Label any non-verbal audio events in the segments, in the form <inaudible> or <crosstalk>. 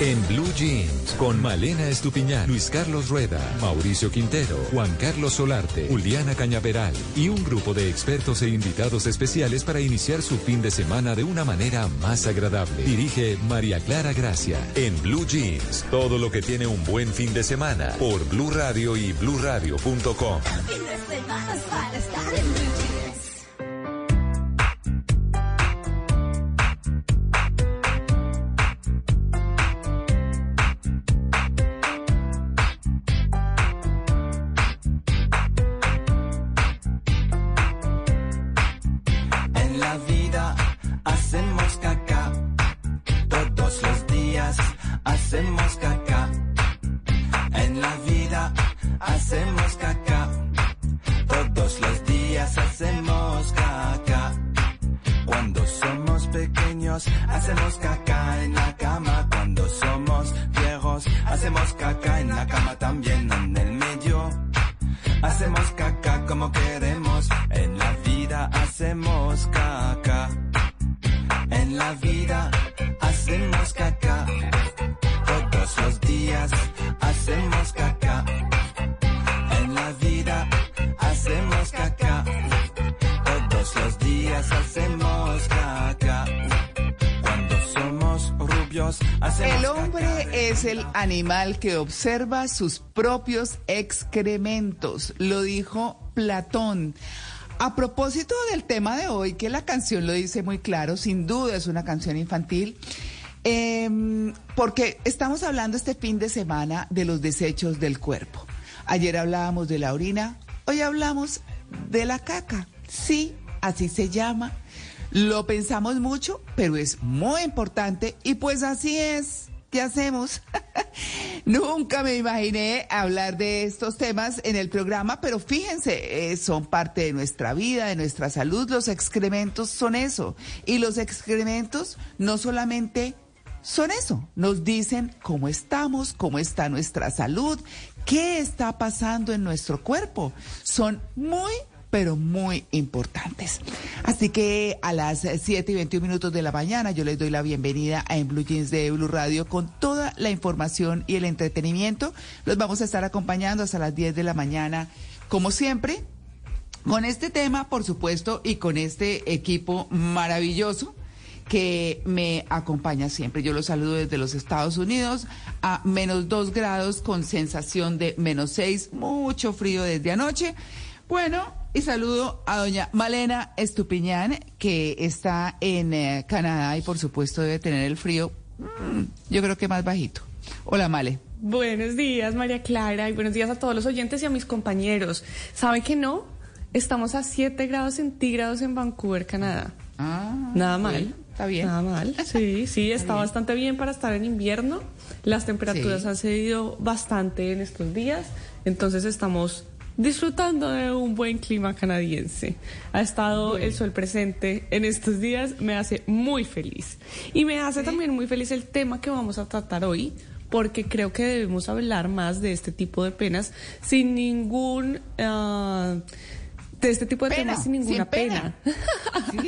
En Blue Jeans, con Malena Estupiñán, Luis Carlos Rueda, Mauricio Quintero, Juan Carlos Solarte, Juliana Cañaveral y un grupo de expertos e invitados especiales para iniciar su fin de semana de una manera más agradable. Dirige María Clara Gracia. En Blue Jeans, todo lo que tiene un buen fin de semana por Blue Radio y bluradio.com. animal que observa sus propios excrementos, lo dijo Platón. A propósito del tema de hoy, que la canción lo dice muy claro, sin duda es una canción infantil, em, porque estamos hablando este fin de semana de los desechos del cuerpo. Ayer hablábamos de la orina, hoy hablamos de la caca. Sí, así se llama. Lo pensamos mucho, pero es muy importante y pues así es. ¿Qué hacemos? <laughs> Nunca me imaginé hablar de estos temas en el programa, pero fíjense, eh, son parte de nuestra vida, de nuestra salud. Los excrementos son eso. Y los excrementos no solamente son eso, nos dicen cómo estamos, cómo está nuestra salud, qué está pasando en nuestro cuerpo. Son muy pero muy importantes. Así que a las 7 y 21 minutos de la mañana yo les doy la bienvenida a En Blue Jeans de Blue Radio con toda la información y el entretenimiento. Los vamos a estar acompañando hasta las 10 de la mañana, como siempre, con este tema, por supuesto, y con este equipo maravilloso que me acompaña siempre. Yo los saludo desde los Estados Unidos a menos dos grados con sensación de menos seis, mucho frío desde anoche. Bueno, y saludo a doña Malena Estupiñán, que está en eh, Canadá y por supuesto debe tener el frío, mm, yo creo que más bajito. Hola, Male. Buenos días, María Clara, y buenos días a todos los oyentes y a mis compañeros. ¿Sabe que no? Estamos a 7 grados centígrados en Vancouver, Canadá. Ah, Nada mal. está bien. Nada mal. <laughs> Sí, sí, está bien. bastante bien para estar en invierno. Las temperaturas Sí. han cedido bastante en estos días, entonces estamos disfrutando de un buen clima canadiense. Ha estado el sol presente en estos días, me hace muy feliz. Y me hace también muy feliz el tema que vamos a tratar hoy, porque creo que debemos hablar más de este tipo de penas sin ningún... ah, de este tipo de Pena, temas sin ninguna sin pena. pena.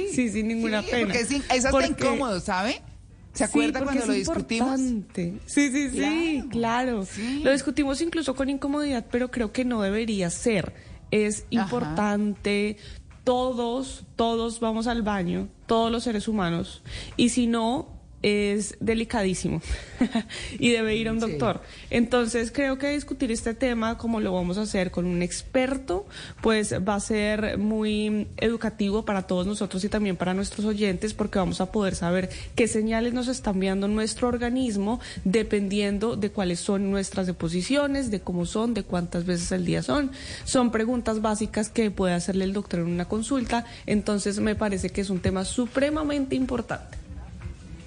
<laughs> Sí, sin ninguna Sí, pena. Porque es, es hasta Porque- incómodo, ¿sabe? ¿Se Sí, acuerda porque cuando lo discutimos? importante. Sí, sí, sí, claro. Sí. Lo discutimos incluso con incomodidad, pero creo que no debería ser. Es Ajá. importante. Todos, todos vamos al baño, todos los seres humanos. Y si no, es delicadísimo <laughs> y debe ir a un Sí. doctor. Entonces creo que discutir este tema, como lo vamos a hacer con un experto, pues va a ser muy educativo para todos nosotros y también para nuestros oyentes, porque vamos a poder saber qué señales nos está enviando nuestro organismo dependiendo de cuáles son nuestras deposiciones, de cómo son, de cuántas veces al día son. Son preguntas básicas que puede hacerle el doctor en una consulta, entonces me parece que es un tema supremamente importante.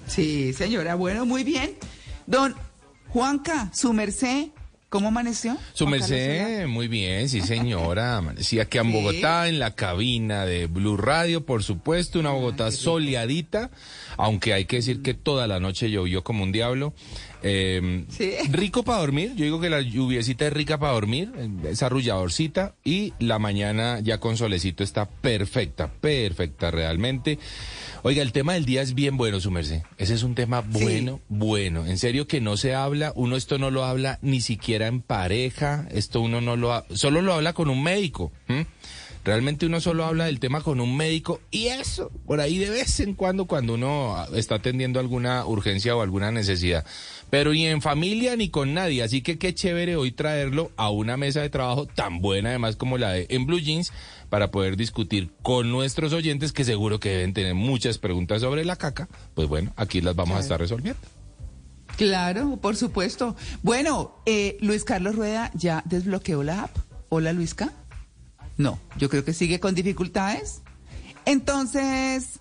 Sí, señora. Bueno, muy bien. Don Juanca, su merced, ¿Cómo amaneció? Su merced, muy bien, sí señora. <laughs> Amanecía aquí en Sí. Bogotá, en la cabina de Blue Radio, por supuesto, una Bogotá soleadita, aunque hay que decir que toda la noche llovió como un diablo. Eh, Sí. Rico para dormir, yo digo que la lluviecita es rica para dormir, eh, es arrulladorcita, y la mañana ya con solecito está perfecta, perfecta realmente. Oiga, el tema del día es bien bueno, su merced. Ese es un tema bueno, bueno. En serio que no se habla, uno esto no lo habla ni siquiera en pareja, esto uno no lo, ha- solo lo habla con un médico. Realmente uno solo habla del tema con un médico y eso, por ahí de vez en cuando cuando uno está atendiendo alguna urgencia o alguna necesidad. Pero ni en familia ni con nadie, así que qué chévere hoy traerlo a una mesa de trabajo tan buena además como la de En Blue Jeans para poder discutir con nuestros oyentes que seguro que deben tener muchas preguntas sobre la caca. Pues bueno, aquí las vamos a estar resolviendo. Claro, por supuesto. Bueno, eh, Luis Carlos Rueda ya desbloqueó la app. Hola, Luisca. No, yo creo que sigue con dificultades. Entonces,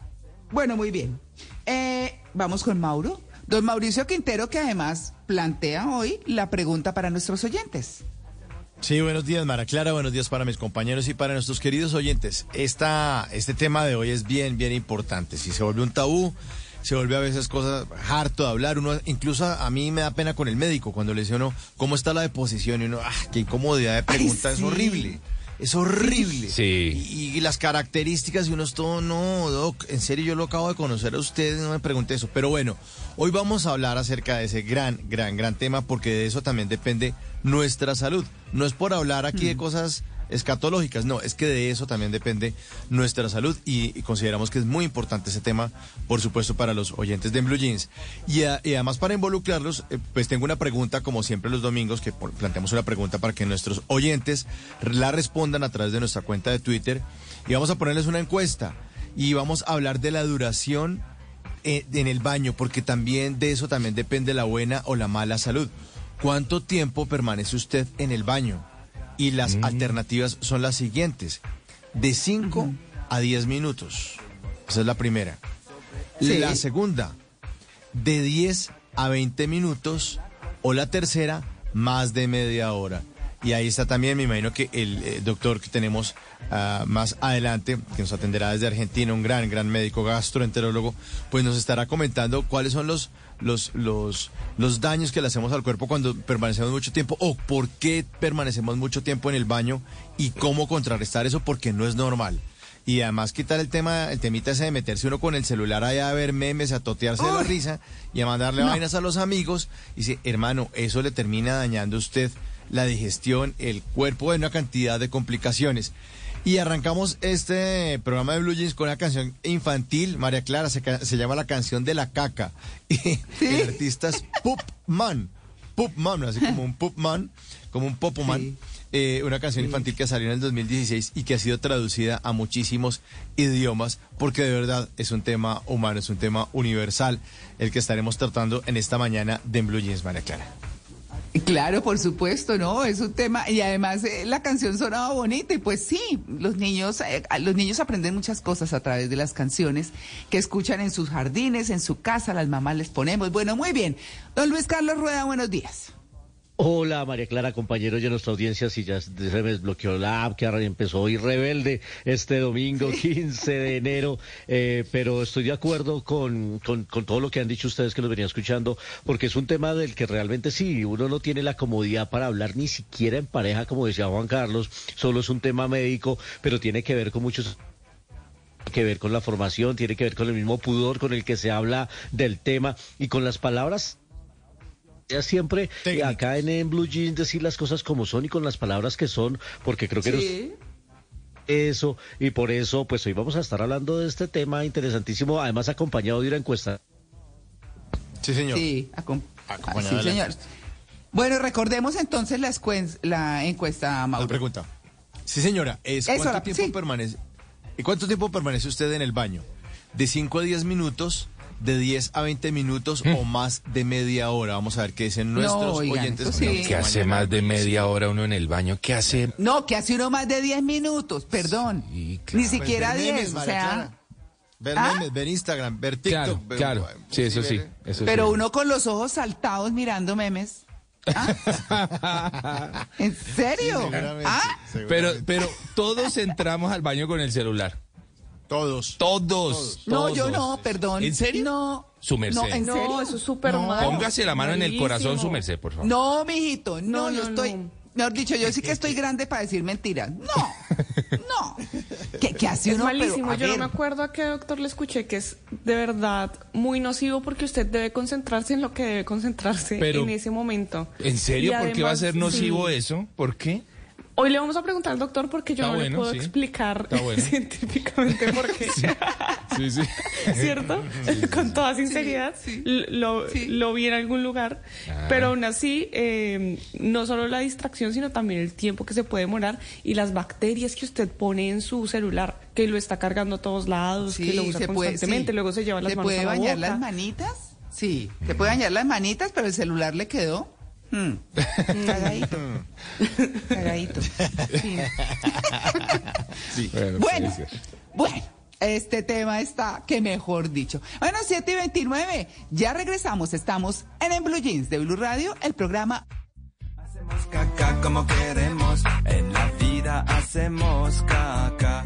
bueno, muy bien. Eh, vamos con Mauro. Don Mauricio Quintero, que además plantea hoy la pregunta para nuestros oyentes. Sí, buenos días, Mara Clara. Buenos días para mis compañeros y para nuestros queridos oyentes. Esta, este tema de hoy es bien, bien importante. Si se vuelve un tabú, se vuelve a veces cosas harto de hablar. Uno, incluso a mí me da pena con el médico cuando le dice uno cómo está la deposición y uno, ah, qué incomodidad de pregunta, es sí. horrible. Es horrible. Sí. Y, y las características y uno es todo, no, doc, en serio yo lo acabo de conocer a usted, no me pregunte eso. Pero bueno, hoy vamos a hablar acerca de ese gran, gran, gran tema porque de eso también depende nuestra salud. No es por hablar aquí de cosas escatológicas, no, es que de eso también depende nuestra salud y, consideramos que es muy importante ese tema, por supuesto, para los oyentes de Blue Jeans. Y, además para involucrarlos, eh, pues tengo una pregunta, como siempre los domingos, que planteamos una pregunta para que nuestros oyentes la respondan a través de nuestra cuenta de Twitter y vamos a ponerles una encuesta y vamos a hablar de la duración eh, en el baño, porque también de eso también depende la buena o la mala salud. ¿Cuánto tiempo permanece usted en el baño? Y las alternativas son las siguientes, de 5 a 10 minutos. Esa es la primera. Sí. La segunda, de 10 a 20 minutos. O la tercera, más de media hora. Y ahí está también, me imagino que el eh, doctor que tenemos ah, más adelante, que nos atenderá desde Argentina, un gran, gran médico gastroenterólogo, pues nos estará comentando cuáles son los, los, los, los daños que le hacemos al cuerpo cuando permanecemos mucho tiempo o por qué permanecemos mucho tiempo en el baño y cómo contrarrestar eso porque no es normal. Y además quitar el tema, el temita ese de meterse uno con el celular allá a ver memes, a totearse de la risa y a mandarle No. vainas a los amigos. Y dice, hermano, eso le termina dañando a usted la digestión, el cuerpo, de una cantidad de complicaciones. Y arrancamos este programa de Blue Jeans con una canción infantil, María Clara, se, se llama La canción de la caca. <laughs> Y el artista es Pup Man. Pup Man, así como un Pup Man, como un Popoman. Sí. Eh, una canción infantil que salió en el 2016 y que ha sido traducida a muchísimos idiomas porque de verdad es un tema humano, es un tema universal el que estaremos tratando en esta mañana de Blue Jeans, María Clara. Claro, por supuesto, ¿no? Es un tema y además eh, la canción sonaba bonita y pues sí, los niños eh, los niños aprenden muchas cosas a través de las canciones que escuchan en sus jardines, en su casa, las mamás les ponemos. Bueno, muy bien. Don Luis Carlos Rueda, buenos días. Hola María Clara, compañeros de nuestra audiencia, si ya se me desbloqueó la app que ahora empezó hoy rebelde este domingo 15 de enero, eh, pero estoy de acuerdo con, con, con todo lo que han dicho ustedes que los venía escuchando, porque es un tema del que realmente sí, uno no tiene la comodidad para hablar ni siquiera en pareja, como decía Juan Carlos, solo es un tema médico, pero tiene que ver con muchos que ver con la formación, tiene que ver con el mismo pudor con el que se habla del tema y con las palabras siempre eh, acá en, en Blue Jeans decir las cosas como son y con las palabras que son, porque creo que nos- eso y por eso pues hoy vamos a estar hablando de este tema interesantísimo, además acompañado de una encuesta. Sí, señor. Sí, acom- Acompañada sí, de la señor. Bueno, recordemos entonces la, escuen- la encuesta, La Mauro. pregunta. Sí, señora, es Eso, ¿cuánto la- tiempo sí. permanece? ¿Y cuánto tiempo permanece usted en el baño? ¿De 5 a 10 minutos? ¿De 10 a 20 minutos o más de media hora? Vamos a ver qué dicen No, nuestros oigan, oyentes. sí. ¿Qué hace mañana. más de media hora uno en el baño? ¿Qué hace? No, que hace uno más de 10 minutos, perdón. Sí, claro. Ni siquiera Pues ver 10, memes, o sea. Ver ¿Ah? memes, ver Instagram, ver TikTok. Claro, ver- claro. Sí, eso sí. Eso Pero sí. uno con los ojos saltados mirando memes. ¿Ah? <laughs> ¿En serio? Seguramente, ¿Ah? Pero, pero todos entramos al baño con el celular. Todos. Todos. No, yo no, perdón. ¿En serio? No. Su merced. No, ¿en No, serio? eso es súper No. malo. Póngase la mano en el corazón, su merced, por favor. No, mijito, No, no, yo estoy. no. Mejor dicho, yo sí que <laughs> estoy grande para decir mentiras. No, no. ¿Qué, qué hace Es uno? Malísimo. Yo no me acuerdo a qué doctor le escuché que es de verdad muy nocivo porque usted debe concentrarse en lo que debe concentrarse Pero- en ese momento. ¿En serio? Y ¿Por qué va a ser nocivo sí. eso? ¿Por qué? Hoy le vamos a preguntar al doctor porque yo Está no le puedo sí. explicar bueno. <laughs> científicamente por qué. Sí, sí. ¿Cierto? Con toda sinceridad. Lo, Sí. lo vi en algún lugar. Ah. Pero aún así, eh, no solo la distracción, sino también el tiempo que se puede demorar y las bacterias que usted pone en su celular, que lo está cargando a todos lados, que lo usa se constantemente, sí. luego se lleva las ¿Se manos puede a la bañar boca. las manitas? Sí, se puede bañar las manitas, pero el celular le quedó. Cagadito. <laughs> Cagadito. Sí. <laughs> Bueno, Bueno, bueno, este tema está que mejor dicho. Bueno, 7 y 29, ya regresamos. Estamos en En Blue Jeans de Blue Radio, el programa. Hacemos caca como queremos, en la vida hacemos caca.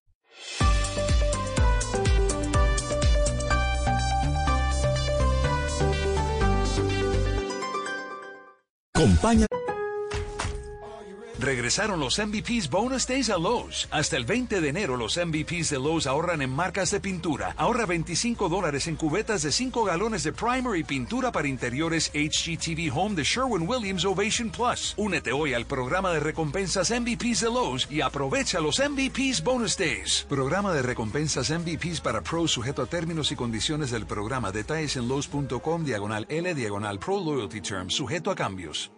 Compañía. Regresaron los MVPs Bonus Days a Lowe's. Hasta el 20 de enero los MVPs de Lowe's ahorran en marcas de pintura. Ahorra 25 dólares en cubetas de 5 galones de primer y pintura para interiores HGTV Home de Sherwin-Williams Ovation Plus. Únete hoy al programa de recompensas MVPs de Lowe's y aprovecha los MVPs Bonus Days. Programa de recompensas MVPs para pros sujeto a términos y condiciones del programa. Detalles en Lowe's.com diagonal L diagonal Pro Loyalty Terms. Sujeto a cambios.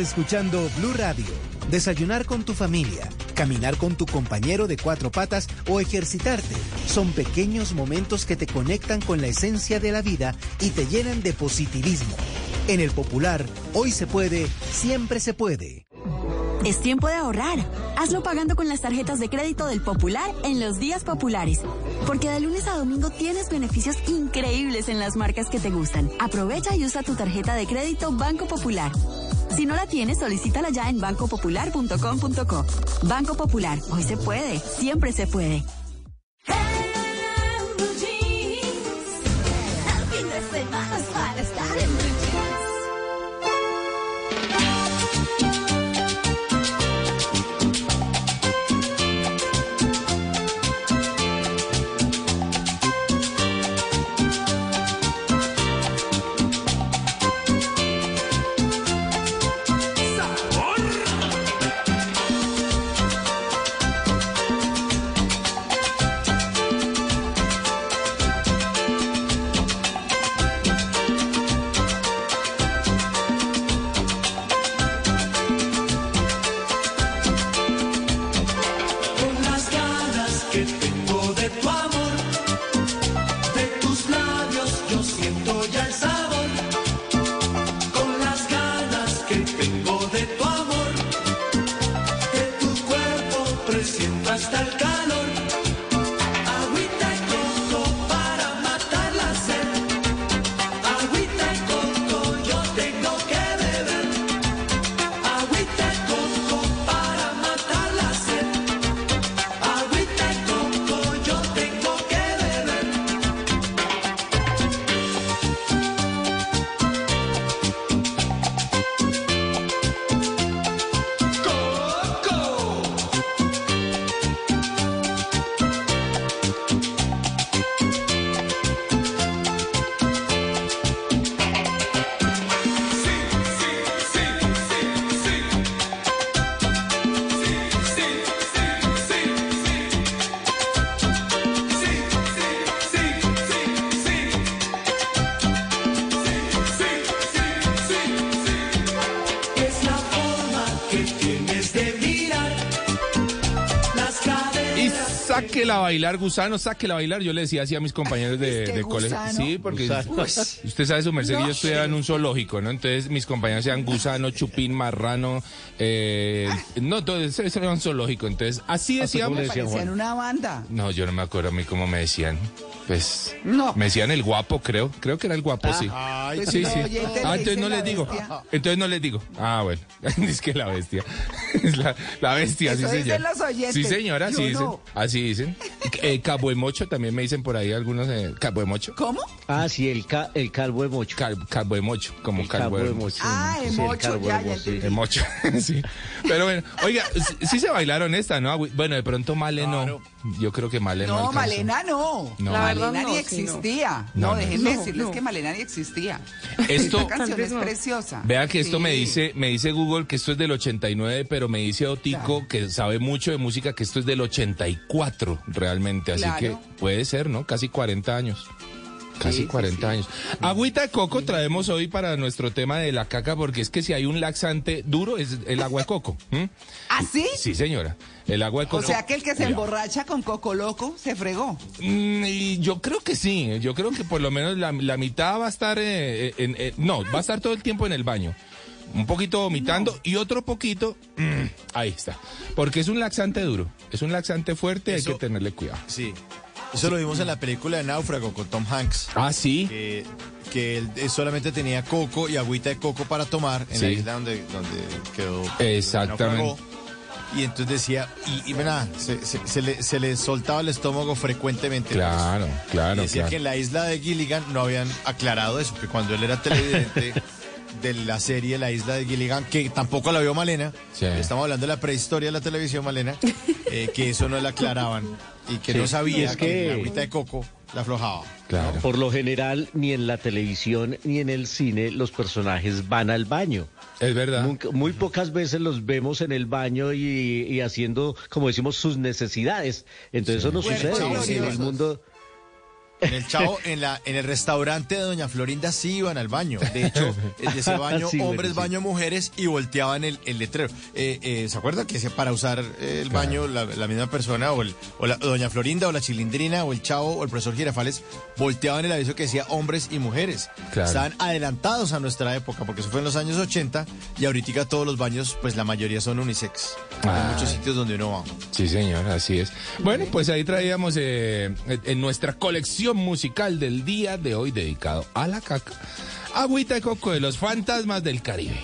Escuchando Blue Radio. Desayunar con tu familia, caminar con tu compañero de cuatro patas o ejercitarte. Son pequeños momentos que te conectan con la esencia de la vida y te llenan de positivismo. En el popular, hoy se puede, siempre se puede. Es tiempo de ahorrar. Hazlo pagando con las tarjetas de crédito del Popular en los días populares. Porque de lunes a domingo tienes beneficios increíbles en las marcas que te gustan. Aprovecha y usa tu tarjeta de crédito Banco Popular. Si no la tienes, solicítala ya en bancopopular.com.co. Banco Popular, hoy se puede, siempre se puede. Bailar, gusano, sáquela a bailar. Yo le decía así a mis compañeros de, <laughs> Es que de colegio. gusano. Sí, porque Gusano. usted sabe su merced No. yo estudiaba en un zoológico, ¿no? Entonces mis compañeros sean gusano, chupín, marrano, eh, no, todo eso eso era un zoológico. Entonces así Así como decíamos. Parecían Juan. una banda. No, yo no me acuerdo a mí cómo me decían. Pues No. me decían el guapo, creo. Creo que era el guapo, sí. Ay, Pues Sí, Ah, entonces no les digo. bestia. Entonces no les digo. Ah, bueno. <laughs> es que la bestia. <laughs> Es la, la bestia, Eso sí, dicen señor. los oyentes. Sí, señora, Yo sí dicen. no. Así dicen. Eh, cabo de mocho también me dicen por ahí algunos. Eh, cabo de mocho. ¿Cómo? Ah, sí, el, ca- el calvo de mocho. Cal- cabo de mocho, como El calvo calvo de mocho. Ah, Sí, el el mocho, calvo ya, de ya mocho, sí. mocho, <laughs> sí. Pero bueno, oiga, sí, se bailaron esta, ¿no? Bueno, de pronto Male no. Yo creo que Male no. No. Malena no. No. La verdad no, no. Existía. No, No, no. déjenme No, decirles no. que Malena ni existía. Esto- Esta canción es no. preciosa. Vea que esto me dice, me dice Google que esto es del 89, pero me dice Otico Claro. que sabe mucho de música que esto es del 84 realmente, así Claro. que puede ser, ¿no? Casi 40 años. Casi Sí, sí, 40 sí. años. Agüita de coco traemos hoy para nuestro tema de la caca, porque es que si hay un laxante duro es el agua de coco. ¿m? ¿Ah, sí? Sí, señora. El agua de O coco. sea que el que se emborracha con Coco Loco se fregó. Mm, y yo creo que sí, yo creo que por lo menos la, la mitad va a estar, eh, en, eh, no, va a estar todo el tiempo en el baño. Un poquito vomitando y otro poquito, mm, ahí está. Porque es un laxante duro, es un laxante fuerte, hay Eso- que tenerle cuidado. Sí. Eso lo vimos en la película de Náufrago con Tom Hanks. Ah, sí. Que, que él eh, solamente tenía coco y agüita de coco para tomar en la isla donde, donde quedó. Exactamente. Y entonces decía, y, y nada, se, se- se le, se le soltaba el estómago frecuentemente. Claro, claro, Y decía claro. que en la isla de Gilligan no habían aclarado eso, que cuando él era televidente <laughs> de la serie La isla de Gilligan, que tampoco la vio Malena, Sí. estamos hablando de la prehistoria de la televisión, Malena, <laughs> eh, que eso no la aclaraban y que Sí. no sabía Es que, que- la agüita de coco la aflojaba. Claro. Por lo general, ni en la televisión ni en el cine los personajes van al baño. Es verdad. Muy pocas veces los vemos en el baño y, y haciendo, como decimos, sus necesidades. Entonces eso no Cuerpos sucede en el mundo. En el chavo, en la, en el restaurante de Doña Florinda sí iban al baño. De hecho, <laughs> en ese baño, Sí, bueno, hombres, sí. baño, mujeres, y volteaban el, el letrero. Eh, eh, ¿Se acuerdan que para usar eh, el baño la, la misma persona, o, el, o la, Doña Florinda, o la Chilindrina, o el chavo, o el profesor Girafales, volteaban el aviso que decía hombres y mujeres? Claro. Estaban adelantados a nuestra época, porque eso fue en los años 80, y ahorita todos los baños, pues la mayoría son unisex. Ah. En muchos sitios donde uno va. Sí, señor, así es. Bueno, pues ahí traíamos eh, en nuestra colección musical del día de hoy dedicado a la caca. Agüita de coco de los fantasmas del Caribe.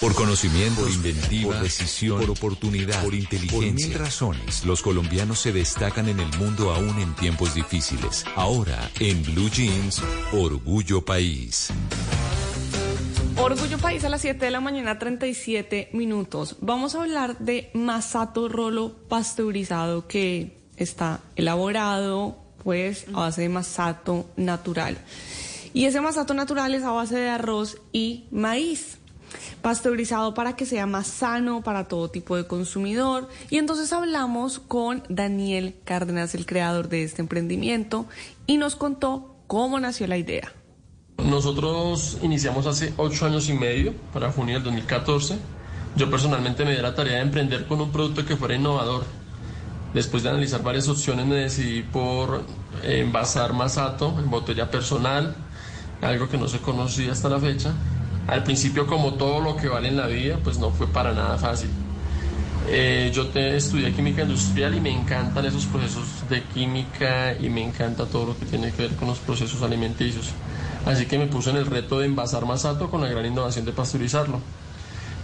Por conocimiento, por inventiva, por decisión, por oportunidad, por inteligencia. Por mil razones, los colombianos se destacan en el mundo aún en tiempos difíciles. Ahora, en Blue Jeans, Orgullo País. Orgullo País a las 7 de la mañana, 37 minutos. Vamos a hablar de masato rolo pasteurizado que está elaborado pues a base de masato natural. Y ese masato natural es a base de arroz y maíz. Pasteurizado para que sea más sano para todo tipo de consumidor. Y entonces hablamos con Daniel Cárdenas, el creador de este emprendimiento, y nos contó cómo nació la idea. Nosotros iniciamos hace ocho años y medio, para junio del 2014. Yo personalmente me di la tarea de emprender con un producto que fuera innovador. Después de analizar varias opciones me decidí por envasar masato en botella personal, algo que no se conocía hasta la fecha. Al principio, como todo lo que vale en la vida, pues no fue para nada fácil. Eh, yo te, estudié química industrial y me encantan esos procesos de química y me encanta todo lo que tiene que ver con los procesos alimenticios. Así que me puse en el reto de envasar masato con la gran innovación de pasteurizarlo.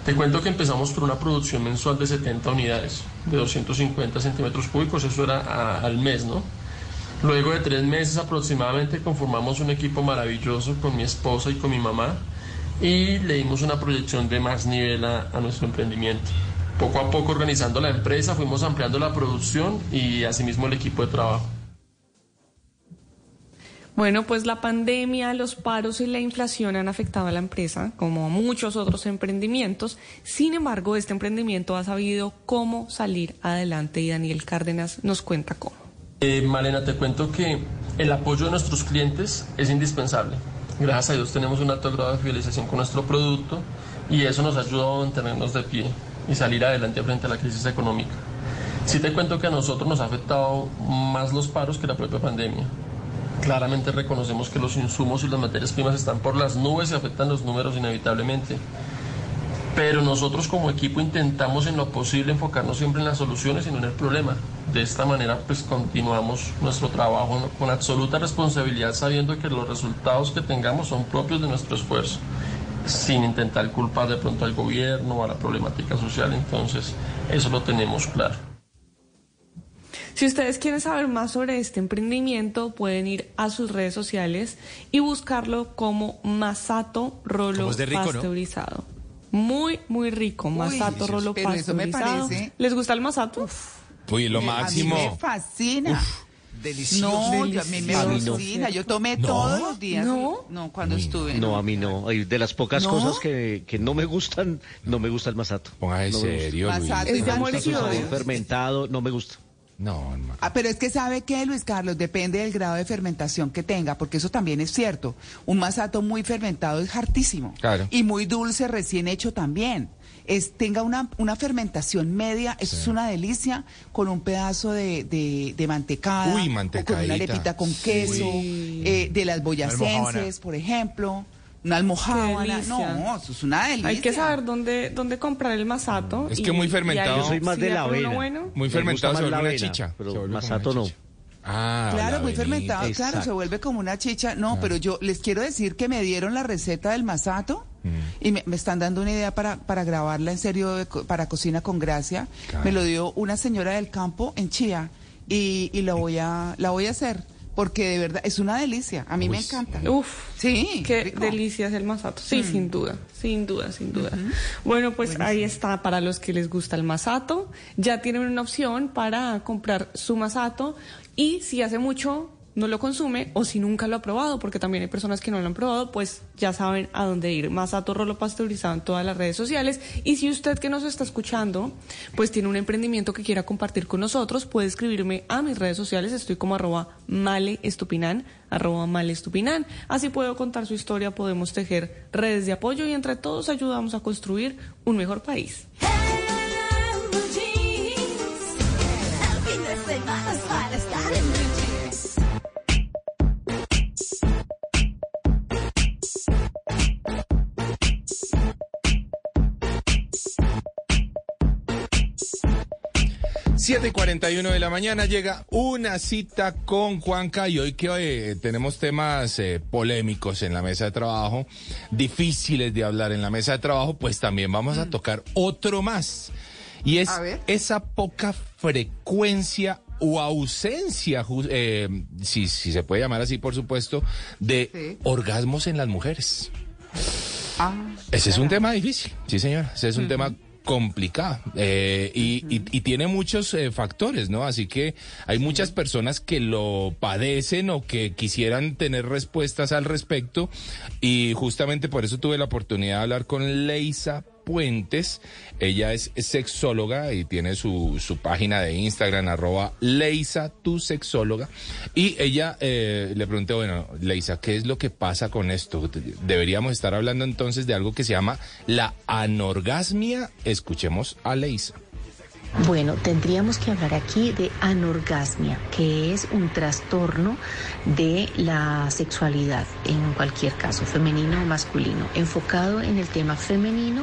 Te cuento que empezamos por una producción mensual de 70 unidades, de 250 centímetros cúbicos, eso era al mes, ¿no? Luego de tres meses aproximadamente conformamos un equipo maravilloso con mi esposa y con mi mamá y le dimos una proyección de más nivel a, a nuestro emprendimiento. Poco a poco organizando la empresa fuimos ampliando la producción y asimismo el equipo de trabajo. Bueno, pues la pandemia, los paros y la inflación han afectado a la empresa, como a muchos otros emprendimientos. Sin embargo, este emprendimiento ha sabido cómo salir adelante y Daniel Cárdenas nos cuenta cómo. Eh, Malena, te cuento que El apoyo de nuestros clientes es indispensable. Gracias a Dios tenemos un alto grado de fidelización con nuestro producto y eso nos ha ayudado a mantenernos de pie y salir adelante frente a la crisis económica. Sí te cuento que a nosotros nos ha afectado más los paros que la propia pandemia. Claramente reconocemos que los insumos y las materias primas están por las nubes y afectan los números inevitablemente. Pero nosotros como equipo intentamos en lo posible enfocarnos siempre en las soluciones y no en el problema. De esta manera pues continuamos nuestro trabajo con absoluta responsabilidad sabiendo que los resultados que tengamos son propios de nuestro esfuerzo, sin intentar culpar de pronto al gobierno o a la problemática social. Entonces eso lo tenemos claro. Si ustedes quieren saber más sobre este emprendimiento, pueden ir a sus redes sociales y buscarlo como Masato Rolo Como ¿no? Muy, muy rico. Masato Rolo pero eso me pasteurizado. parece- ¿Les gusta el masato? Uy, lo A mí máximo. me fascina. Delicioso. No, yo- a mí me A mí no. fascina. Yo tomé todos los días. No, no cuando estuve. No, a mí no. Hay De las pocas ¿No? cosas que, que no me gustan, no me gusta el masato. No me gusta. serio, Luis. Masato Es y sabor fermentado, no me gusta. No, no. Ah, pero es que sabe que Luis Carlos depende del grado de fermentación que tenga, porque eso también es cierto. Un masato muy fermentado es hartísimo. Claro. Y muy dulce recién hecho también. Es, tenga una, una fermentación media, eso es una delicia, con un pedazo de, de, de mantecada. Uy, o con una arepita con queso, eh, de las boyacenses, por ejemplo. Una almojábana. No, eso es una delicia. Hay que saber dónde, dónde comprar el masato. Es y- que muy fermentado. Yo soy más de la avena. bueno. Muy fermentado se vuelve una chicha. pero Se vuelve como masato no. Ah, Claro, la muy fermentado, claro, se vuelve como una chicha. No, pero yo les quiero decir que me dieron la receta del masato Mm. y me, me están dando una idea para, para grabarla en serio de co- para Cocina con Gracia. Claro. Me lo dio una señora del campo en Chía y, y lo voy a, la voy a hacer porque de verdad es una delicia. A mí me encanta. Uf, Sí, qué rico. delicia es el masato. Sí, sin duda, sin duda, sin duda. Bueno, pues ahí está para los que les gusta el masato. Ya tienen una opción para comprar su masato y si hace mucho no lo consume o si nunca lo ha probado, porque también hay personas que no lo han probado, pues ya saben a dónde ir. Masato Rolo Pasteurizado en todas las redes sociales. Y si usted que nos está escuchando, pues tiene un emprendimiento que quiera compartir con nosotros, puede escribirme a mis redes sociales. Estoy como arroba maleestupinan, arroba maleestupinan. Así puedo contar su historia, podemos tejer redes de apoyo y entre todos ayudamos a construir un mejor país. Siete y 41 de la mañana llega una cita con Juanca y hoy que eh, tenemos temas eh, polémicos en la mesa de trabajo, difíciles de hablar en la mesa de trabajo, pues también vamos a tocar otro más. Y es esa poca frecuencia o ausencia, eh, si, si se puede llamar así, por supuesto, de Sí. orgasmos en las mujeres. Ah, Ese es un tema difícil, sí señora, ese es un tema complicado eh, y, y- y tiene muchos eh, factores, ¿no? Así que hay muchas personas que lo padecen o que quisieran tener respuestas al respecto y justamente por eso tuve la oportunidad de hablar con Leisa Puentes. Ella es sexóloga y tiene su, su página de Instagram, arroba Leisa, tu sexóloga. Y ella eh, le pregunté, bueno, Leisa, ¿qué es lo que pasa con esto? Deberíamos estar hablando entonces de algo que se llama la anorgasmia. Escuchemos a Leisa. Bueno, tendríamos que hablar aquí de anorgasmia, que es un trastorno de la sexualidad en cualquier caso, femenino o masculino. Enfocado en el tema femenino,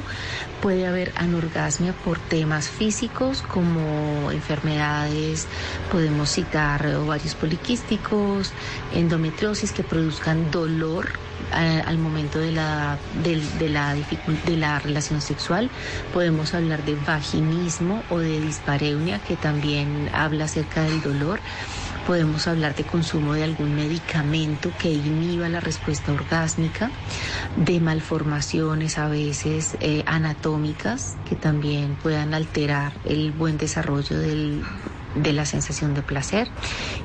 puede haber anorgasmia por temas físicos como enfermedades, podemos citar ovarios poliquísticos, endometriosis que produzcan dolor al momento de la, de, la, de la relación sexual. Podemos hablar de vaginismo o de dispareunia, que también habla acerca del dolor. Podemos hablar de consumo de algún medicamento que inhiba la respuesta orgásmica, de malformaciones a veces eh, anatómicas que también puedan alterar el buen desarrollo del- de la sensación de placer.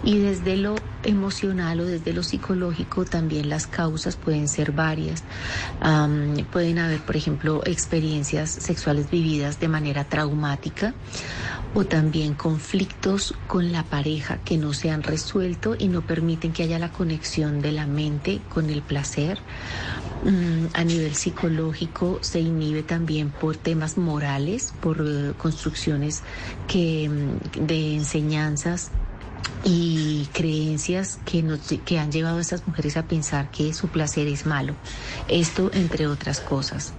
Y desde lo emocional o desde lo psicológico, también las causas pueden ser varias. Pueden haber, por ejemplo, experiencias sexuales vividas de manera traumática o también conflictos con la pareja que no se han resuelto y no permiten que haya la conexión de la mente con el placer. Mm, a nivel psicológico se inhibe también por temas morales, por eh, construcciones que, mm, de enseñanzas y creencias que, nos, que han llevado a estas mujeres a pensar que su placer es malo. Esto entre otras cosas.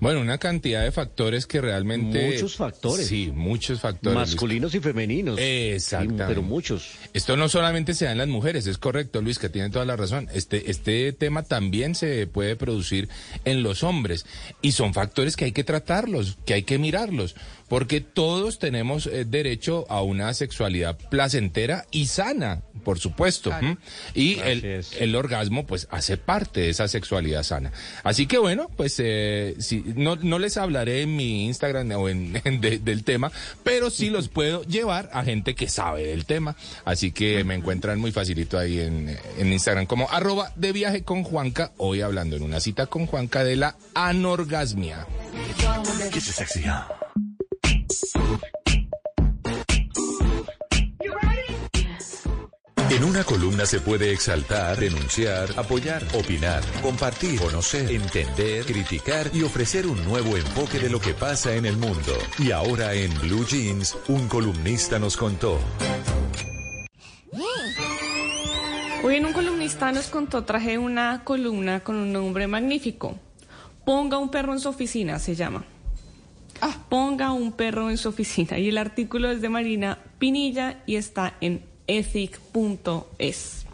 Bueno, una cantidad de factores que realmente... Muchos factores. Sí, muchos factores. Luis. Masculinos y femeninos. Exactamente. Pero muchos. Esto no solamente se da en las mujeres, es correcto, Luis, que tiene toda la razón. Este, este tema también se puede producir en los hombres. Y son factores que hay que tratarlos, que hay que mirarlos. Porque todos tenemos eh, derecho a una sexualidad placentera y sana, por supuesto. Y el, el orgasmo, pues, hace parte de esa sexualidad sana. Así que bueno, pues, eh, si, no, no les hablaré en mi Instagram o en, <laughs> en de- del tema, pero sí los <laughs> puedo llevar a gente que sabe del tema. Así que me encuentran muy facilito ahí en, en Instagram como arroba de viaje con Juanca, hoy hablando en una cita con Juanca de la anorgasmia. Sexy, huh? En una columna se puede exaltar, denunciar, apoyar, opinar, compartir, conocer, entender, criticar y ofrecer un nuevo enfoque de lo que pasa en el mundo. Y ahora en Blue Jeans, un columnista nos contó. Hoy en un columnista nos contó, traje una columna con un nombre magnífico. Ponga un perro en su oficina, se llama. Ponga un perro en su oficina. Y el artículo es de Marina Pinilla y está en ethic.es.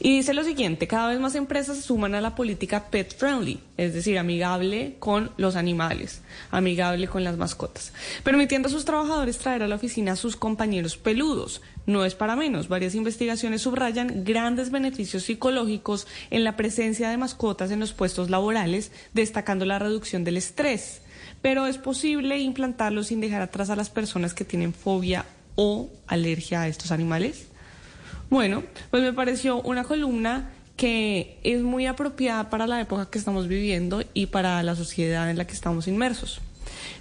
Y dice lo siguiente, cada vez más empresas se suman a la política pet friendly, es decir, amigable con los animales, amigable con las mascotas, permitiendo a sus trabajadores traer a la oficina a sus compañeros peludos. No es para menos, varias investigaciones subrayan grandes beneficios psicológicos en la presencia de mascotas en los puestos laborales, destacando la reducción del estrés. Pero es posible implantarlos sin dejar atrás a las personas que tienen fobia o alergia a estos animales. Bueno, pues me pareció una columna que es muy apropiada para la época que estamos viviendo y para la sociedad en la que estamos inmersos.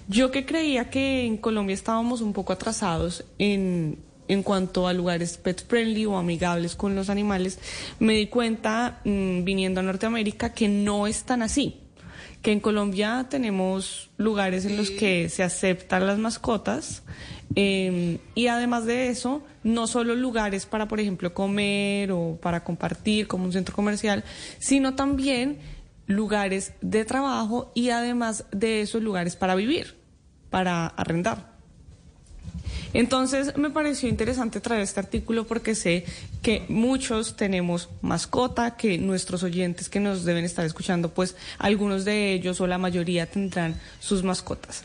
Yo que creía que en Colombia estábamos un poco atrasados en, en cuanto a lugares pet friendly o amigables con los animales, me di cuenta mm, viniendo a Norteamérica que no es tan así. Que en Colombia tenemos lugares en los que se aceptan las mascotas eh, y además de eso, no solo lugares para, por ejemplo, comer o para compartir como un centro comercial, sino también lugares de trabajo y además de esos lugares para vivir, para arrendar. Entonces me pareció interesante traer este artículo porque sé que muchos tenemos mascota, que nuestros oyentes que nos deben estar escuchando, pues algunos de ellos o la mayoría tendrán sus mascotas.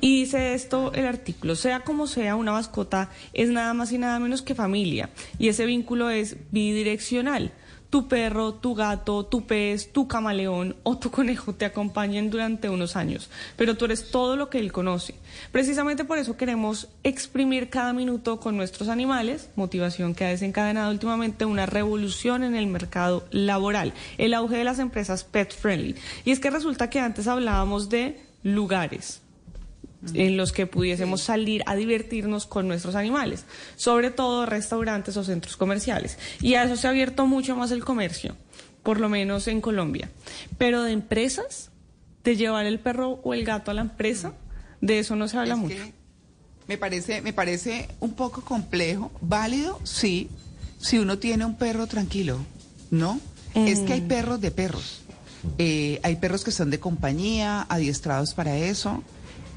Y dice esto el artículo, sea como sea, una mascota es nada más y nada menos que familia y ese vínculo es bidireccional. Tu perro, tu gato, tu pez, tu camaleón o tu conejo te acompañan durante unos años, pero tú eres todo lo que él conoce. Precisamente por eso queremos exprimir cada minuto con nuestros animales, motivación que ha desencadenado últimamente una revolución en el mercado laboral, el auge de las empresas pet friendly. Y es que resulta que antes hablábamos de lugares, en los que pudiésemos salir a divertirnos con nuestros animales, sobre todo restaurantes o centros comerciales. Y a eso se ha abierto mucho más el comercio, por lo menos en Colombia. Pero de empresas, de llevar el perro o el gato a la empresa, de eso no se habla Es mucho. me parece, me parece un poco complejo, válido, sí, si uno tiene un perro tranquilo, ¿no? Es que hay perros de perros. Eh, hay perros que son de compañía, adiestrados para eso.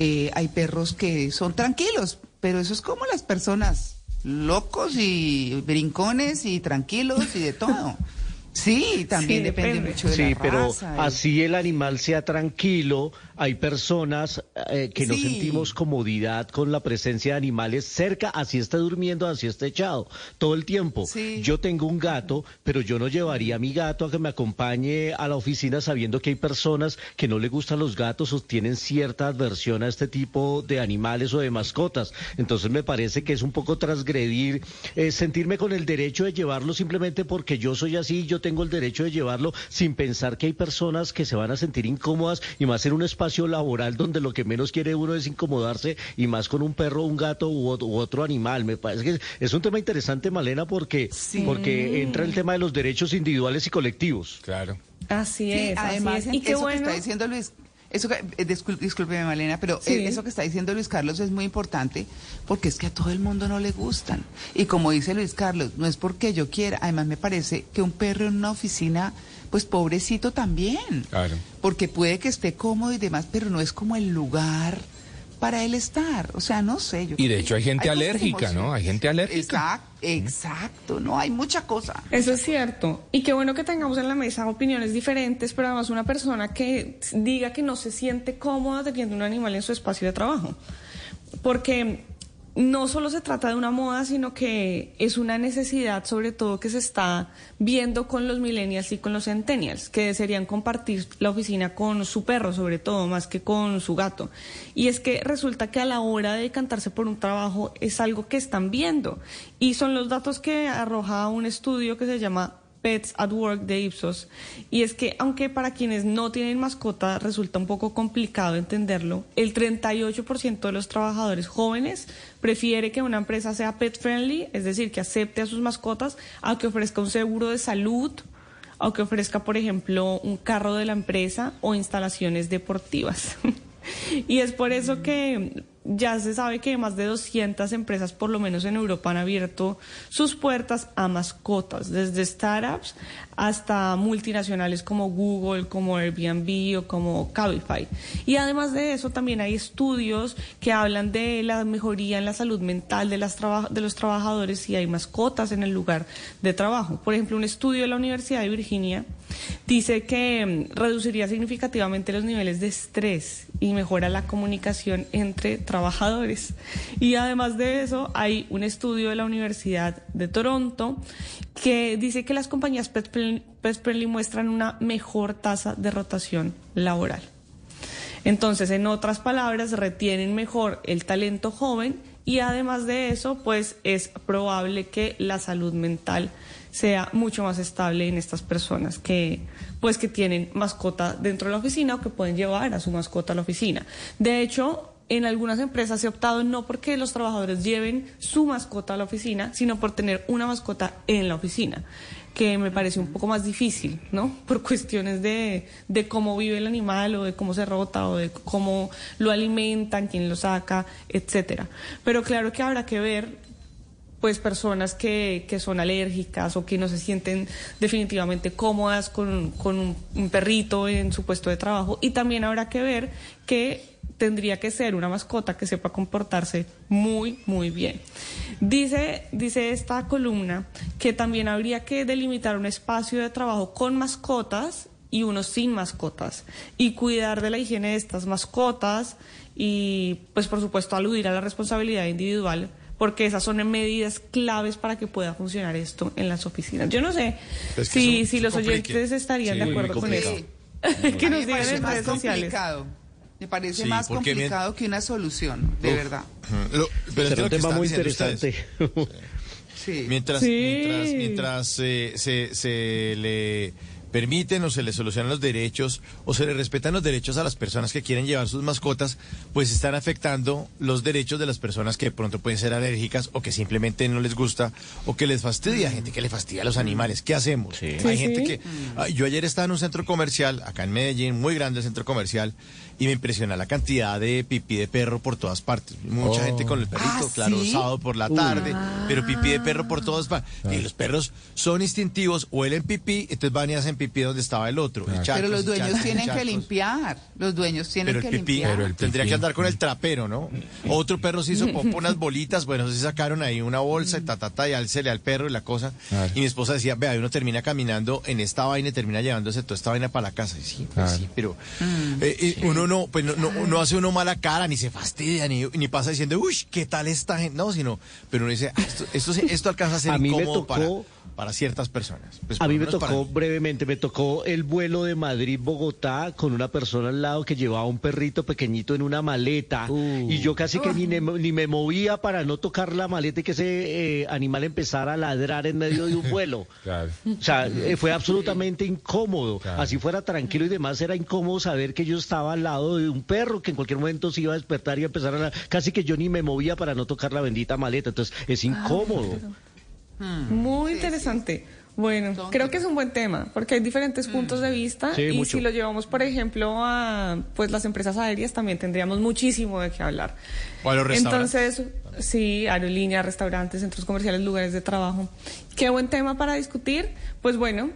Eh, hay perros que son tranquilos, pero eso es como las personas, locos y brincones y tranquilos y de todo. <laughs> Sí, también Sí, depende, depende. mucho de Sí, la pero raza y- así el animal sea tranquilo, hay personas eh, que no sentimos comodidad con la presencia de animales cerca, así esté durmiendo, así esté echado, todo el tiempo. Sí. Yo tengo un gato, pero yo no llevaría a mi gato a que me acompañe a la oficina sabiendo que hay personas que no le gustan los gatos o tienen cierta adversión a este tipo de animales o de mascotas. Entonces me parece que es un poco transgredir, eh, sentirme con el derecho de llevarlo simplemente porque yo soy así, yo tengo el derecho de llevarlo sin pensar que hay personas que se van a sentir incómodas y más en un espacio laboral donde lo que menos quiere uno es incomodarse y más con un perro, un gato u, ot- u otro animal. Me parece que es un tema interesante, Malena, porque, porque entra el tema de los derechos individuales y colectivos. Claro. Así Sí, es, además, así es. Y qué eso que bueno. está diciendo Luis, eso que, eh, discul- discúlpeme Malena, pero Sí. eh, eso que está diciendo Luis Carlos es muy importante porque es que a todo el mundo no le gustan. Y como dice Luis Carlos, no es porque yo quiera, además me parece que un perro en una oficina, pues pobrecito también, Claro. porque puede que esté cómodo y demás, pero no es como el lugar para él estar. O sea, no sé. Yo Y de hecho hay gente alérgica. ¿no? Hay gente alérgica. Exacto, exacto, no, hay mucha cosa. Eso es cierto. Y qué bueno que tengamos en la mesa opiniones diferentes, pero además una persona que diga que no se siente cómoda teniendo un animal en su espacio de trabajo. Porque no solo se trata de una moda, sino que es una necesidad, sobre todo que se está viendo con los millennials y con los centennials, que desearían compartir la oficina con su perro, sobre todo, más que con su gato. Y es que resulta que a la hora de decantarse por un trabajo es algo que están viendo. Y son los datos que arroja un estudio que se llama Pets at Work de Ipsos. Y es que, aunque para quienes no tienen mascota resulta un poco complicado entenderlo, el 38% de los trabajadores jóvenes prefiere que una empresa sea pet friendly, es decir, que acepte a sus mascotas, a que ofrezca un seguro de salud, a que ofrezca, por ejemplo, un carro de la empresa o instalaciones deportivas. <laughs> y es por eso que ya se sabe que más de 200 empresas, por lo menos en Europa, han abierto sus puertas a mascotas, desde startups hasta multinacionales como Google, como Airbnb o como Cabify. Y además de eso, también hay estudios que hablan de la mejoría en la salud mental de, las de los trabajadores si hay mascotas en el lugar de trabajo. Por ejemplo, un estudio de la Universidad de Virginia dice que mm, reduciría significativamente los niveles de estrés y mejora la comunicación entre trabajadores. Y además de eso, hay un estudio de la Universidad de Toronto que dice que las compañías pet muestran una mejor tasa de rotación laboral. Entonces, en otras palabras, retienen mejor el talento joven y además de eso, pues es probable que la salud mental sea mucho más estable en estas personas que pues que tienen mascota dentro de la oficina o que pueden llevar a su mascota a la oficina. De hecho, en algunas empresas se ha optado no porque los trabajadores lleven su mascota a la oficina, sino por tener una mascota en la oficina, que me parece un poco más difícil, ¿no? <laughs> Por cuestiones de, de cómo vive el animal o de cómo se rota o de cómo lo alimentan, quién lo saca, etcétera. Pero claro que habrá que ver pues personas que, que son alérgicas o que no se sienten definitivamente cómodas con, con un, perrito en su puesto de trabajo. Y también habrá que ver que tendría que ser una mascota que sepa comportarse muy, muy bien. Dice, dice esta columna que también habría que delimitar un espacio de trabajo con mascotas y uno sin mascotas y cuidar de la higiene de estas mascotas y pues por supuesto aludir a la responsabilidad individual porque esas son medidas claves para que pueda funcionar esto en las oficinas. Yo no sé Es que si, los oyentes estarían Sí, de acuerdo con eso. <laughs> que nos me digan parece en más redes sociales. Me parece Sí, más complicado que una solución, de Uf. verdad. Lo- pero es un tema muy interesante. Sí. Mientras, Sí. mientras, mientras eh, se, se le permiten o se le solucionan los derechos o se le respetan los derechos a las personas que quieren llevar sus mascotas, pues están afectando los derechos de las personas que de pronto pueden ser alérgicas o que simplemente no les gusta o que les fastidia, gente que le fastidia a los animales. ¿Qué hacemos? Hay Sí, gente sí. que... Yo ayer estaba en un centro comercial, acá en Medellín, muy grande el centro comercial, y me impresiona la cantidad de pipí de perro por todas partes. Mucha Oh. gente con el perrito, Ah, claro, ¿sí? sábado por la tarde, pero pipí de perro por todas partes. Y los perros son instintivos, huelen pipí, entonces van y hacen pipí donde estaba el otro. Pero los dueños tienen que limpiar. Los dueños tienen Pero que pipí, limpiar. Pero el tendría pipí. que andar con el trapero, ¿no? Otro perro se hizo <laughs> unas bolitas, bueno, se sacaron ahí una bolsa y ta, ta, ta, y alcele al perro y la cosa. Y mi esposa decía, vea, uno termina caminando en esta vaina y termina llevándose toda esta vaina para la casa. Y sí, pues sí, pero eh, eh, uno uno, pues no, no, no hace uno mala cara, ni se fastidia, ni, ni pasa diciendo, uy, ¿qué tal esta gente? No, sino, pero uno dice, "Ah, esto, esto, esto alcanza a ser A mí me incómodo tocó- para ciertas personas. Pues, A mí me para tocó brevemente, me tocó el vuelo de Madrid-Bogotá con una persona al lado que llevaba un perrito pequeñito en una maleta y yo casi que ni, me- ni me movía para no tocar la maleta y que ese eh, animal empezara a ladrar en medio de un <laughs> vuelo. O sea, eh, fue absolutamente incómodo. Así fuera tranquilo y demás, era incómodo saber que yo estaba al lado de un perro que en cualquier momento se iba a despertar y a empezar a ladrar. Casi que yo ni me movía para no tocar la bendita maleta. Entonces, es incómodo. Muy interesante. Bueno, creo que es un buen tema porque hay diferentes puntos de vista Sí, y mucho. si lo llevamos, por ejemplo, a pues las empresas aéreas también tendríamos muchísimo de qué hablar. O a los restaurantes. Entonces, sí, aerolíneas, restaurantes, centros comerciales, lugares de trabajo. Qué buen tema para discutir. Pues bueno,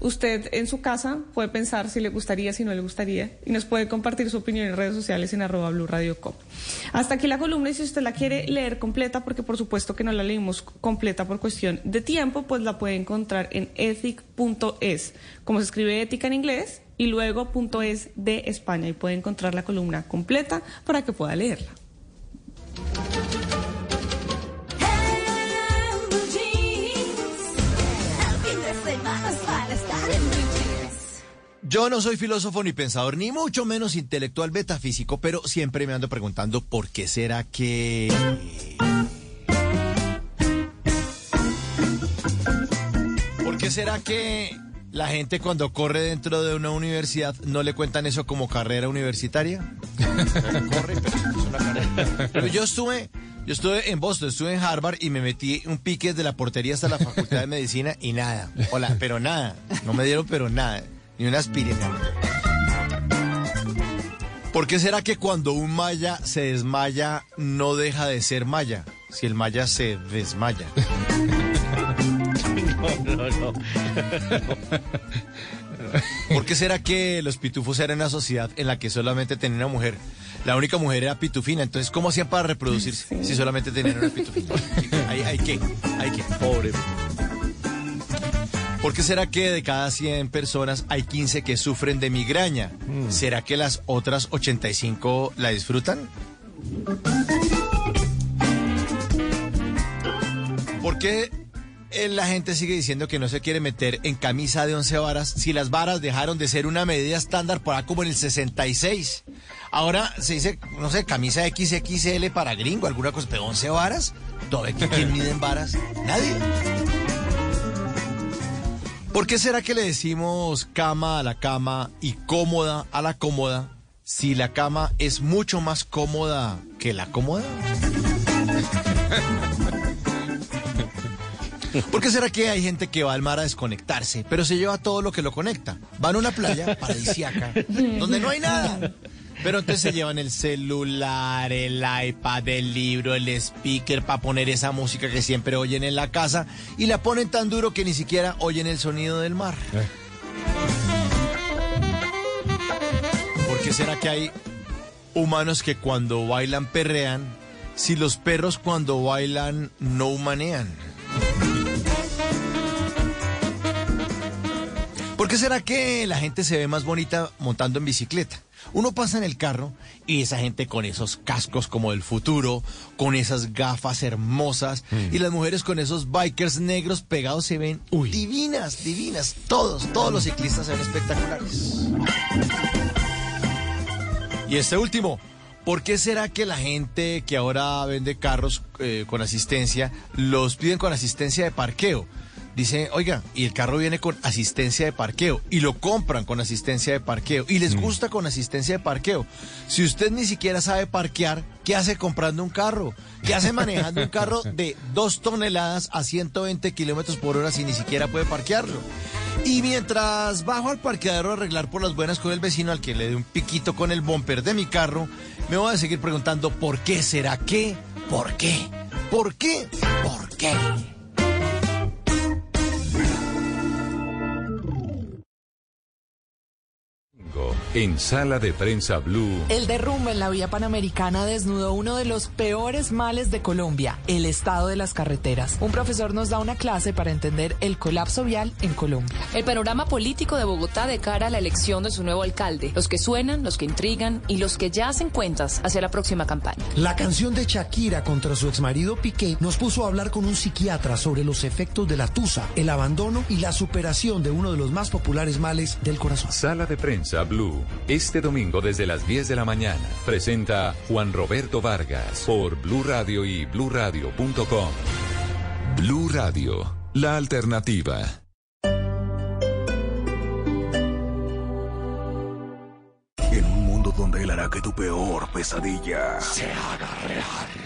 usted en su casa puede pensar si le gustaría, si no le gustaría y nos puede compartir su opinión en redes sociales en arroba Blue Radio Com. Hasta aquí la columna y si usted la quiere leer completa, porque por supuesto que no la leímos completa por cuestión de tiempo, pues la puede encontrar en ethic.es, como se escribe ética en inglés, y luego .es de España y puede encontrar la columna completa para que pueda leerla. Yo no soy filósofo ni pensador, ni mucho menos intelectual metafísico, pero siempre me ando preguntando por qué será que... ¿Por qué será que la gente cuando corre dentro de una universidad no le cuentan eso como carrera universitaria? Corre, pero es una carrera. Pero yo estuve, yo estuve en Boston, estuve en Harvard y me metí un pique desde la portería hasta la Facultad de Medicina y nada. Hola, pero nada. No me dieron pero nada. Ni una aspirina. ¿Por qué será que cuando un maya se desmaya no deja de ser maya? Si el maya se desmaya. <laughs> No, no, no. ¿Por qué será que los pitufos eran una sociedad en la que solamente tenían una mujer? La única mujer era pitufina, entonces ¿cómo hacían para reproducirse si solamente tenían una pitufina? <laughs> ¿Hay, hay qué? ¿Hay qué? Pobre. ¿Por qué será que de cada 100 personas hay 15 que sufren de migraña? ¿Será que las otras 85 la disfrutan? ¿Por qué eh, la gente sigue diciendo que no se quiere meter en camisa de 11 varas si las varas dejaron de ser una medida estándar por ahí como en el 66? Ahora se dice, no sé, camisa XXL para gringo, alguna cosa, pero 11 varas. ¿Todavía que- quién mide en varas? Nadie. ¿Por qué será que le decimos cama a la cama y cómoda a la cómoda si la cama es mucho más cómoda que la cómoda? <laughs> ¿Por qué será que hay gente que va al mar a desconectarse, pero se lleva todo lo que lo conecta? Van a una playa paradisíaca, donde no hay nada. Pero entonces se llevan el celular, el iPad, el libro, el speaker para poner esa música que siempre oyen en la casa y la ponen tan duro que ni siquiera oyen el sonido del mar. ¿Por qué será que hay humanos que cuando bailan perrean, si los perros cuando bailan no humanean? ¿Por qué será que la gente se ve más bonita montando en bicicleta? Uno pasa en el carro y esa gente con esos cascos como del futuro, con esas gafas hermosas y las mujeres con esos bikers negros pegados se ven divinas, divinas. Todos, todos los ciclistas se ven espectaculares. Y este último, ¿por qué será que la gente que ahora vende carros eh, con asistencia los piden con asistencia de parqueo? Dice, oiga, y el carro viene con asistencia de parqueo y lo compran con asistencia de parqueo y les gusta con asistencia de parqueo. Si usted ni siquiera sabe parquear, ¿qué hace comprando un carro? ¿Qué hace manejando un carro <laughs> de dos toneladas a 120 kilómetros por hora si ni siquiera puede parquearlo? Y mientras bajo al parqueadero a arreglar por las buenas con el vecino al que le dé un piquito con el bumper de mi carro, me voy a seguir preguntando ¿por qué será qué? ¿Por qué? ¿Por qué? ¿Por qué? En Sala de Prensa Blue. El derrumbe en la vía panamericana desnudó uno de los peores males de Colombia, el estado de las carreteras. Un profesor nos da una clase para entender el colapso vial en Colombia. El panorama político de Bogotá de cara a la elección de su nuevo alcalde. Los que suenan, los que intrigan y los que ya hacen cuentas hacia la próxima campaña. La canción de Shakira contra su exmarido Piqué nos puso a hablar con un psiquiatra sobre los efectos de la tusa, el abandono y la superación de uno de los más populares males del corazón. Sala de Prensa Blue. Este domingo desde las 10 de la mañana presenta Juan Roberto Vargas por Blue Radio y bluradio.com. Blue Radio, la alternativa. En un mundo donde él hará que tu peor pesadilla se haga real.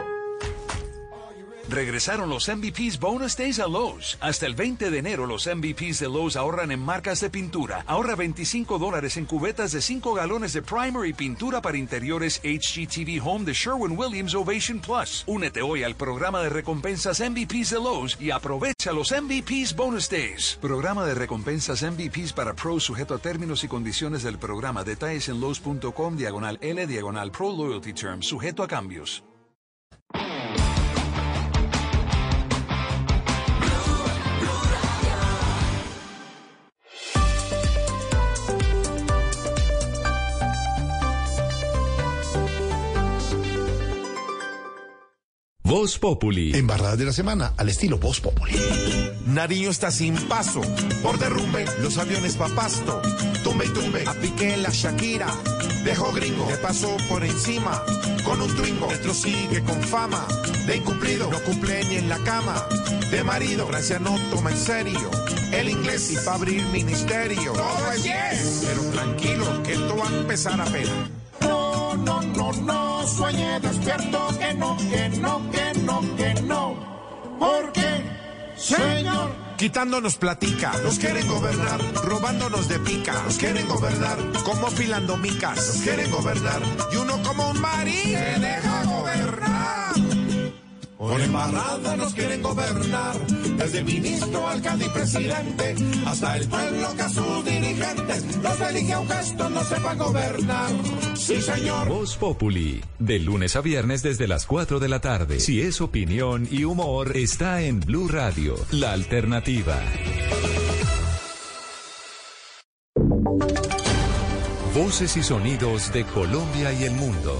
Regresaron los MVPs Bonus Days a Lowe's. Hasta el 20 de enero los MVPs de Lowe's ahorran en marcas de pintura. Ahorra 25 dólares en cubetas de 5 galones de primer y pintura para interiores HGTV Home de Sherwin Williams Ovation Plus. Únete hoy al programa de recompensas MVPs de Lowe's y aprovecha los MVPs Bonus Days. Programa de recompensas MVPs para pros sujeto a términos y condiciones del programa. Detalles en Lowe's.com diagonal L diagonal Pro Loyalty Term sujeto a cambios. Voz Populi. Embarradas de la semana, al estilo Voz Populi. Nariño está sin paso, por derrumbe, los aviones pa' pasto. Tumbe y tumbe, a Piqué la Shakira. Dejó gringo, le pasó por encima. Con un twingo, Petro sigue con fama. De incumplido, no cumple ni en la cama. De marido, Francia no toma en serio. El inglés y pa' abrir ministerio. Todo es yes, pero tranquilo, que esto va a empezar a pena. No, no, no, sueñe despierto, que no, que no, que no, que no. Porque, señor, quitándonos platica, nos quieren gobernar, robándonos de pica, nos quieren gobernar, como filando micas, nos quieren gobernar, y uno como un marín. Se deja gobernar. Por embarrada nos quieren gobernar, desde ministro, alcalde y presidente, hasta el pueblo que a sus dirigentes los elige a un gesto, no sepan gobernar. Sí, señor. Voz Populi, de lunes a viernes desde las 4 de la tarde. Si es opinión y humor, está en Blue Radio, la alternativa. Voces y sonidos de Colombia y el mundo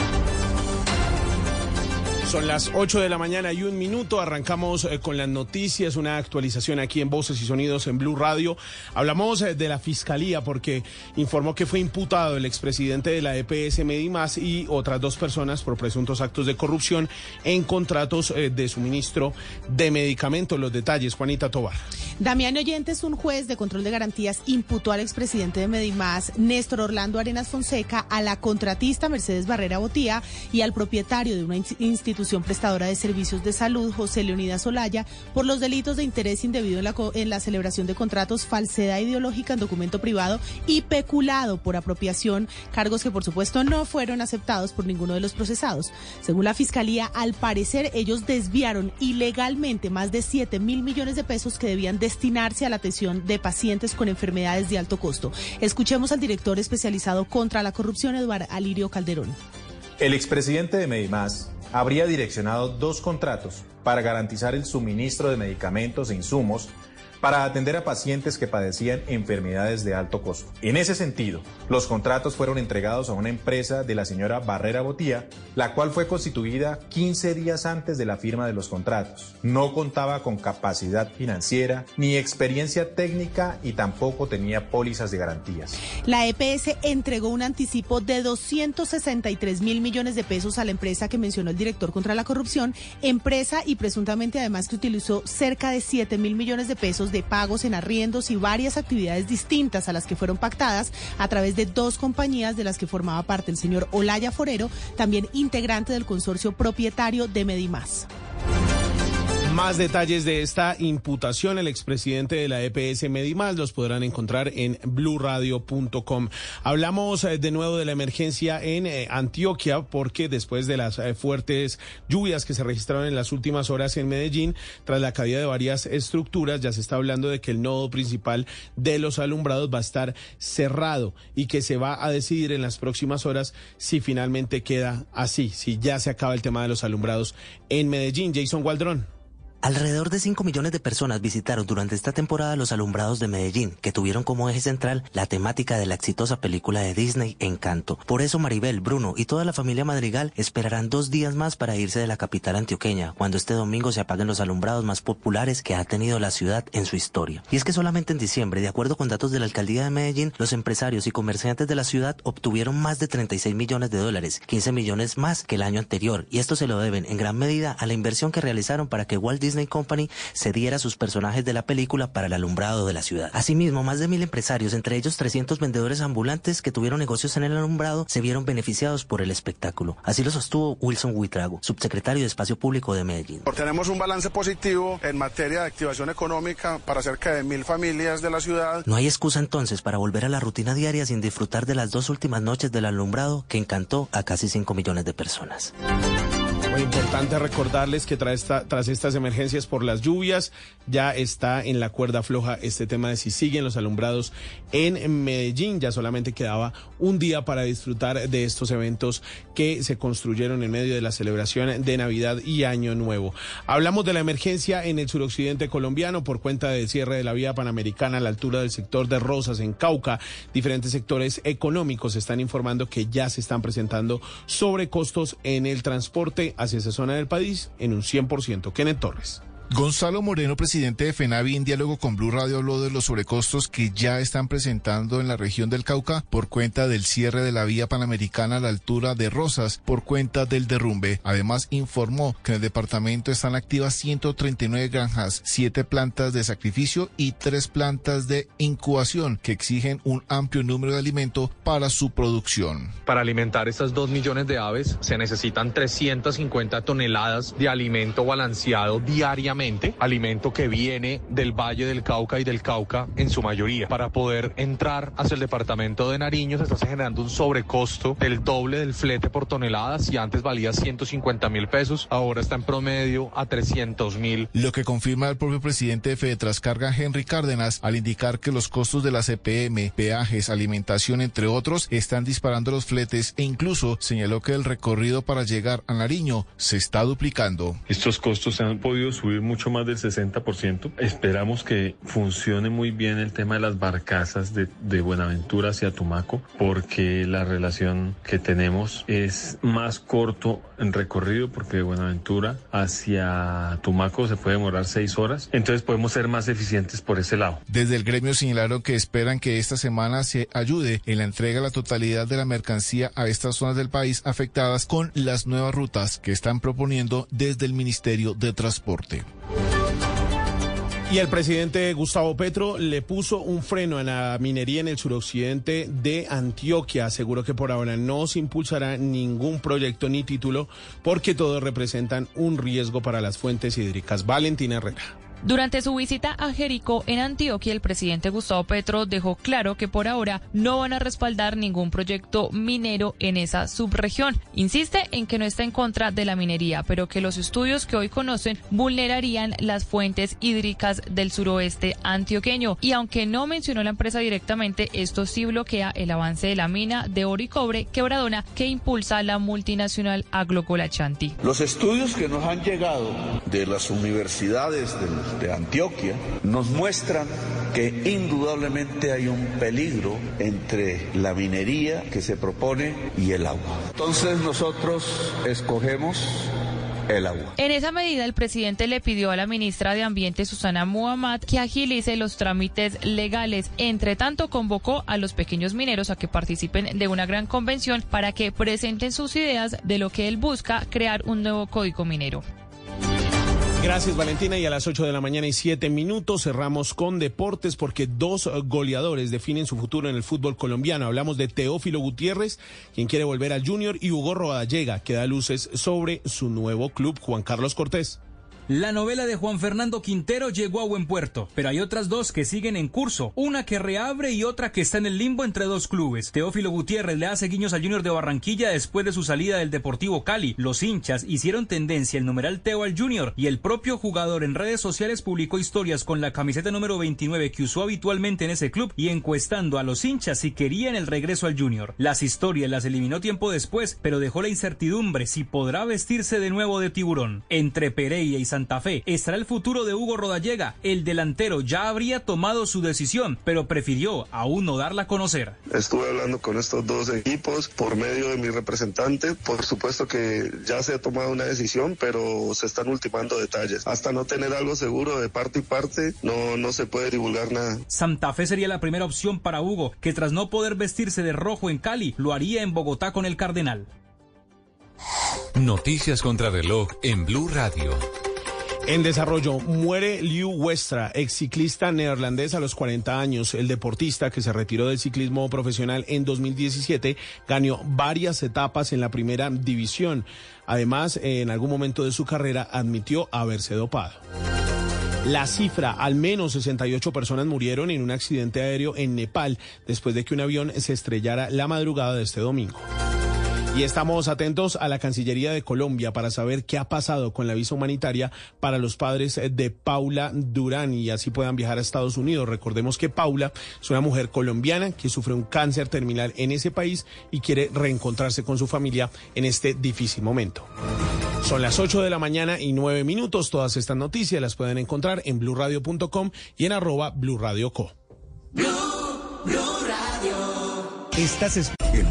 Son las 8 de la mañana y un minuto. Arrancamos eh, con las noticias, una actualización aquí en Voces y Sonidos en Blue Radio. Hablamos eh, de la Fiscalía porque informó que fue imputado el expresidente de la EPS Medimás y otras dos personas por presuntos actos de corrupción en contratos eh, de suministro de medicamentos. Los detalles, Juanita Tobar. Damián Oyentes, un juez de control de garantías, imputó al expresidente de Medimás, Néstor Orlando Arenas Fonseca, a la contratista Mercedes Barrera Botía y al propietario de una institución prestadora de servicios de salud, José Leonidas Olaya, por los delitos de interés indebido en la, celebración de contratos, falsedad ideológica en documento privado y peculado por apropiación, cargos que por supuesto no fueron aceptados por ninguno de los procesados. Según la Fiscalía, al parecer ellos desviaron ilegalmente más de 7 mil millones de pesos que debían destinarse a la atención de pacientes con enfermedades de alto costo. Escuchemos al director especializado contra la corrupción, Eduardo Alirio Calderón. El expresidente de Medimás habría direccionado dos contratos para garantizar el suministro de medicamentos e insumos para atender a pacientes que padecían enfermedades de alto costo. En ese sentido, los contratos fueron entregados a una empresa de la señora Barrera Botía, la cual fue constituida 15 días antes de la firma de los contratos. No contaba con capacidad financiera ni experiencia técnica y tampoco tenía pólizas de garantías. La EPS entregó un anticipo de 263 mil millones de pesos a la empresa que mencionó el director contra la corrupción, empresa y presuntamente además que utilizó cerca de 7 mil millones de pesos de pagos en arriendos y varias actividades distintas a las que fueron pactadas a través de dos compañías de las que formaba parte el señor Olaya Forero, también integrante del consorcio propietario de Medimás. Más detalles de esta imputación, el expresidente de la EPS Medimás los podrán encontrar en bluradio.com. Hablamos eh, de nuevo de la emergencia en eh, Antioquia porque después de las eh, fuertes lluvias que se registraron en las últimas horas en Medellín, tras la caída de varias estructuras, ya se está hablando de que el nodo principal de los alumbrados va a estar cerrado y que se va a decidir en las próximas horas si finalmente queda así, si ya se acaba el tema de los alumbrados en Medellín. Jason Waldrón. Alrededor de 5 millones de personas visitaron durante esta temporada los alumbrados de Medellín, que tuvieron como eje central la temática de la exitosa película de Disney Encanto. Por eso Maribel, Bruno y toda la familia Madrigal esperarán dos días más para irse de la capital antioqueña, cuando este domingo se apaguen los alumbrados más populares que ha tenido la ciudad en su historia. Y es que solamente en diciembre, de acuerdo con datos de la alcaldía de Medellín, los empresarios y comerciantes de la ciudad obtuvieron más de 36 millones de dólares, 15 millones más que el año anterior, y esto se lo deben en gran medida a la inversión que realizaron para que Walt Disney Disney Company cediera sus personajes de la película para el alumbrado de la ciudad. Asimismo, más de mil empresarios, entre ellos 300 vendedores ambulantes que tuvieron negocios en el alumbrado, se vieron beneficiados por el espectáculo. Así lo sostuvo Wilson Huitrago, subsecretario de Espacio Público de Medellín. Tenemos un balance positivo en materia de activación económica para cerca de mil familias de la ciudad. No hay excusa entonces para volver a la rutina diaria sin disfrutar de las dos últimas noches del alumbrado que encantó a casi 5 millones de personas. Muy importante recordarles que tras, esta, tras estas emergencias por las lluvias ya está en la cuerda floja este tema de si siguen los alumbrados en Medellín. Ya solamente quedaba un día para disfrutar de estos eventos que se construyeron en medio de la celebración de Navidad y Año Nuevo. Hablamos de la emergencia en el suroccidente colombiano por cuenta del cierre de la vía panamericana a la altura del sector de Rosas en Cauca. Diferentes sectores económicos están informando que ya se están presentando sobrecostos en el transporte hacia esa zona del país en un 100%. Kenneth Torres. Gonzalo Moreno, presidente de FENAVI, en diálogo con Blue Radio, habló de los sobrecostos que ya están presentando en la región del Cauca por cuenta del cierre de la vía panamericana a la altura de Rosas por cuenta del derrumbe. Además, informó que en el departamento están activas 139 granjas, 7 plantas de sacrificio y 3 plantas de incubación que exigen un amplio número de alimento para su producción. Para alimentar estas 2 millones de aves se necesitan 350 toneladas de alimento balanceado diariamente alimento que viene del Valle del Cauca y del Cauca en su mayoría. Para poder entrar hacia el departamento de Nariño se está generando un sobrecosto del doble del flete por tonelada. Si antes valía 150 mil pesos, ahora está en promedio a 300 mil. Lo que confirma el propio presidente de Fedetrascarga, Henry Cárdenas, al indicar que los costos de la CPM, peajes, alimentación, entre otros, están disparando los fletes e incluso señaló que el recorrido para llegar a Nariño se está duplicando. Estos costos se han podido subir mucho más del 60%. Esperamos que funcione muy bien el tema de las barcazas de, Buenaventura hacia Tumaco, porque la relación que tenemos es más corto en recorrido, porque de Buenaventura hacia Tumaco se puede demorar seis horas. Entonces podemos ser más eficientes por ese lado. Desde el gremio señalaron que esperan que esta semana se ayude en la entrega de la totalidad de la mercancía a estas zonas del país afectadas con las nuevas rutas que están proponiendo desde el Ministerio de Transporte. Y el presidente Gustavo Petro le puso un freno a la minería en el suroccidente de Antioquia. Aseguró que por ahora no se impulsará ningún proyecto ni título porque todos representan un riesgo para las fuentes hídricas. Valentina Herrera. Durante su visita a Jericó, en Antioquia, el presidente Gustavo Petro dejó claro que por ahora no van a respaldar ningún proyecto minero en esa subregión. Insiste en que no está en contra de la minería, pero que los estudios que hoy conocen vulnerarían las fuentes hídricas del suroeste antioqueño. Y aunque no mencionó la empresa directamente, esto sí bloquea el avance de la mina de oro y cobre quebradona que impulsa la multinacional Agrocolachanti. Los estudios que nos han llegado de las universidades del de Antioquia nos muestran que indudablemente hay un peligro entre la minería que se propone y el agua. Entonces nosotros escogemos el agua. En esa medida, el presidente le pidió a la ministra de Ambiente, Susana Muhammad, que agilice los trámites legales. Entre tanto, convocó a los pequeños mineros a que participen de una gran convención para que presenten sus ideas de lo que él busca crear un nuevo código minero. Gracias Valentina y a las 8 de la mañana y 7 minutos cerramos con deportes porque dos goleadores definen su futuro en el fútbol colombiano. Hablamos de Teófilo Gutiérrez, quien quiere volver al Junior, y Hugo Rodallega, que da luces sobre su nuevo club, Juan Carlos Cortés. La novela de Juan Fernando Quintero llegó a buen puerto, pero hay otras dos que siguen en curso, una que reabre y otra que está en el limbo entre dos clubes. Teófilo Gutiérrez le hace guiños al Junior de Barranquilla después de su salida del Deportivo Cali. Los hinchas hicieron tendencia el numeral Teo al Junior y el propio jugador en redes sociales publicó historias con la camiseta número 29 que usó habitualmente en ese club y encuestando a los hinchas si querían el regreso al Junior. Las historias las eliminó tiempo después, pero dejó la incertidumbre si podrá vestirse de nuevo de tiburón. Entre Pereira y Santa Fe estará el futuro de Hugo Rodallega. El delantero ya habría tomado su decisión, pero prefirió aún no darla a conocer. Estuve hablando con estos dos equipos por medio de mi representante. Por supuesto que ya se ha tomado una decisión, pero se están ultimando detalles. Hasta no tener algo seguro de parte y parte, no, no se puede divulgar nada. Santa Fe sería la primera opción para Hugo, que tras no poder vestirse de rojo en Cali, lo haría en Bogotá con el Cardenal. Noticias contra reloj en Blue Radio. En desarrollo, muere Liu Westra, ex ciclista neerlandés a los 40 años. El deportista que se retiró del ciclismo profesional en 2017 ganó varias etapas en la primera división. Además, en algún momento de su carrera admitió haberse dopado. La cifra, al menos 68 personas murieron en un accidente aéreo en Nepal después de que un avión se estrellara la madrugada de este domingo. Y estamos atentos a la Cancillería de Colombia para saber qué ha pasado con la visa humanitaria para los padres de Paula Durán y así puedan viajar a Estados Unidos. Recordemos que Paula es una mujer colombiana que sufre un cáncer terminal en ese país y quiere reencontrarse con su familia en este difícil momento. Son las 8 de la mañana y 9 minutos. Todas estas noticias las pueden encontrar en blurradio.com y en arroba blurradioco. Estás en un mundo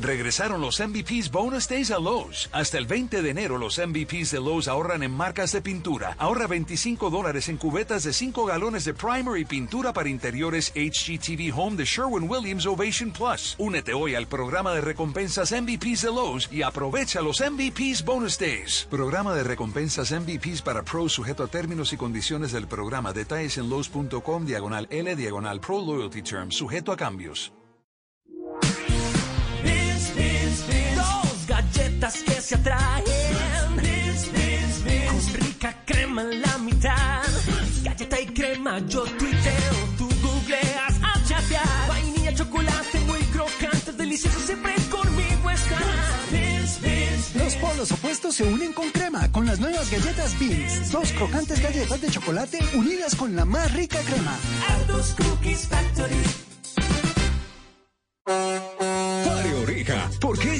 Regresaron los MVPs Bonus Days a Lowe's. Hasta el 20 de enero los MVPs de Lowe's ahorran en marcas de pintura. Ahorra 25 dólares en cubetas de 5 galones de primer y pintura para interiores HGTV Home de Sherwin-Williams Ovation Plus. Únete hoy al programa de recompensas MVPs de Lowe's y aprovecha los MVPs Bonus Days. Programa de recompensas MVPs para pros sujeto a términos y condiciones del programa. Detalles en Lowe's.com diagonal L diagonal Pro Loyalty Term sujeto a cambios. Galletas que se atraen. Con rica crema en la mitad. Galleta y crema, yo tuiteo. Tú googleas a chatear. Vainilla, chocolate, muy crocante, delicioso, siempre conmigo estás. Los polos opuestos se unen con crema con las nuevas galletas Beans. Dos crocantes galletas de chocolate unidas con la más rica crema. Ardos Cookies Factory.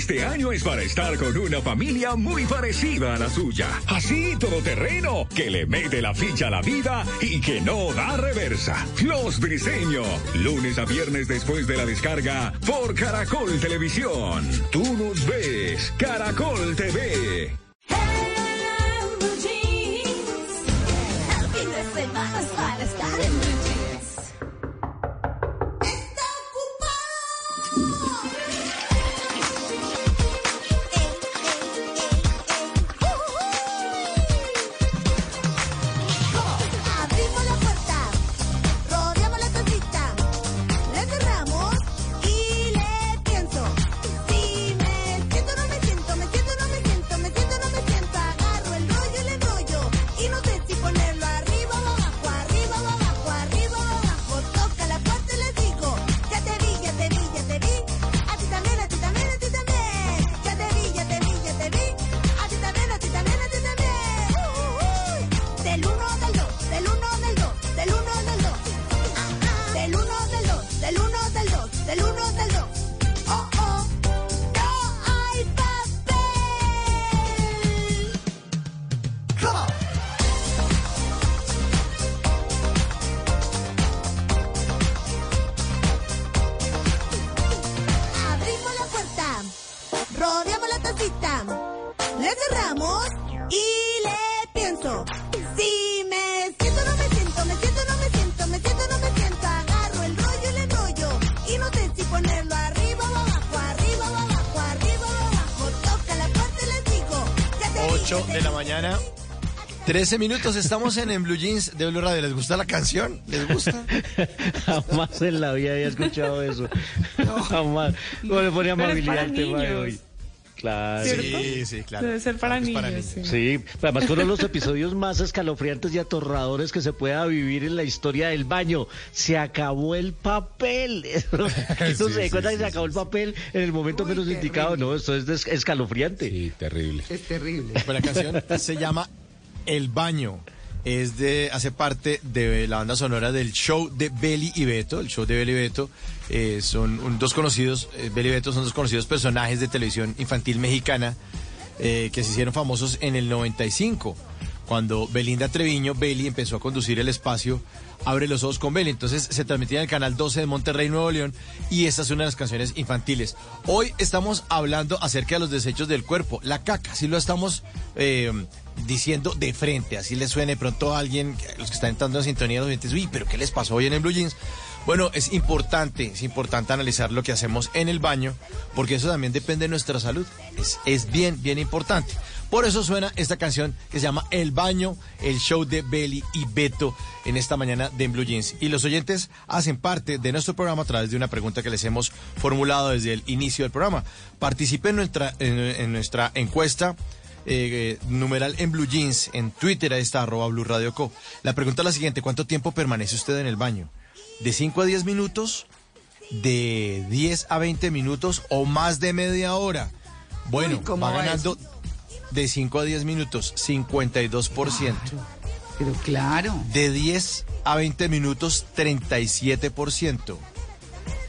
Este año es para estar con una familia muy parecida a la suya. Así todoterreno, que le mete la ficha a la vida y que no da reversa. Los Briseños, lunes a viernes después de la descarga por Caracol Televisión. Tú nos ves, Caracol TV. 13 minutos, estamos en, en Blue Jeans de Blue Radio. ¿Les gusta la canción? ¿Les gusta? <laughs> Jamás en la vida había escuchado eso. <laughs> Jamás. ¿Cómo le pone Pero es amabilidad al tema de niños. hoy? Claro. ¿Cierto? sí, claro. Debe ser para Claro niños. para sí. Sí, además con uno de los episodios más escalofriantes y atorradores que se pueda vivir en la historia del baño. Se acabó el papel. <laughs> Eso Sí, se sí, cuenta que sí, se acabó el papel en el momento Uy, menos terrible. indicado. No, esto es escalofriante. Sí, terrible. Es terrible. Pues la canción se llama El Baño. Es de, hace parte de la banda sonora del show de Belly y Beto. El show de Belly y Beto eh, son un- dos conocidos, eh, Belly y Beto son dos conocidos personajes de televisión infantil mexicana eh, que se hicieron famosos en el 95. Cuando Belinda Treviño, Belly, empezó a conducir el espacio Abre los ojos con Belly. Entonces se transmitía en el canal 12 de Monterrey, Nuevo León, y esta es una de las canciones infantiles. Hoy estamos hablando acerca de los desechos del cuerpo, la caca, si lo estamos eh, diciendo de frente, así le suene pronto a alguien, los que están entrando en sintonía, los oyentes, uy, pero ¿qué les pasó hoy en el Blue Jeans? Bueno, es importante, es importante analizar lo que hacemos en el baño, porque eso también depende de nuestra salud. Es, bien, bien importante. Por eso suena esta canción que se llama El Baño, el show de Belly y Beto en esta mañana de en Blue Jeans. Y los oyentes hacen parte de nuestro programa a través de una pregunta que les hemos formulado desde el inicio del programa. Participen en nuestra, en, nuestra encuesta. eh, numeral en Blue Jeans, en Twitter, ahí está, arroba Blue Radio Co. La pregunta es la siguiente, ¿cuánto tiempo permanece usted en el baño? ¿De 5 a 10 minutos? ¿De 10 a 20 minutos? ¿O más de media hora? Bueno, Uy, ¿cómo va va ganando de 5 a 10 minutos, 52%. Pero claro. De 10 a 20 minutos, 37%.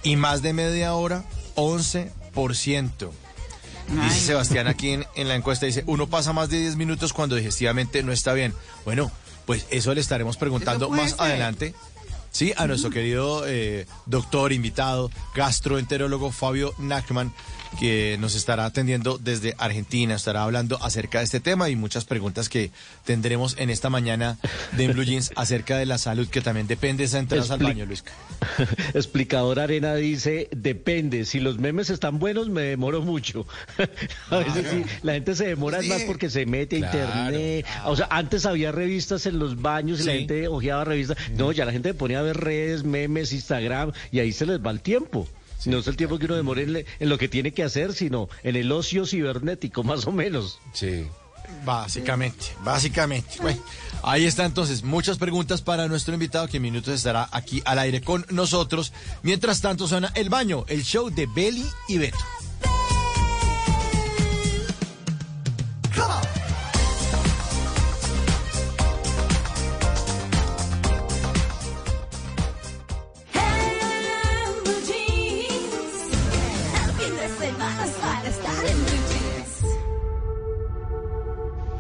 Y más de media hora, 11%. Dice Sebastián aquí en, en la encuesta, dice, uno pasa más de 10 minutos cuando digestivamente no está bien. Bueno, pues eso le estaremos preguntando más ser. adelante. Sí, a nuestro querido eh, doctor invitado, gastroenterólogo Fabio Nachman, que nos estará atendiendo desde Argentina, estará hablando acerca de este tema y muchas preguntas que tendremos en esta mañana de Blue Jeans acerca de la salud, que también depende de esa entrada al baño, Luis. <laughs> Explicador Arena dice, depende, si los memes están buenos me demoro mucho. <laughs> a veces sí, la gente se demora es más porque se mete a Claro. internet. O sea, antes había revistas en los baños y la Sí. gente ojeaba revistas. No, ya la gente ponía a ver redes, memes, Instagram y ahí se les va el tiempo. No es el tiempo que uno demore en, le- en lo que tiene que hacer, sino en el ocio cibernético, más o menos. Sí. Básicamente, básicamente. Bueno, ahí está entonces, muchas preguntas para nuestro invitado que en minutos estará aquí al aire con nosotros. Mientras tanto suena El Baño, el show de Belly y Beto.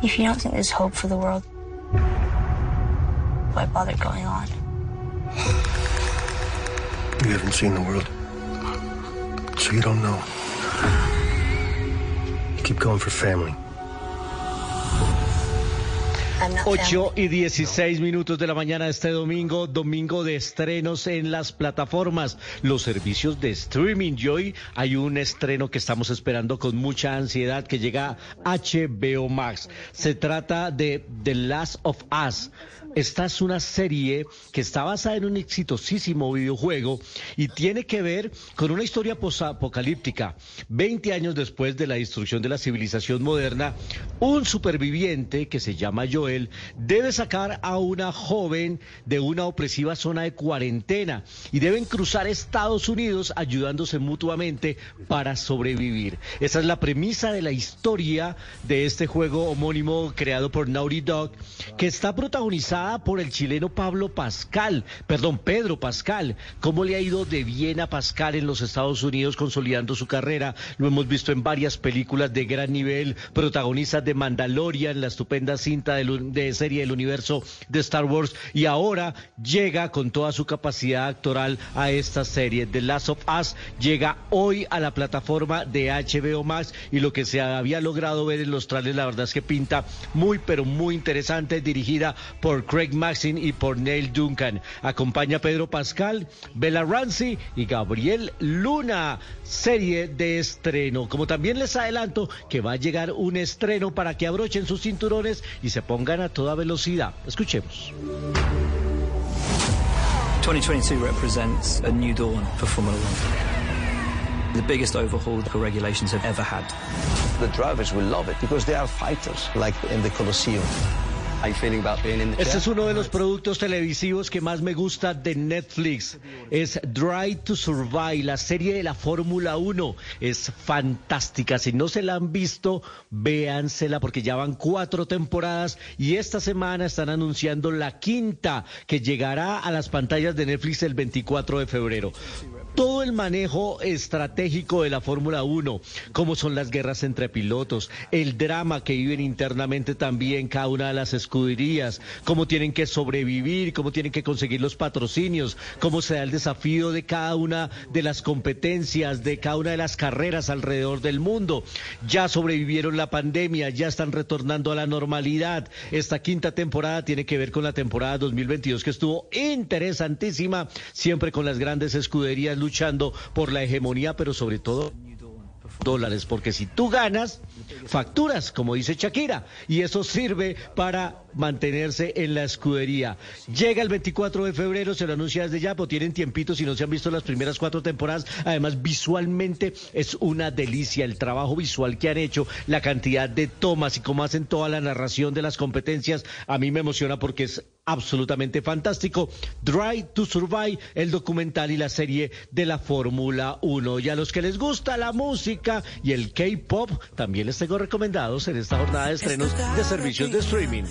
If you don't think there's hope for the world, why bother going on? You haven't seen the world, so you don't know. You keep going for family. I'm not 8 y 16 minutos de la mañana este domingo, domingo de estrenos en las plataformas, los servicios de streaming. Y hoy hay un estreno que estamos esperando con mucha ansiedad que llega HBO Max. Se trata de The Last of Us. Esta es una serie que está basada en un exitosísimo videojuego y tiene que ver con una historia posapocalíptica. 20 años después de la destrucción de la civilización moderna, un superviviente que se llama Joel debe sacar a una joven de una opresiva zona de cuarentena y deben cruzar Estados Unidos ayudándose mutuamente para sobrevivir. Esa es la premisa de la historia de este juego homónimo creado por Naughty Dog que está protagonizada por el chileno Pablo Pascal, perdón, Pedro Pascal. ¿Cómo le ha ido de bien a Pascal en los Estados Unidos consolidando su carrera? Lo hemos visto en varias películas de gran nivel, protagonistas de Mandalorian, la estupenda cinta de, serie del universo de Star Wars, y ahora llega con toda su capacidad actoral a esta serie. The Last of Us llega hoy a la plataforma de HBO Max y lo que se había logrado ver en los trailers, la verdad es que pinta muy, pero muy interesante, dirigida por Craig Craig Maxin y por Neil Duncan. Acompaña Pedro Pascal, Bella Ramsey y Gabriel Luna. Serie de estreno. Como también les adelanto que va a llegar un estreno para que abrochen sus cinturones y se pongan a toda velocidad. Escuchemos. 2022 represents a new dawn for Formula One. The biggest overhaul the regulations have ever had. The drivers will love it because they are fighters, like in the Colosseum. Este es uno de los productos televisivos que más me gusta de Netflix. Es Drive to Survive, la serie de la Fórmula 1. Es fantástica. Si no se la han visto, véansela porque ya van cuatro temporadas y esta semana están anunciando la quinta que llegará a las pantallas de Netflix el 24 de febrero todo el manejo estratégico de la Fórmula 1, cómo son las guerras entre pilotos, el drama que viven internamente también cada una de las escuderías, cómo tienen que sobrevivir, cómo tienen que conseguir los patrocinios, cómo se da el desafío de cada una de las competencias, de cada una de las carreras alrededor del mundo. Ya sobrevivieron la pandemia, ya están retornando a la normalidad. Esta quinta temporada tiene que ver con la temporada 2022 que estuvo interesantísima, siempre con las grandes escuderías luchando por la hegemonía, pero sobre todo dólares, porque si tú ganas, facturas, como dice Shakira, y eso sirve para mantenerse en la escudería. Llega el 24 de febrero, se lo anuncia desde ya, pero tienen tiempito si no se han visto las primeras cuatro temporadas. Además, visualmente es una delicia el trabajo visual que han hecho, la cantidad de tomas y cómo hacen toda la narración de las competencias. A mí me emociona porque es absolutamente fantástico. Drive to Survive, el documental y la serie de la Fórmula 1. Y a los que les gusta la música y el K-pop, también les tengo recomendados en esta jornada de estrenos de servicios de streaming.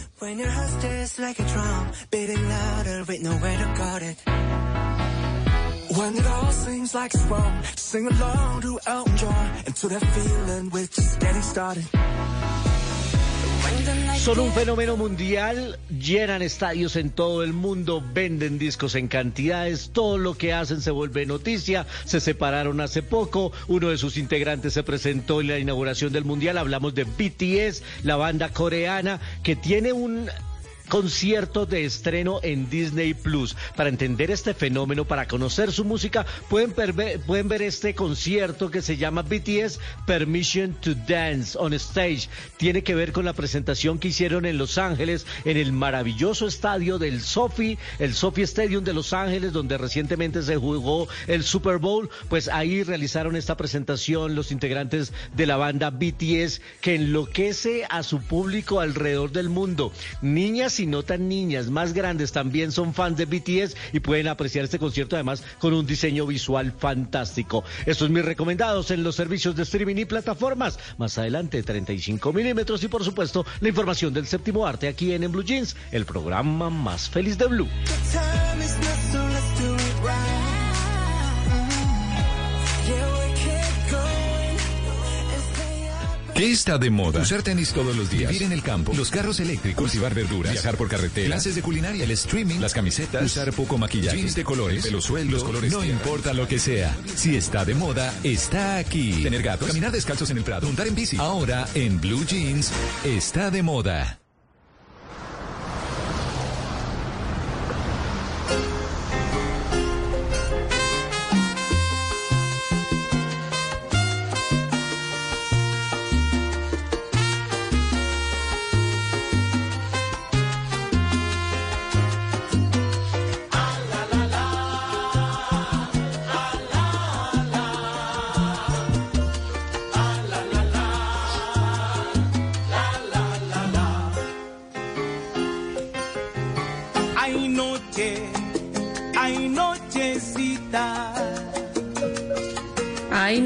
When it. All seems like it's sing along to Elton and that feeling we're just getting started. Son un fenómeno mundial, llenan estadios en todo el mundo, venden discos en cantidades, todo lo que hacen se vuelve noticia, se separaron hace poco, uno de sus integrantes se presentó en la inauguración del mundial, hablamos de BTS, la banda coreana que tiene un concierto de estreno en Disney Plus. Para entender este fenómeno, para conocer su música, pueden, pueden ver este concierto que se llama BTS Permission to Dance on Stage. Tiene que ver con la presentación que hicieron en Los Ángeles, en el maravilloso estadio del Sophie, el Sophie Stadium de Los Ángeles, donde recientemente se jugó el Super Bowl. Pues ahí realizaron esta presentación los integrantes de la banda BTS, que enloquece a su público alrededor del mundo. Niñas y no tan niñas, más grandes también son fans de BTS y pueden apreciar este concierto además con un diseño visual fantástico. Estos mis recomendados en los servicios de streaming y plataformas. Más adelante 35 milímetros y por supuesto la información del séptimo arte aquí en, en Blue Jeans, el programa más feliz de Blue. ¿Qué está de moda? Usar tenis todos los días. Vivir en el campo. Los carros eléctricos. Cultivar verduras. Viajar por carretera. Clases de culinaria. El streaming. Las camisetas. Usar poco maquillaje. Jeans de colores. Pelo. Los colores no importa lo que sea. Si está de moda, está aquí. Tener gatos. Caminar descalzos en el prado. Montar en bici. Ahora, en Blue Jeans, está de moda.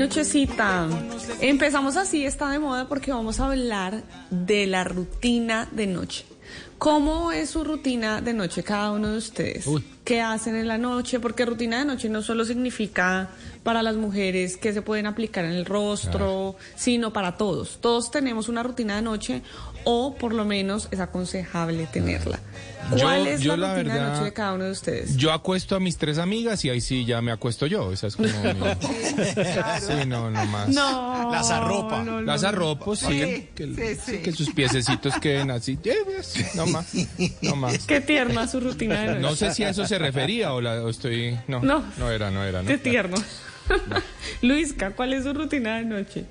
Nochecita. Empezamos así, está de moda porque vamos a hablar de la rutina de noche. ¿Cómo es su rutina de noche cada uno de ustedes? ¿Qué hacen en la noche? Porque rutina de noche no solo significa para las mujeres que se pueden aplicar en el rostro, sino para todos. Todos tenemos una rutina de noche o por lo menos es aconsejable tenerla. Yo- ¿Cuál es yo la la rutina de noche de cada uno de ustedes? Yo acuesto a mis tres amigas y ahí sí ya me acuesto yo. Esa es como mi... <laughs> Sí, no, no más. No. Las arropa. no, no, Las arropo, sí. Sí, que, sí, sí. que sus piececitos queden así. Eh, pues, No más. No más. Qué tierna su rutina de noche. No sé si a eso se refería o, la, o estoy... No, No. no, era, no era. No. Qué tierno. <laughs> Luisca, ¿cuál es su rutina de noche?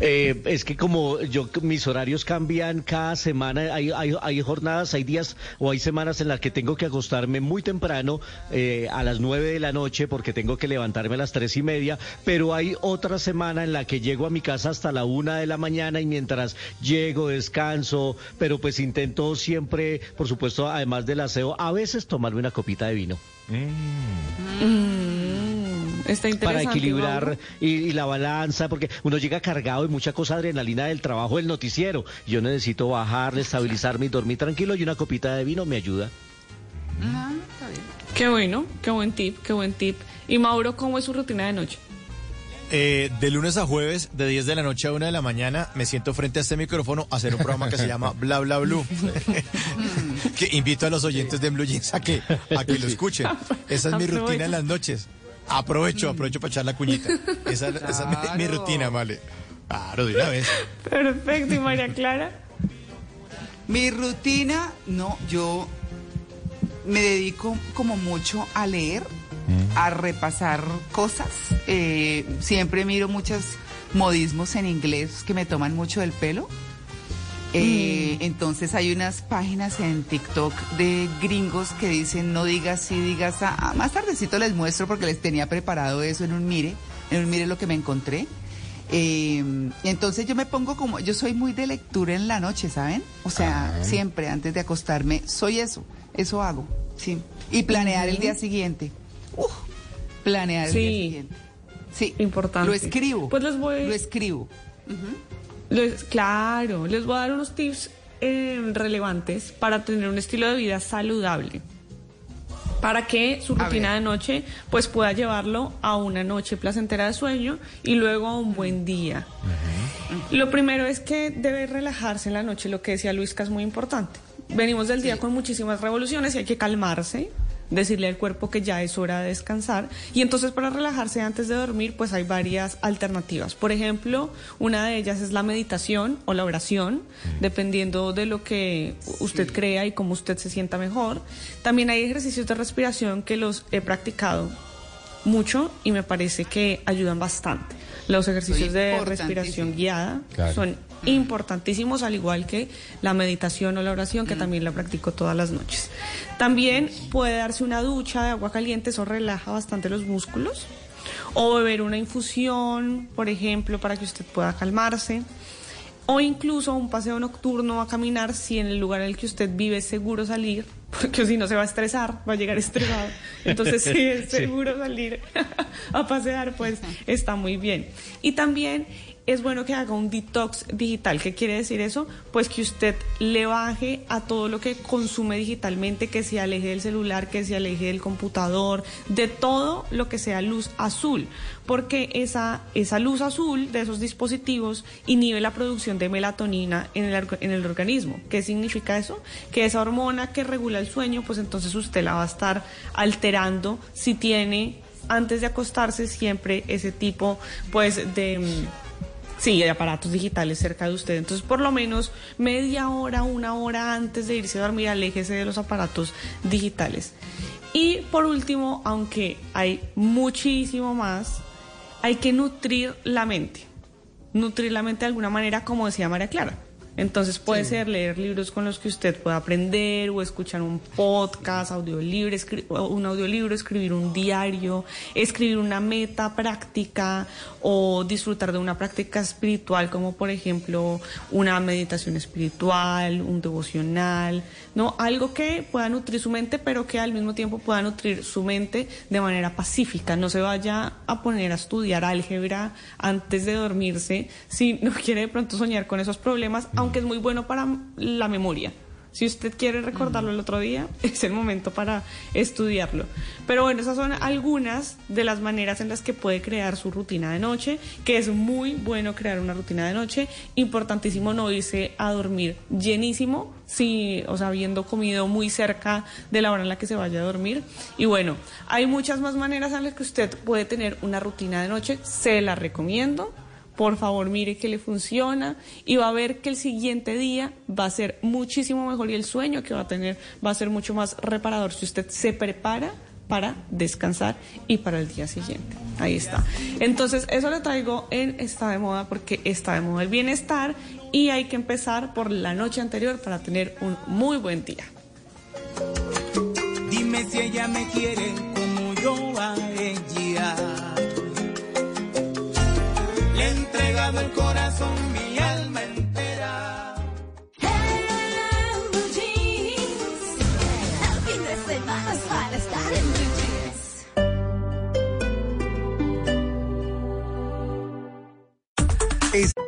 Eh, es que como yo mis horarios cambian cada semana, hay, hay, hay jornadas, hay días o hay semanas en las que tengo que acostarme muy temprano eh, a las nueve de la noche porque tengo que levantarme a las tres y media, pero hay otra semana en la que llego a mi casa hasta la una de la mañana y mientras llego descanso, pero pues intento siempre, por supuesto, además del aseo, a veces tomarme una copita de vino. Mm, está interesante. para equilibrar y, y la balanza, porque uno llega cargado de mucha cosa adrenalina del trabajo del noticiero. Yo necesito bajar, estabilizarme y dormir tranquilo y una copita de vino me ayuda. Ah, está bien. Qué bueno, qué buen tip, qué buen tip. Y Mauro, ¿cómo es su rutina de noche? Eh, de lunes a jueves, de 10 de la noche a 1 de la mañana, me siento frente a este micrófono a hacer un programa que se llama <laughs> Bla Bla Blue. <laughs> que invito a los oyentes de Blue Jeans a que, a que lo escuchen. Esa es mi rutina en las noches. Aprovecho, aprovecho para echar la cuñita. <laughs> Esa, esa es mi, rutina, vale. Claro, de una vez. Perfecto, y María Clara. Mi rutina, no, yo me dedico como mucho a leer, a repasar cosas. Eh, siempre miro muchos modismos en inglés que me toman mucho del pelo. Eh, Entonces hay unas páginas en TikTok de gringos que dicen no digas sí, digas ah. Más tardecito les muestro porque les tenía preparado eso en un mire, en un mire lo que me encontré. Eh, entonces yo me pongo como, yo soy muy de lectura en la noche, ¿saben? O sea, Ah. siempre antes de acostarme, soy eso, eso hago, sí. Y planear el día siguiente. Uf, planear el día Sí. siguiente. Sí, Importante. lo escribo. Pues les voy. Lo escribo. Les- claro, les voy a dar unos tips eh, relevantes para tener un estilo de vida saludable. Para que su rutina de noche pues pueda llevarlo a una noche placentera de sueño y luego a un buen día. Lo primero es que debe relajarse en la noche, lo que decía Luisca es muy importante. Venimos del día con muchísimas revoluciones y hay que calmarse, decirle al cuerpo que ya es hora de descansar. Y entonces para relajarse antes de dormir, pues hay varias alternativas. Por ejemplo, una de ellas es la meditación o la oración, dependiendo de lo que usted crea y cómo usted se sienta mejor. También hay ejercicios de respiración que los he practicado mucho y me parece que ayudan bastante. Los ejercicios de respiración guiada Claro. son importantísimos, al igual que la meditación o la oración, que también la practico todas las noches. También puede darse una ducha de agua caliente, eso relaja bastante los músculos. O beber una infusión, por ejemplo, para que usted pueda calmarse. O incluso un paseo nocturno a caminar si en el lugar en el que usted vive es seguro salir, <laughs> porque si no se va a estresar, va a llegar estresado. Entonces, si es <laughs> seguro salir <laughs> a pasear, pues está muy bien. Y también es bueno que haga un detox digital. ¿Qué quiere decir eso? Pues que usted le baje a todo lo que consume digitalmente, que se aleje del celular, que se aleje del computador, de todo lo que sea luz azul, porque esa, esa luz azul de esos dispositivos inhibe la producción de melatonina en el, en el organismo. ¿Qué significa eso? Que esa hormona que regula el sueño, pues entonces usted la va a estar alterando si tiene antes de acostarse siempre ese tipo pues de mm, Sí, de aparatos digitales cerca de usted. Entonces, por lo menos media hora, una hora antes de irse a dormir, aléjese de los aparatos digitales. Y por último, aunque hay muchísimo más, hay que nutrir la mente. Nutrir la mente de alguna manera, como decía María Clara. Entonces puede ser leer libros con los que usted pueda aprender o escuchar un podcast, audiolibro, un audiolibro, escribir un diario, escribir una meta práctica o disfrutar de una práctica espiritual como por ejemplo una meditación espiritual, un devocional, no algo que pueda nutrir su mente, pero que al mismo tiempo pueda nutrir su mente de manera pacífica. No se vaya a poner a estudiar álgebra antes de dormirse si no quiere de pronto soñar con esos problemas, aunque es muy bueno para la memoria. Si usted quiere recordarlo el otro día, <laughs> es el momento para estudiarlo. Pero bueno, esas son algunas de las maneras en las que puede crear su rutina de noche, que es muy bueno crear una rutina de noche. Importantísimo no irse a dormir llenísimo, si, o sea, habiendo comido muy cerca de la hora en la que se vaya a dormir. Y bueno, hay muchas más maneras en las que usted puede tener una rutina de noche, se la recomiendo. Por favor, mire que le funciona y va a ver que el siguiente día va a ser muchísimo mejor y el sueño que va a tener va a ser mucho más reparador si usted se prepara para descansar y para el día siguiente. Ahí está. Entonces, eso le traigo en Está de Moda porque está de moda el bienestar y hay que empezar por la noche anterior para tener un muy buen día. Dime si ella me quiere como yo a ella. El corazón, mi alma entera. Jeans. El fin de semana es para estar en Blue Jeans.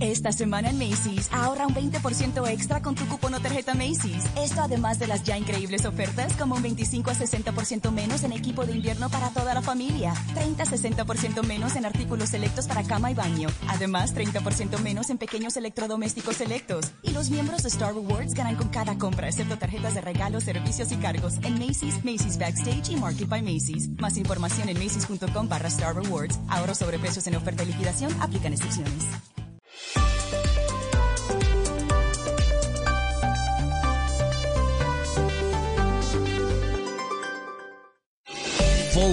Esta semana en Macy's, ahorra un 20% extra con tu cupón o tarjeta Macy's. Esto además de las ya increíbles ofertas como un 25 a 60% menos en equipo de invierno para toda la familia, 30 a 60% menos en artículos selectos para cama y baño, además 30% menos en pequeños electrodomésticos selectos. Y los miembros de Star Rewards ganan con cada compra, excepto tarjetas de regalo, servicios y cargos en Macy's, Macy's Backstage y Market by Macy's. Más información en macy's.com barra Star Rewards. Ahorro sobre precios en oferta y liquidación, aplican excepciones.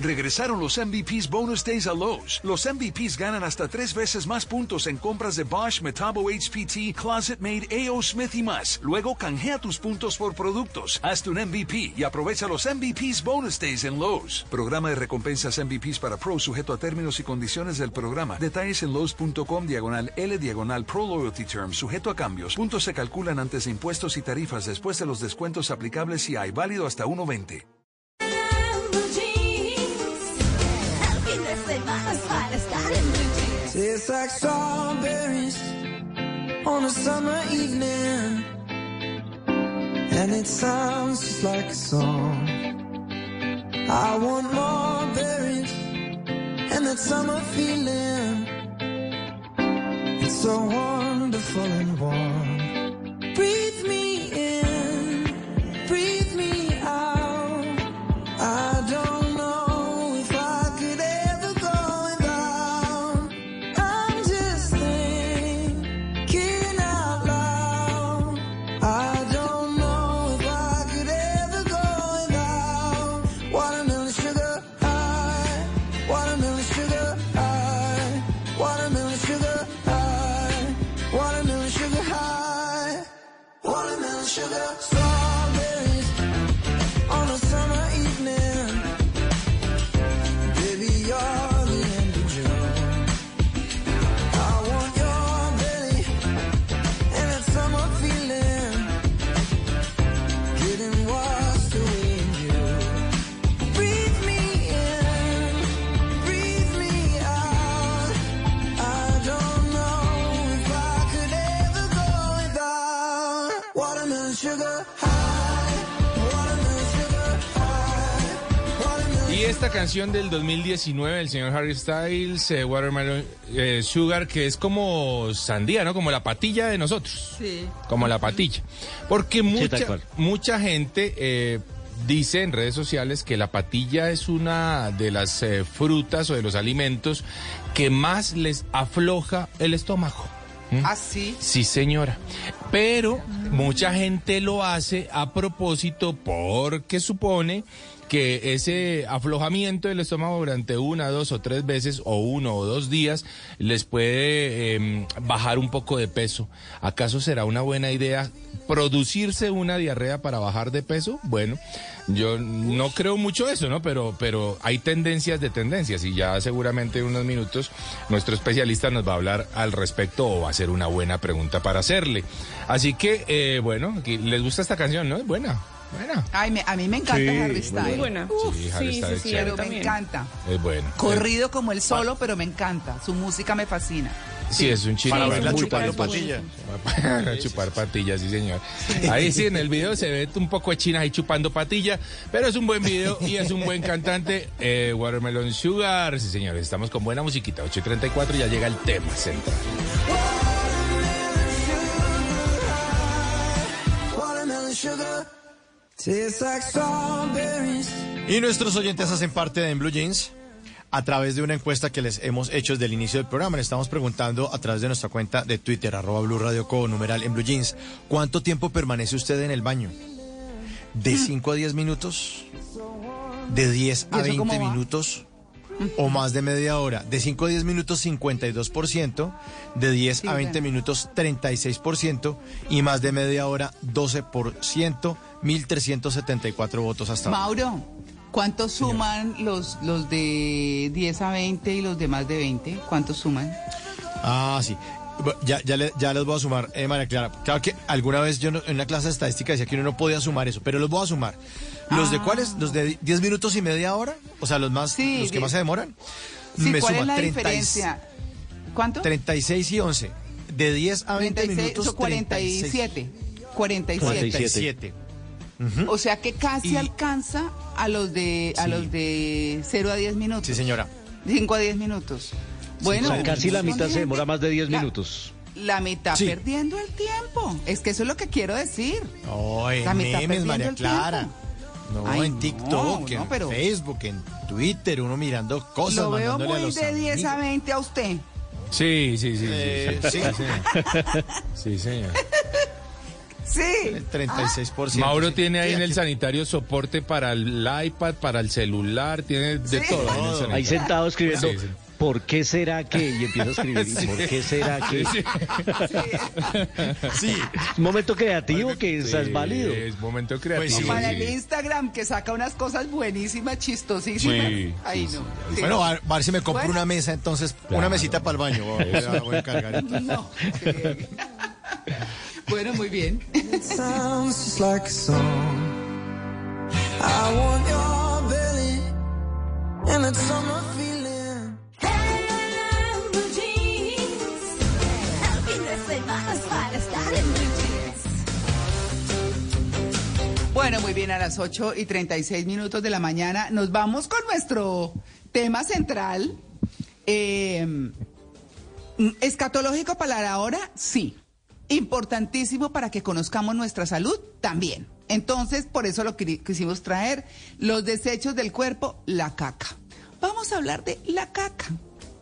Regresaron los MVPs Bonus Days a Lowe's. Los MVPs ganan hasta tres veces más puntos en compras de Bosch, Metabo HPT, Closet Made, AO Smith y más. Luego canjea tus puntos por productos. Hazte un MVP y aprovecha los MVPs Bonus Days en Lowe's. Programa de recompensas MVPs para Pro sujeto a términos y condiciones del programa. Detalles en Lowe's.com diagonal L diagonal Pro Loyalty Terms. Sujeto a cambios. Puntos se calculan antes de impuestos y tarifas después de los descuentos aplicables si hay. Válido hasta 1.20. Like strawberries on a summer evening. And it sounds just like a song. I want more berries and that summer feeling. It's so wonderful and warm. Breathe me esta canción del 2019 del señor Harry Styles, eh, Watermelon eh, Sugar, que es como sandía, ¿no? Como la patilla de nosotros. Sí. Como la patilla. Porque mucha, mucha gente eh, dice en redes sociales que la patilla es una de las eh, frutas o de los alimentos que más les afloja el estómago. ¿Mm? ¿Ah, sí? Sí, señora. Pero mucha gente lo hace a propósito porque supone que ese aflojamiento del estómago durante una, dos o tres veces o uno o dos días les puede em, bajar un poco de peso. ¿Acaso será una buena idea producirse una diarrea para bajar de peso? Bueno, yo no creo mucho eso, ¿no? Pero, pero hay tendencias de tendencias y ya seguramente en unos minutos nuestro especialista nos va a hablar al respecto o va a hacer una buena pregunta para hacerle. Así que, eh, bueno, aquí- ¿les gusta esta canción, no? Es buena. Buena. Ay, me- a mí me encanta Sí, Harry muy Styles. buena. Uf, Sí, Harry sí, Styles sí, pero me también. encanta. Es bueno. Corrido como él solo, pero me encanta. Su música me fascina. Sí, es un chino. Para verla muy chupando talentoso. patilla. Para <laughs> chupar patillas, sí, señor. Ahí sí, en el video se ve un poco de China ahí chupando patilla, pero es un buen video y es un buen cantante. Eh, Watermelon Sugar, sí, señores, estamos con buena musiquita. 8.34 y ya llega el tema central. Watermelon sugar. Y nuestros oyentes hacen parte de En Blue Jeans a través de una encuesta que les hemos hecho desde el inicio del programa. Le estamos preguntando a través de nuestra cuenta de Twitter, arroba Blue Radio Co, numeral en Blue Jeans, ¿cuánto tiempo permanece usted en el baño? ¿De 5 a 10 minutos? ¿De 10 a ¿Y eso cómo 20 va? minutos? ¿O más de media hora? De 5 a 10 minutos, 52%. De 10 a 20 minutos, 36%. Y más de media hora, 12%. 1.374 votos hasta ahora. Mauro, ¿cuántos suman los, los de 10 a 20 y los de más de 20? ¿Cuántos suman? Ah, sí. Ya, ya, le- ya los voy a sumar, eh, María Clara. Claro que alguna vez yo no- en una clase de estadística decía que uno no podía sumar eso, pero los voy a sumar. ¿Los Ah. de cuáles? ¿Los de 10 minutos y media hora? O sea, los más, Sí, los que más se demoran. Sí, Me ¿cuál es suma la 30 y- diferencia? ¿Cuánto? 36 y 11. De 10 a 20 36, minutos. son 47. 47. 47. O sea que casi alcanza a los de a Sí. los de 0 a 10 minutos. Sí, señora. 5 a 10 minutos. Bueno, O sea, casi la mitad se demora más de 10 la- minutos. La mitad Sí. perdiendo el tiempo. Es que eso es lo que quiero decir. En La mitad memes, perdiendo María el Clara. tiempo. No, Ay, en no, TikTok, no, en pero- Facebook, en Twitter, uno mirando cosas, Lo veo a muy los de 10 a amigos. 20 a usted. Sí, sí, sí. sí, Eh, <laughs> sí, sí. señor. Sí, señor. Sí. El 36%. Mauro sí. tiene ahí Sí, en el sanitario soporte para el iPad, para el celular, tiene de Sí. todo. ahí en el Ahí sentado escribiendo, Sí, sí. ¿Por qué será que? Y empieza a escribir, <laughs> ¿y ¿por qué será que? Sí, Sí. <laughs> Momento creativo que sí. es válido. Es momento Pues creativo. sí. Para el Instagram que saca unas cosas buenísimas, chistosísimas. Sí, no. Bueno, a ver, si me compro Bueno. una mesa, entonces, Claro. una mesita para el baño. Voy a, voy a cargar. <laughs> No. sí. bueno, muy bien. It sounds just like a song. I want your belly and that summer feeling. Bueno, muy bien, a las 8 y 36 minutos de la mañana nos vamos con nuestro tema central. Eh, escatológico para la hora, sí. Importantísimo para que conozcamos nuestra salud, también. Entonces, por eso lo quisimos traer. Los desechos del cuerpo, la caca. Vamos a hablar de la caca.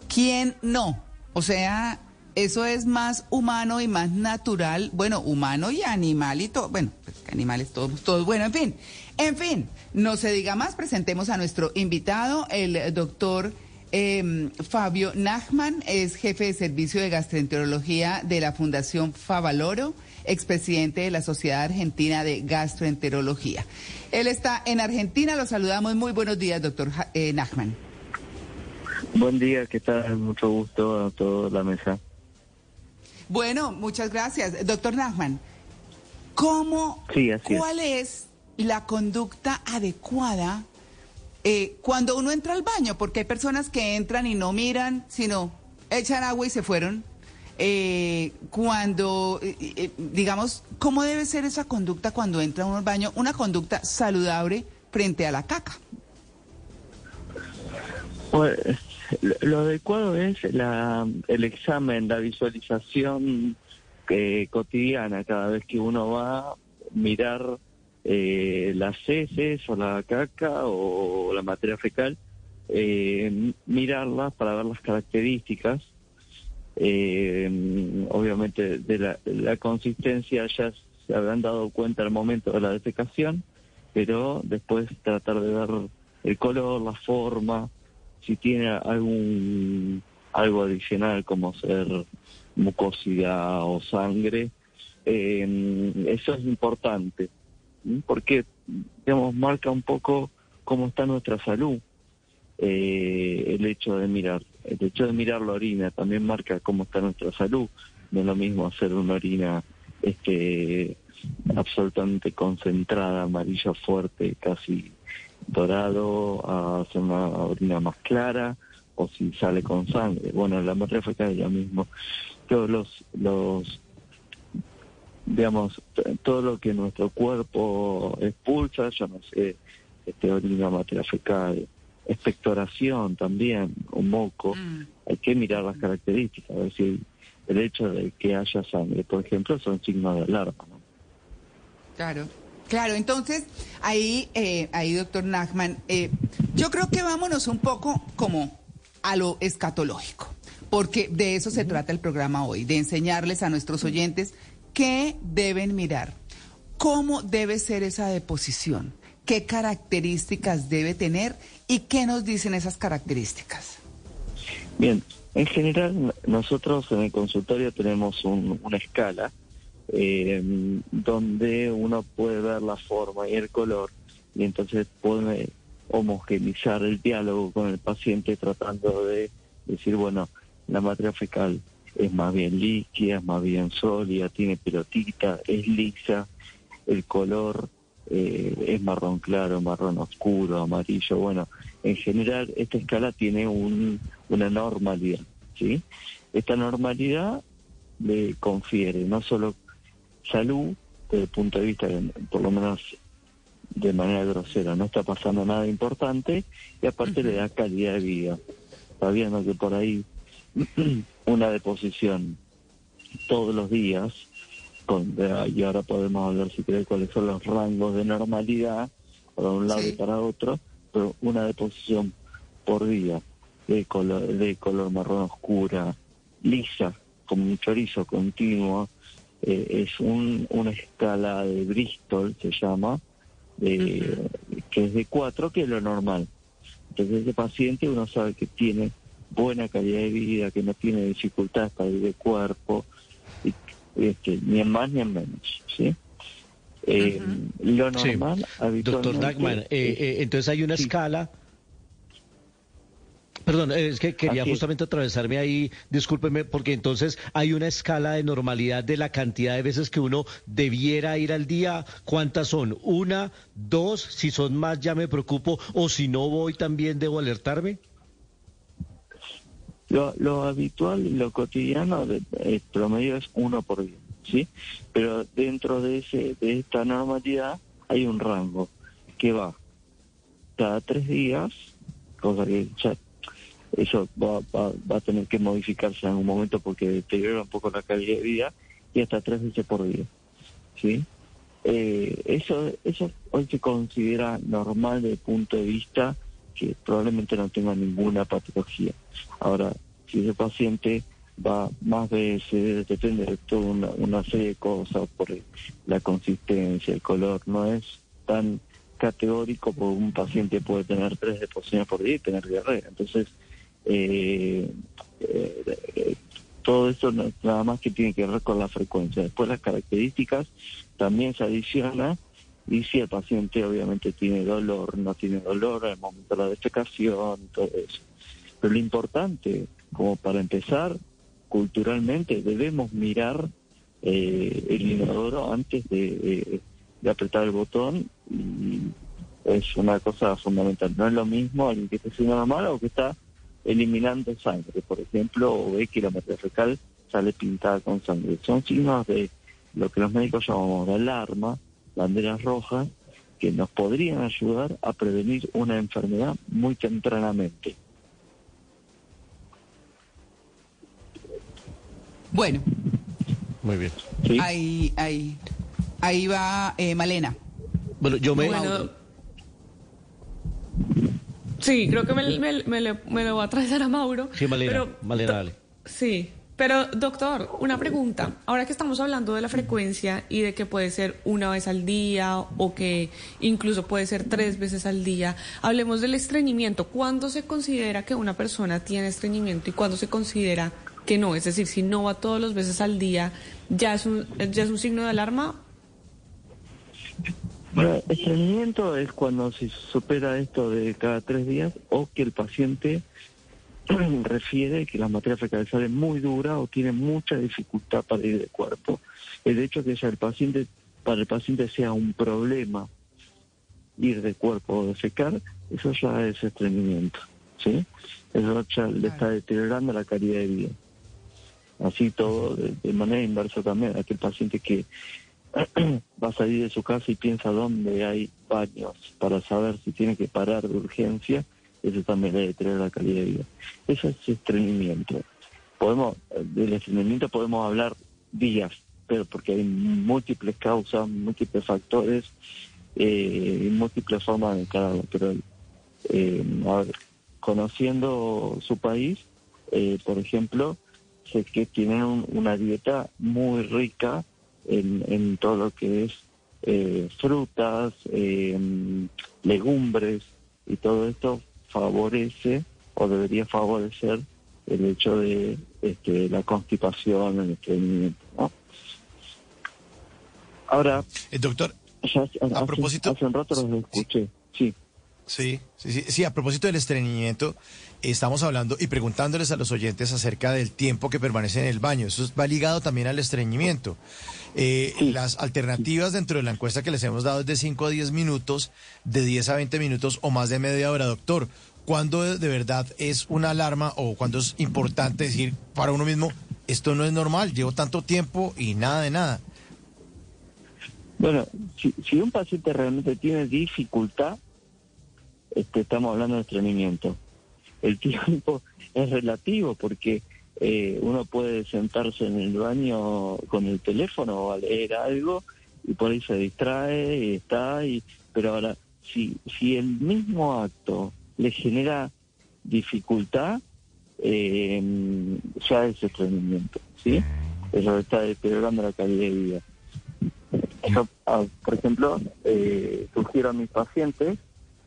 ¿Quién no? O sea, eso es más humano y más natural. Bueno, humano y animal y todo. Bueno, pues, animales todos, todos. Bueno, en fin. En fin, no se diga más. Presentemos a nuestro invitado, el doctor eh, Fabio Nachman. Es jefe de servicio de gastroenterología de la Fundación Favaloro, expresidente de la Sociedad Argentina de Gastroenterología. Él está en Argentina. Lo saludamos. Muy buenos días, doctor eh, Nachman. Buen día, ¿qué tal? Mucho gusto a toda la mesa. Bueno, muchas gracias. Doctor Nachman, ¿cómo, Sí, así es. cuál es la conducta adecuada eh, cuando uno entra al baño? Porque hay personas que entran y no miran, sino echan agua y se fueron. eh, cuando, eh, eh, digamos, ¿cómo debe ser esa conducta cuando entra uno al baño? Una conducta saludable frente a la caca. Pues, lo, adecuado es la, el examen, la visualización eh, cotidiana cada vez que uno va a mirar eh, las heces o la caca o la materia fecal, eh, mirarlas para ver las características. Eh, obviamente de la, la consistencia ya se habrán dado cuenta al momento de la defecación, pero después tratar de ver el color, la forma, si tiene algún algo adicional como ser mucosidad o sangre, eh, eso es importante, porque digamos marca un poco cómo está nuestra salud. Eh, el hecho de mirar, el hecho de mirar la orina también marca cómo está nuestra salud. No es lo mismo hacer una orina este absolutamente concentrada, amarilla fuerte, casi dorado, a hacer una orina más clara, o si sale con sangre. Bueno, la materia fecal es lo mismo. Todos los, los digamos, todo lo que nuestro cuerpo expulsa, yo no sé, este, orina, materia fecal, expectoración también, o moco, hay que mirar las características, es decir, el hecho de que haya sangre, por ejemplo, son signos de alarma. ¿no? Claro. Claro, entonces ahí, eh, ahí doctor Nachman, eh, yo creo que vámonos un poco como a lo escatológico, porque de eso se trata el programa hoy, de enseñarles a nuestros oyentes qué deben mirar, cómo debe ser esa deposición, qué características debe tener y qué nos dicen esas características. Bien, en general nosotros en el consultorio tenemos un- una escala eh, donde uno puede ver la forma y el color y entonces puede homogeneizar el diálogo con el paciente tratando de decir, bueno, la materia fecal es más bien líquida, es más bien sólida, tiene pelotita, es lisa, el color eh, es marrón claro, marrón oscuro, amarillo. Bueno, en general esta escala tiene un, una normalidad, ¿sí? Esta normalidad le confiere no solo salud, desde el punto de vista, de, por lo menos de manera grosera, no está pasando nada importante y aparte le da calidad de vida. Sabiendo que por ahí <clears throat> una deposición todos los días, con, y ahora podemos hablar si querés cuáles son los rangos de normalidad para un lado y para otro, pero una deposición por día de color, de color marrón oscura, lisa, como un chorizo continuo, eh, es un, una escala de Bristol, se llama, de, que es de 4, que es lo normal. Entonces ese paciente uno sabe que tiene buena calidad de vida, que no tiene dificultades para ir de cuerpo, y, este, ni en más ni en menos, ¿sí? Eh, Lo Sí. normal, Doctor habitualmente... Dagman, eh, eh, entonces hay una escala. Perdón, eh, es que quería Así justamente atravesarme ahí, discúlpeme, porque entonces hay una escala de normalidad de la cantidad de veces que uno debiera ir al día. ¿Cuántas son? ¿Una? ¿Dos? Si son más ya me preocupo, o si no voy también debo alertarme. Lo, lo habitual lo cotidiano, eh, promedio es uno por día, ¿sí? Pero dentro de ese de esta normalidad hay un rango que va cada tres días, cosa que ya eso va, va, va a tener que modificarse en algún momento porque deteriora un poco la calidad de vida y hasta tres veces por día, ¿sí? Eh, eso, eso hoy se considera normal desde el punto de vista que probablemente no tenga ninguna patología. Ahora, si ese paciente va más veces, depende de toda una, una serie de cosas, por la consistencia, el color, no es tan categórico porque un paciente puede tener tres deposiciones por día y tener diarrea. Entonces, eh, eh, eh, todo esto nada más que tiene que ver con la frecuencia. Después las características también se adiciona y si el paciente obviamente tiene dolor, no tiene dolor al momento de la defecación, todo eso. Pero lo importante, como para empezar, culturalmente debemos mirar eh, el inodoro antes de, de apretar el botón y es una cosa fundamental. No es lo mismo alguien que está haciendo nada malo o que está eliminando sangre, por ejemplo, o ve que la materia fecal sale pintada con sangre. Son signos de lo que los médicos llamamos de alarma, banderas rojas, que nos podrían ayudar a prevenir una enfermedad muy tempranamente. Bueno, Muy bien. ahí, ahí, ahí va eh, Malena. Bueno, yo me... Bueno, sí, creo que me, me- me lo va a traer a Mauro. Sí, Malena, pero- Malena, dale. Sí, pero doctor, una pregunta. Ahora que estamos hablando de la frecuencia y de que puede ser una vez al día o que incluso puede ser tres veces al día, hablemos del estreñimiento. ¿Cuándo se considera que una persona tiene estreñimiento y cuándo se considera que no? Es decir, si no va todos los veces al día, ¿ya es un, ya es un signo de alarma? Bueno, estreñimiento es cuando se supera esto de cada tres días o que el paciente <clears throat> refiere que la materia fecal sale muy dura o tiene mucha dificultad para ir del cuerpo. El hecho que ya el paciente, para el paciente sea un problema ir de cuerpo o defecar, eso ya es estreñimiento, ¿sí? Eso ya le está deteriorando la calidad de vida. Así todo, de, de manera inversa también, aquel paciente que <clears throat> va a salir de su casa y piensa dónde hay baños para saber si tiene que parar de urgencia, eso también le deteriora la calidad de vida. Eso es estreñimiento. Podemos, del estreñimiento podemos hablar días, pero porque hay múltiples causas, múltiples factores eh, múltiples formas de encararlo. Pero eh, a ver, conociendo su país, eh, por ejemplo, sé que tienen un- una dieta muy rica en, en todo lo que es eh, frutas, eh, legumbres y todo esto favorece o debería favorecer el hecho de este, la constipación, el estreñimiento. ¿no? Ahora, Eh, doctor, ya a hace- propósito- hace un rato los escuché, sí. Sí, sí, sí, sí, a propósito del estreñimiento, estamos hablando y preguntándoles a los oyentes acerca del tiempo que permanece en el baño. Eso va ligado también al estreñimiento. Eh, Las alternativas dentro de la encuesta que les hemos dado es de 5 a 10 minutos, de 10 a 20 minutos o más de media hora. Doctor, ¿cuándo de verdad es una alarma o cuándo es importante decir para uno mismo, esto no es normal, llevo tanto tiempo y nada de nada? Bueno, si, si un paciente realmente tiene dificultad, este, estamos hablando de estreñimiento. El tiempo es relativo porque eh, uno puede sentarse en el baño con el teléfono o a leer algo y por ahí se distrae y está, y, pero ahora, si, si el mismo acto le genera dificultad, eh, ya es estreñimiento, ¿sí? Eso está deteriorando la calidad de vida. Yo, por ejemplo, eh, sugiero a mis pacientes,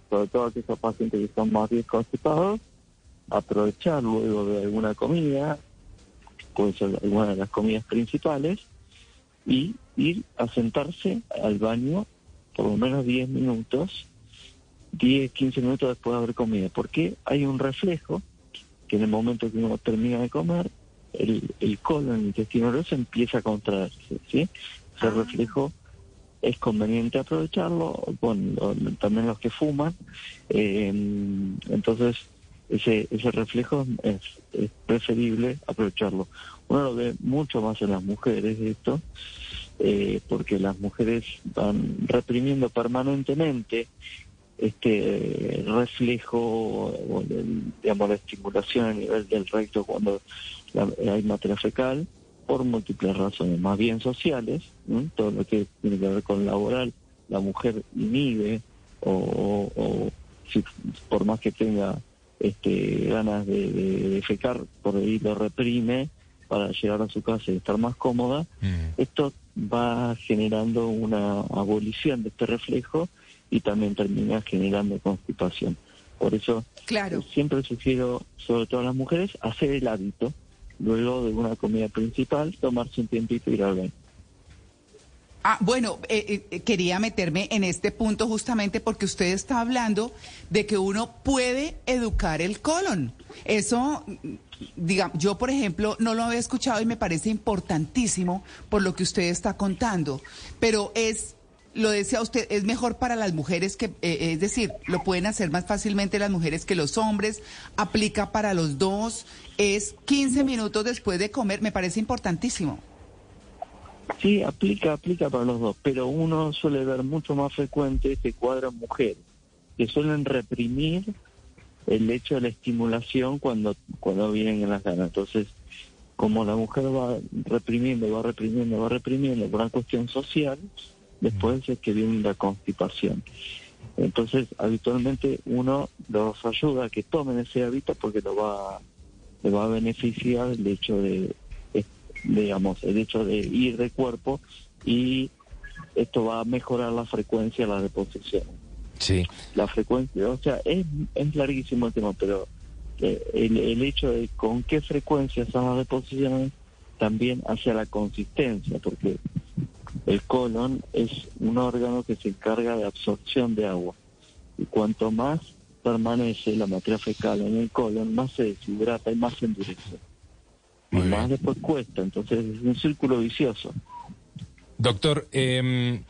sobre todo a aquellos pacientes que son más bien constipados, aprovechar luego de alguna comida, puede ser alguna de las comidas principales, y ir a sentarse al baño por lo menos 10 minutos, 10, 15 minutos después de haber comido, porque hay un reflejo que en el momento que uno termina de comer, el, el colon, el intestino grueso empieza a contraerse, ¿sí? Ese reflejo es conveniente aprovecharlo, bueno, también los que fuman, eh, entonces ese, ese reflejo es, es preferible aprovecharlo. Uno lo ve mucho más en las mujeres esto, eh, porque las mujeres van reprimiendo permanentemente este reflejo o el- digamos la estimulación a nivel del recto cuando hay materia fecal por múltiples razones, más bien sociales, todo lo que tiene que ver con laboral, la mujer inhibe o, o- o si, por más que tenga este, ganas de, de defecar, por ahí lo reprime para llegar a su casa y estar más cómoda, esto va generando una abolición de este reflejo y también termina generando constipación. Por eso Claro. eh, siempre sugiero, sobre todo a las mujeres, hacer el hábito, luego de una comida principal, tomarse un tiempito y ir al baño. Ah, bueno, eh, eh, quería meterme en este punto justamente porque usted está hablando de que uno puede educar el colon. Eso, digamos, yo por ejemplo no lo había escuchado y me parece importantísimo por lo que usted está contando, pero es lo decía usted, es mejor para las mujeres que, eh, es decir, lo pueden hacer más fácilmente las mujeres que los hombres, aplica para los dos, es 15 minutos después de comer, me parece importantísimo. Sí, aplica, aplica para los dos, pero uno suele ver mucho más frecuente este cuadro en mujeres, que suelen reprimir el hecho de la estimulación cuando, cuando vienen en las ganas. Entonces, como la mujer va reprimiendo, va reprimiendo, va reprimiendo por una cuestión social, después es que viene la constipación. Entonces, habitualmente uno los ayuda a que tomen ese hábito porque lo va, le va a beneficiar el hecho de, digamos, el hecho de ir de cuerpo y esto va a mejorar la frecuencia de la deposición. Sí. La frecuencia, o sea, es, es larguísimo el tema, pero eh, el, el hecho de con qué frecuencia son las deposiciones también hacia la consistencia, porque el colon es un órgano que se encarga de absorción de agua. Y cuanto más permanece la materia fecal en el colon, más se deshidrata y más se endurece. Y más después cuesta, entonces es un círculo vicioso. Doctor, eh,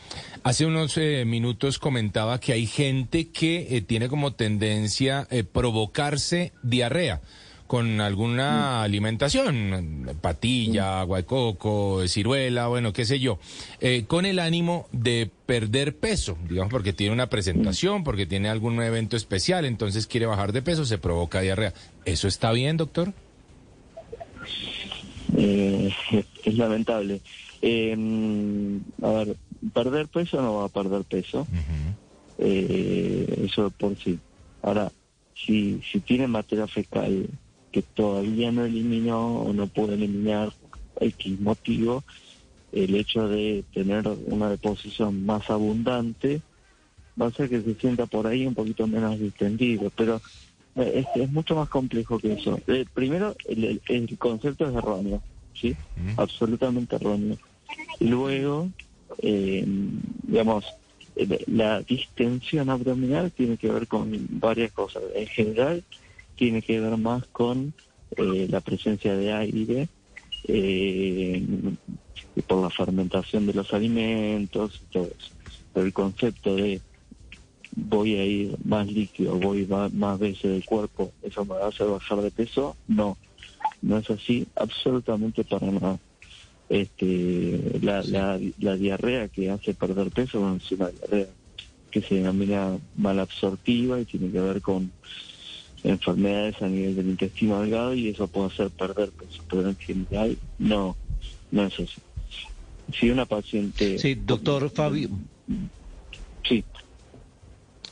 hace unos eh, minutos comentaba que hay gente que eh, tiene como tendencia eh, provocarse diarrea con alguna alimentación, patilla, agua de coco, ciruela, bueno, qué sé yo, eh, con el ánimo de perder peso, digamos, porque tiene una presentación, porque tiene algún evento especial, entonces quiere bajar de peso, se provoca diarrea. ¿Eso está bien, doctor? Eh, <laughs> es lamentable. Eh, a ver, perder peso no va a perder peso. Eh, eso por sí. Ahora, si, si tiene materia fecal que todavía no eliminó o no puede eliminar X motivo, el hecho de tener una deposición más abundante va a hacer que se sienta por ahí un poquito menos distendido, pero es, es mucho más complejo que eso. Eh, primero, el, concepto es erróneo, ¿sí? Absolutamente erróneo. Luego, eh, digamos, eh, la distensión abdominal tiene que ver con varias cosas. En general, tiene que ver más con eh, la presencia de aire eh, y por la fermentación de los alimentos y todo eso. Pero el concepto de voy a ir más líquido, voy más veces del cuerpo, eso me va a hacer bajar de peso, no, no es así, absolutamente para nada. Este, la, la, la diarrea que hace perder peso bueno, es una diarrea que se denomina malabsortiva y tiene que ver con enfermedades a nivel del intestino delgado y eso puede hacer perder peso, pero en general no, no es así. Si una paciente... Sí, doctor Fabio. Sí.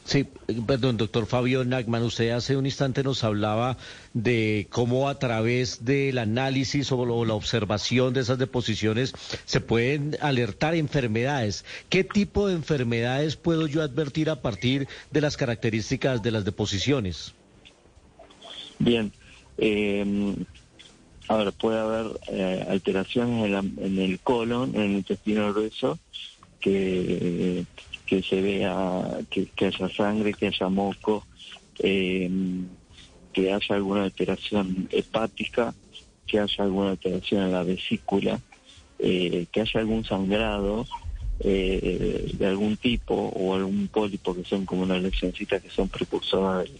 Sí, perdón, doctor Fabio Nagman, usted hace un instante nos hablaba de cómo a través del análisis o la observación de esas deposiciones se pueden alertar enfermedades. ¿Qué tipo de enfermedades puedo yo advertir a partir de las características de las deposiciones? Bien, eh, a ver, puede haber eh, alteraciones en, la- en el colon, en el intestino grueso, que, que se vea, que, que haya sangre, que haya moco, eh, que haya alguna alteración hepática, que haya alguna alteración en la vesícula, eh, que haya algún sangrado eh, de algún tipo o algún pólipo que son como una lesioncita que son precursoras del,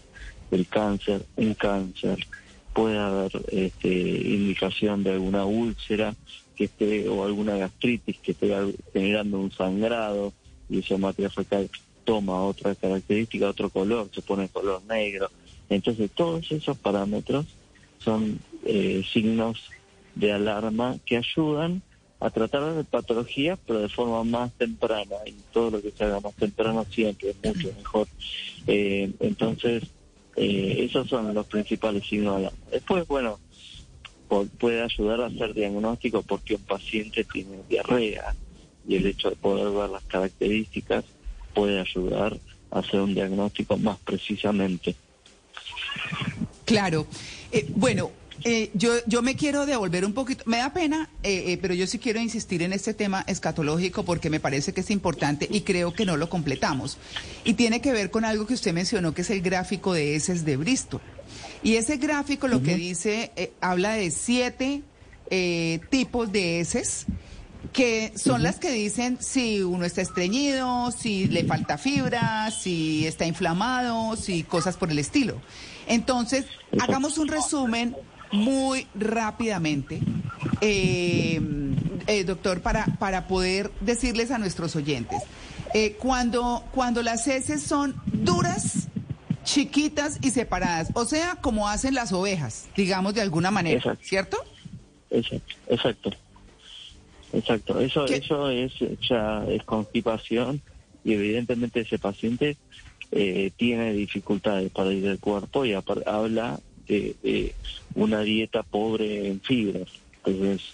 del cáncer, un cáncer, puede haber este, indicación de alguna úlcera que esté o alguna gastritis que esté generando un sangrado y esa materia fecal toma otra característica, otro color, se pone color negro. Entonces todos esos parámetros son eh, signos de alarma que ayudan a tratar de patologías, pero de forma más temprana, y todo lo que se haga más temprano siempre es mucho mejor. Eh, entonces, eh, esos son los principales signos de alarma. Después, bueno, puede ayudar a hacer diagnóstico porque un paciente tiene diarrea y el hecho de poder ver las características puede ayudar a hacer un diagnóstico más precisamente. Claro. Eh, bueno, eh, yo, yo me quiero devolver un poquito, me da pena, eh, eh, pero yo sí quiero insistir en este tema escatológico porque me parece que es importante y creo que no lo completamos. Y tiene que ver con algo que usted mencionó, que es el gráfico de heces de Bristol. Y ese gráfico lo que dice, eh, habla de siete eh, tipos de heces que son las que dicen si uno está estreñido, si le falta fibra, si está inflamado, si cosas por el estilo. Entonces, hagamos un resumen muy rápidamente, eh, eh, doctor, para, para poder decirles a nuestros oyentes. Eh, cuando, cuando las heces son duras, chiquitas y separadas, o sea, como hacen las ovejas, digamos de alguna manera, Exacto. ¿cierto? Exacto, exacto. Exacto, eso, eso es ya es constipación y evidentemente ese paciente eh, tiene dificultades para ir del cuerpo y habla de, de una dieta pobre en fibras. Entonces,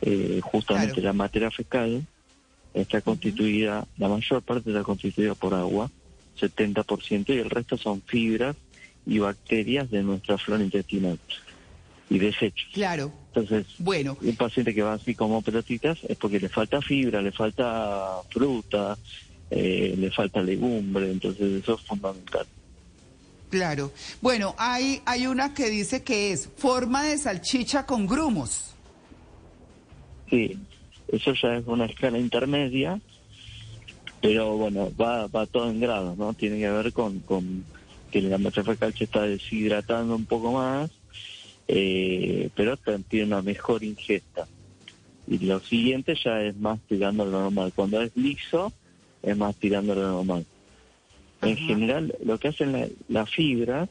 eh, justamente la materia fecal está constituida, la mayor parte está constituida por agua, 70%, y el resto son fibras y bacterias de nuestra flora intestinal y desechos. Claro. Entonces, bueno. un paciente que va así como pelotitas es porque le falta fibra, le falta fruta, eh, le falta legumbre, entonces eso es fundamental. Claro. Bueno, hay, hay una que dice que es forma de salchicha con grumos. Sí, eso ya es una escala intermedia, pero bueno, va, va todo en grado, ¿no? Tiene que ver con, con que la se está deshidratando un poco más, eh, pero tiene una mejor ingesta. Y lo siguiente ya es más tirando a lo normal. Cuando es liso, es más tirando a lo normal. En general, lo que hacen la- las fibras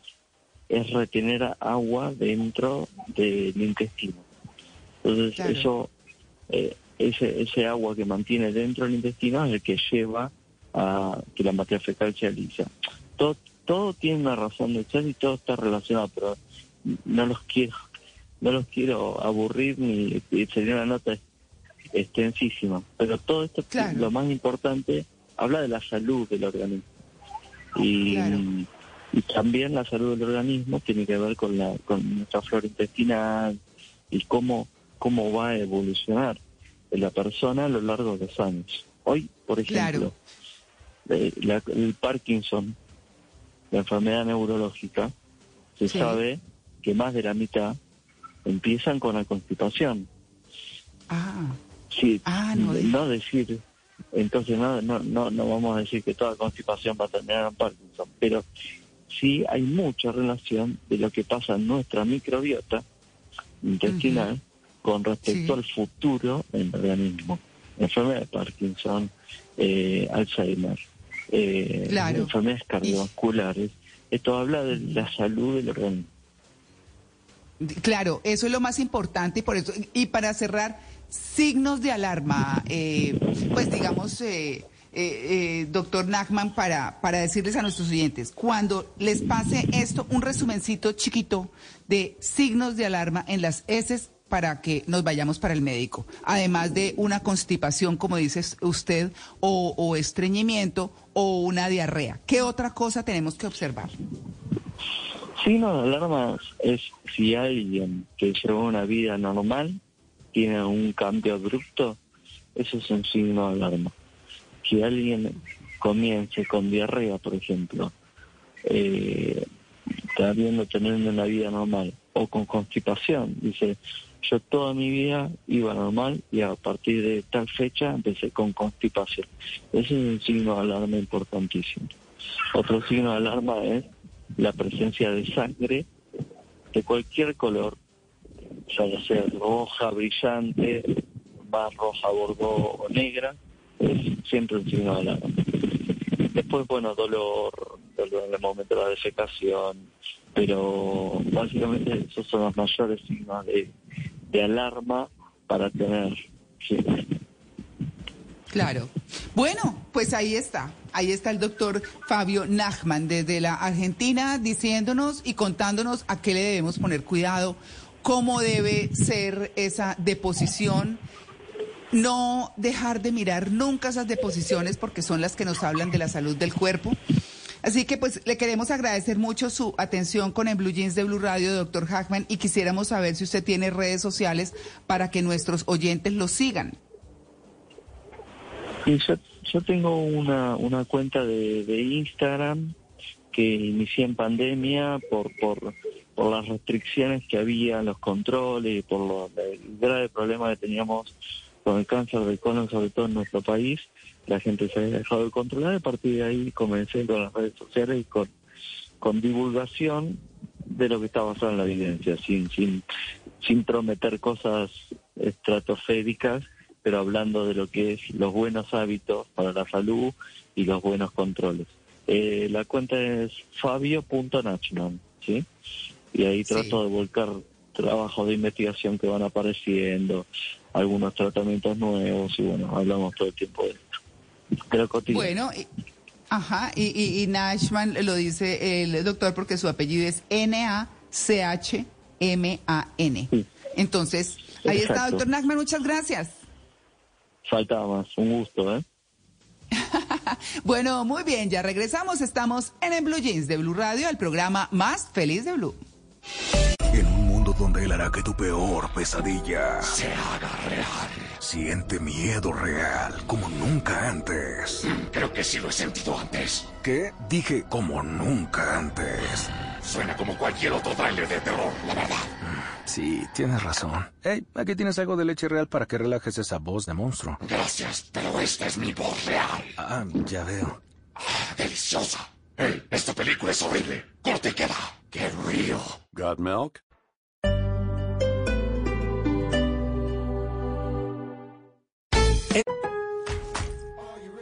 es retener agua dentro del intestino. Entonces, Claro. eso, eh, ese, ese agua que mantiene dentro del intestino es el que lleva a que la materia fecal sea lisa. Todo, todo tiene una razón de ser y todo está relacionado, pero no los quiero, no los quiero aburrir ni sería una nota extensísima. Pero todo esto, lo más importante, habla de la salud del organismo. Y, y también la salud del organismo tiene que ver con la con nuestra flora intestinal y cómo cómo va a evolucionar la persona a lo largo de los años. Hoy, por ejemplo, eh, la- el Parkinson, la enfermedad neurológica, se Sí. sabe que más de la mitad empiezan con la constipación. Ah. Sí, Ah, no no, decir, entonces no, no, no, no vamos a decir que toda constipación va a terminar en Parkinson, pero sí hay mucha relación de lo que pasa en nuestra microbiota intestinal con respecto al futuro en el organismo. Enfermedad de Parkinson, eh, Alzheimer, eh, Claro. enfermedades cardiovasculares. Esto habla de la salud del organismo. Claro, eso es lo más importante y por eso y para cerrar signos de alarma, eh, pues digamos, eh, eh, eh, doctor Nachman, para para decirles a nuestros oyentes cuando les pase esto, un resumencito chiquito de signos de alarma en las heces para que nos vayamos para el médico, además de una constipación, como dice usted, o, o estreñimiento o una diarrea. ¿Qué otra cosa tenemos que observar? Signo de alarma es si alguien que lleva una vida normal tiene un cambio abrupto, eso es un signo de alarma. Si alguien comience con diarrea, por ejemplo, eh, está viendo teniendo una vida normal, o con constipación, dice, yo toda mi vida iba normal y a partir de tal fecha empecé con constipación. Ese es un signo de alarma importantísimo. Otro signo de alarma es la presencia de sangre de cualquier color, ya sea roja, brillante, más roja, bordeaux o negra, es siempre un signo de alarma. Después, bueno, dolor, dolor en el momento de la defecación, pero básicamente esos son los mayores signos de, de alarma para tener. Claro. Bueno, pues ahí está. Ahí está el doctor Fabio Nachman desde la Argentina diciéndonos y contándonos a qué le debemos poner cuidado, cómo debe ser esa deposición. No dejar de mirar nunca esas deposiciones porque son las que nos hablan de la salud del cuerpo. Así que pues le queremos agradecer mucho su atención con el Blue Jeans de Blue Radio, doctor Hackman, y quisiéramos saber si usted tiene redes sociales para que nuestros oyentes lo sigan. Y yo, yo tengo una, una cuenta de, de Instagram que inicié en pandemia por, por, por las restricciones que había, los controles, por lo- el grave problema que teníamos con el cáncer de colon, sobre todo en nuestro país, la gente se ha dejado de controlar. A partir de ahí comencé con las redes sociales y con, con divulgación de lo que está basado en la evidencia, sin, sin, sin prometer cosas estratosféricas, pero hablando de lo que es los buenos hábitos para la salud y los buenos controles. Eh, la cuenta es fabio.nachman, ¿sí? Y ahí trato de volcar trabajos de investigación que van apareciendo, algunos tratamientos nuevos y bueno, hablamos todo el tiempo de esto. Lo cotidiano. Bueno, y- ajá, y, y, y Nashman lo dice el doctor porque su apellido es N-A-C-H-M-A-N. Entonces, ahí está, doctor Nachman, muchas gracias. Faltaba más, un gusto, ¿eh? <laughs> Bueno, muy bien, ya regresamos. Estamos en el Blue Jeans de Blue Radio, el programa más feliz de Blue. En un mundo donde él hará que tu peor pesadilla se haga real. Siente miedo real como nunca antes. Creo que sí lo he sentido antes. ¿Qué? Dije como nunca antes. Suena como cualquier otro trailer de terror, la verdad. Sí, tienes razón. Hey, aquí tienes algo de leche real para que relajes esa voz de monstruo. Gracias, pero esta es mi voz real. Ah, ya veo. Deliciosa. Hey, esta película es horrible. Corte y queda. Get real. Got milk?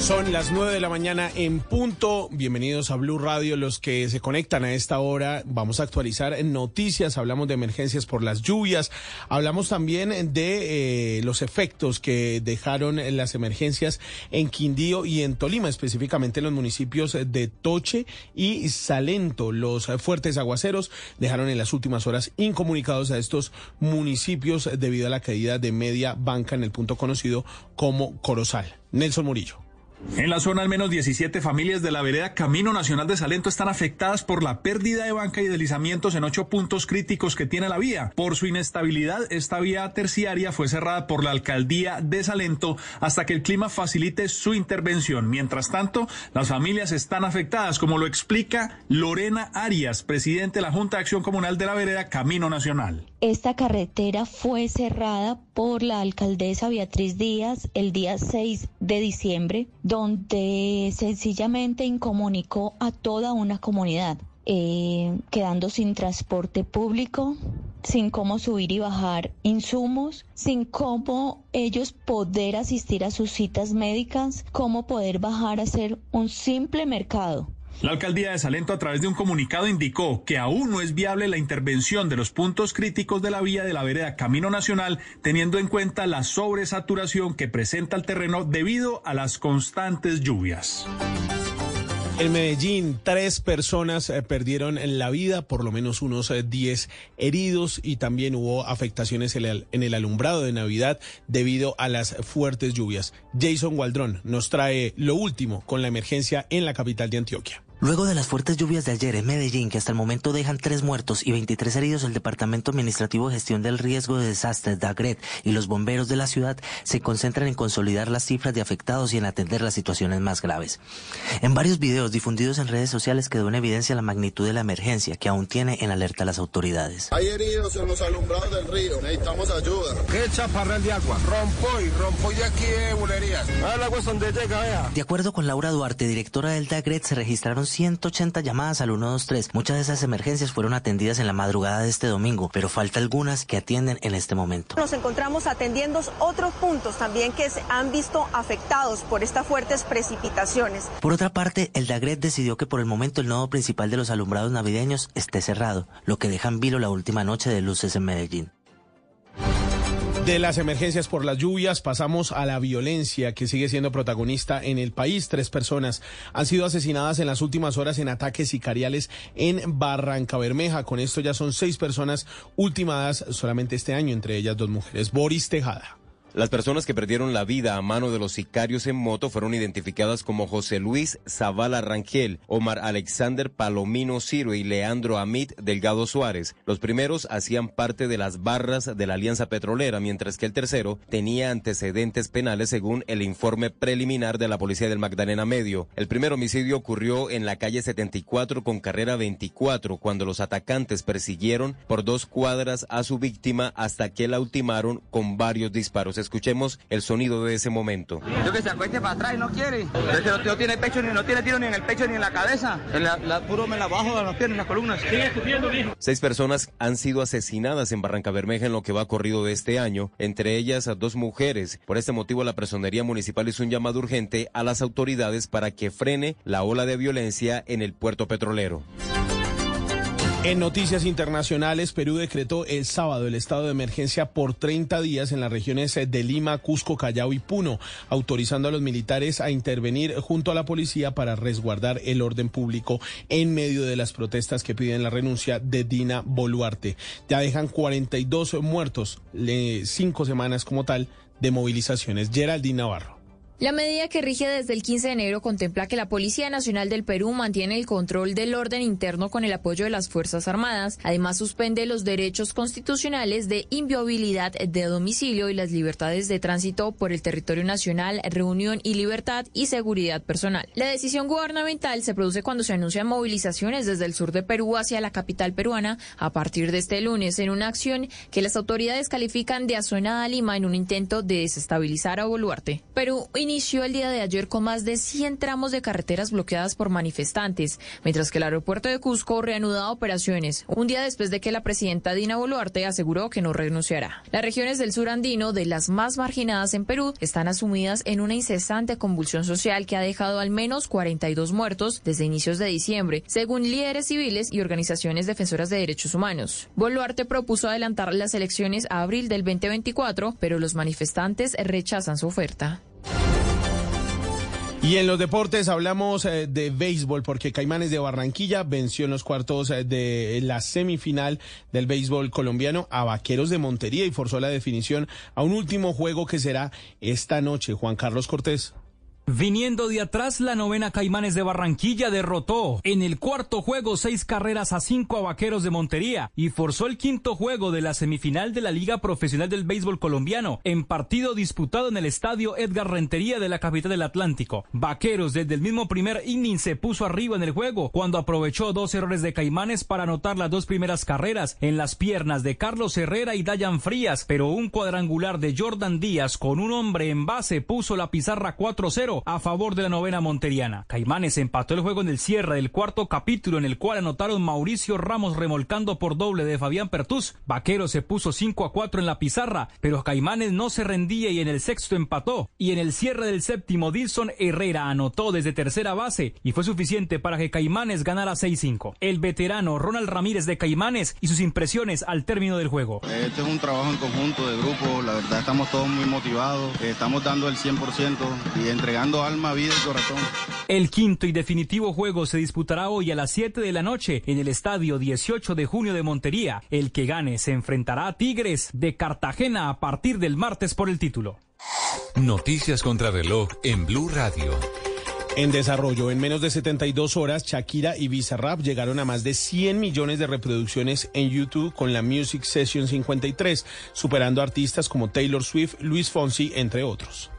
Son las 9 de la mañana en punto. Bienvenidos a Blue Radio. Los que se conectan a esta hora, vamos a actualizar noticias. Hablamos de emergencias por las lluvias. Hablamos también de eh, los efectos que dejaron las emergencias en Quindío y en Tolima, específicamente en los municipios de Toche y Salento. Los fuertes aguaceros dejaron en las últimas horas incomunicados a estos municipios debido a la caída de media banca en el punto conocido como Corozal. Nelson Murillo. En la zona, al menos 17 familias de la vereda Camino Nacional de Salento están afectadas por la pérdida de banca y deslizamientos en ocho puntos críticos que tiene la vía. Por su inestabilidad, esta vía terciaria fue cerrada por la alcaldía de Salento hasta que el clima facilite su intervención. Mientras tanto, las familias están afectadas, como lo explica Lorena Arias, presidente de la Junta de Acción Comunal de la vereda Camino Nacional. Esta carretera fue cerrada por la alcaldesa Beatriz Díaz el día 6 de diciembre, donde sencillamente incomunicó a toda una comunidad, eh, quedando sin transporte público, sin cómo subir y bajar insumos, sin cómo ellos poder asistir a sus citas médicas, cómo poder bajar a hacer un simple mercado. La alcaldía de Salento a través de un comunicado indicó que aún no es viable la intervención de los puntos críticos de la vía de la vereda Camino Nacional, teniendo en cuenta la sobresaturación que presenta el terreno debido a las constantes lluvias. En Medellín, tres personas eh, perdieron la vida, por lo menos unos eh, 10 heridos y también hubo afectaciones en el, alumbrado de Navidad debido a las fuertes lluvias. Jason Waldrón nos trae lo último con la emergencia en la capital de Antioquia. Luego de las fuertes lluvias de ayer en Medellín, que hasta el momento dejan tres muertos y 23 heridos, el Departamento Administrativo de Gestión del Riesgo de Desastres, DAGRET, y los bomberos de la ciudad se concentran en consolidar las cifras de afectados y en atender las situaciones más graves. En varios videos difundidos en redes sociales quedó en evidencia la magnitud de la emergencia que aún tiene en alerta a las autoridades. Hay heridos en los alumbrados del río. Necesitamos ayuda. ¿Qué chaparral de agua? Rompo y rompo de aquí de bulerías. Ah, el agua es donde llega, vea. De acuerdo con Laura Duarte, directora del DAGRET, se registraron 180 llamadas al 123. Muchas de esas emergencias fueron atendidas en la madrugada de este domingo, pero falta algunas que atienden en este momento. Nos encontramos atendiendo otros puntos también que se han visto afectados por estas fuertes precipitaciones. Por otra parte, el DAGRET decidió que por el momento el nodo principal de los alumbrados navideños esté cerrado, lo que deja en vilo la última noche de luces en Medellín. De las emergencias por las lluvias pasamos a la violencia que sigue siendo protagonista en el país. Tres personas han sido asesinadas en las últimas horas en ataques sicariales en Barranca Bermeja. Con esto ya son seis personas ultimadas solamente este año, entre ellas dos mujeres. Boris Tejada. Las personas que perdieron la vida a mano de los sicarios en moto fueron identificadas como José Luis Zavala Rangel, Omar Alexander Palomino Ciro y Leandro Amit Delgado Suárez. Los primeros hacían parte de las barras de la Alianza Petrolera, mientras que el tercero tenía antecedentes penales según el informe preliminar de la Policía del Magdalena Medio. El primer homicidio ocurrió en la calle 74 con carrera 24, cuando los atacantes persiguieron por dos cuadras a su víctima hasta que la ultimaron con varios disparos. Escuchemos el sonido de ese momento. Yo que se acueste para atrás y no quiere. Es que no, no tiene pecho ni no tiene tiro ni en el pecho ni en la cabeza. En la, la puro me la bajo de las piernas, en las columnas. Sigue escupiendo, hijo. Seis personas han sido asesinadas en Barranca Bermeja en lo que va corrido de este año, entre ellas a dos mujeres. Por este motivo, la Personería Municipal hizo un llamado urgente a las autoridades para que frene la ola de violencia en el puerto petrolero. En noticias internacionales, Perú decretó el sábado el estado de emergencia por 30 días en las regiones de Lima, Cusco, Callao y Puno, autorizando a los militares a intervenir junto a la policía para resguardar el orden público en medio de las protestas que piden la renuncia de Dina Boluarte. Ya dejan 42 muertos, cinco semanas como tal de movilizaciones. Geraldine Navarro. La medida que rige desde el 15 de enero contempla que la Policía Nacional del Perú mantiene el control del orden interno con el apoyo de las Fuerzas Armadas. Además, suspende los derechos constitucionales de inviolabilidad de domicilio y las libertades de tránsito por el territorio nacional, reunión y libertad y seguridad personal. La decisión gubernamental se produce cuando se anuncian movilizaciones desde el sur de Perú hacia la capital peruana a partir de este lunes en una acción que las autoridades califican de azonada Lima en un intento de desestabilizar a Boluarte. Perú inició el día de ayer con más de 100 tramos de carreteras bloqueadas por manifestantes, mientras que el aeropuerto de Cusco reanuda operaciones, un día después de que la presidenta Dina Boluarte aseguró que no renunciará. Las regiones del sur andino, de las más marginadas en Perú, están asumidas en una incesante convulsión social que ha dejado al menos 42 muertos desde inicios de diciembre, según líderes civiles y organizaciones defensoras de derechos humanos. Boluarte propuso adelantar las elecciones a abril del 2024, pero los manifestantes rechazan su oferta. Y en los deportes hablamos eh, de béisbol porque Caimanes de Barranquilla venció en los cuartos eh, de la semifinal del béisbol colombiano a Vaqueros de Montería y forzó la definición a un último juego que será esta noche. Juan Carlos Cortés. Viniendo de atrás, la novena Caimanes de Barranquilla derrotó en el cuarto juego seis carreras a cinco a Vaqueros de Montería y forzó el quinto juego de la semifinal de la Liga Profesional del Béisbol Colombiano en partido disputado en el estadio Edgar Rentería de la capital del Atlántico. Vaqueros desde el mismo primer inning se puso arriba en el juego cuando aprovechó dos errores de Caimanes para anotar las dos primeras carreras en las piernas de Carlos Herrera y Dayan Frías, pero un cuadrangular de Jordan Díaz con un hombre en base puso la pizarra 4-0 a favor de la novena monteriana. Caimanes empató el juego en el cierre del cuarto capítulo en el cual anotaron Mauricio Ramos remolcando por doble de Fabián Pertús. Vaquero se puso 5 a 4 en la pizarra, pero Caimanes no se rendía y en el sexto empató. Y en el cierre del séptimo, Dilson Herrera anotó desde tercera base y fue suficiente para que Caimanes ganara 6-5. El veterano Ronald Ramírez de Caimanes y sus impresiones al término del juego. Este es un trabajo en conjunto de grupo, la verdad estamos todos muy motivados, estamos dando el 100% y entregando alma, vida y corazón. El quinto y definitivo juego se disputará hoy a las 7 de la noche en el estadio 18 de junio de Montería. El que gane se enfrentará a Tigres de Cartagena a partir del martes por el título. Noticias contra reloj en Blue Radio. En desarrollo, en menos de 72 horas, Shakira y Bizarrap llegaron a más de 100 millones de reproducciones en YouTube con la Music Session 53, superando artistas como Taylor Swift, Luis Fonsi, entre otros.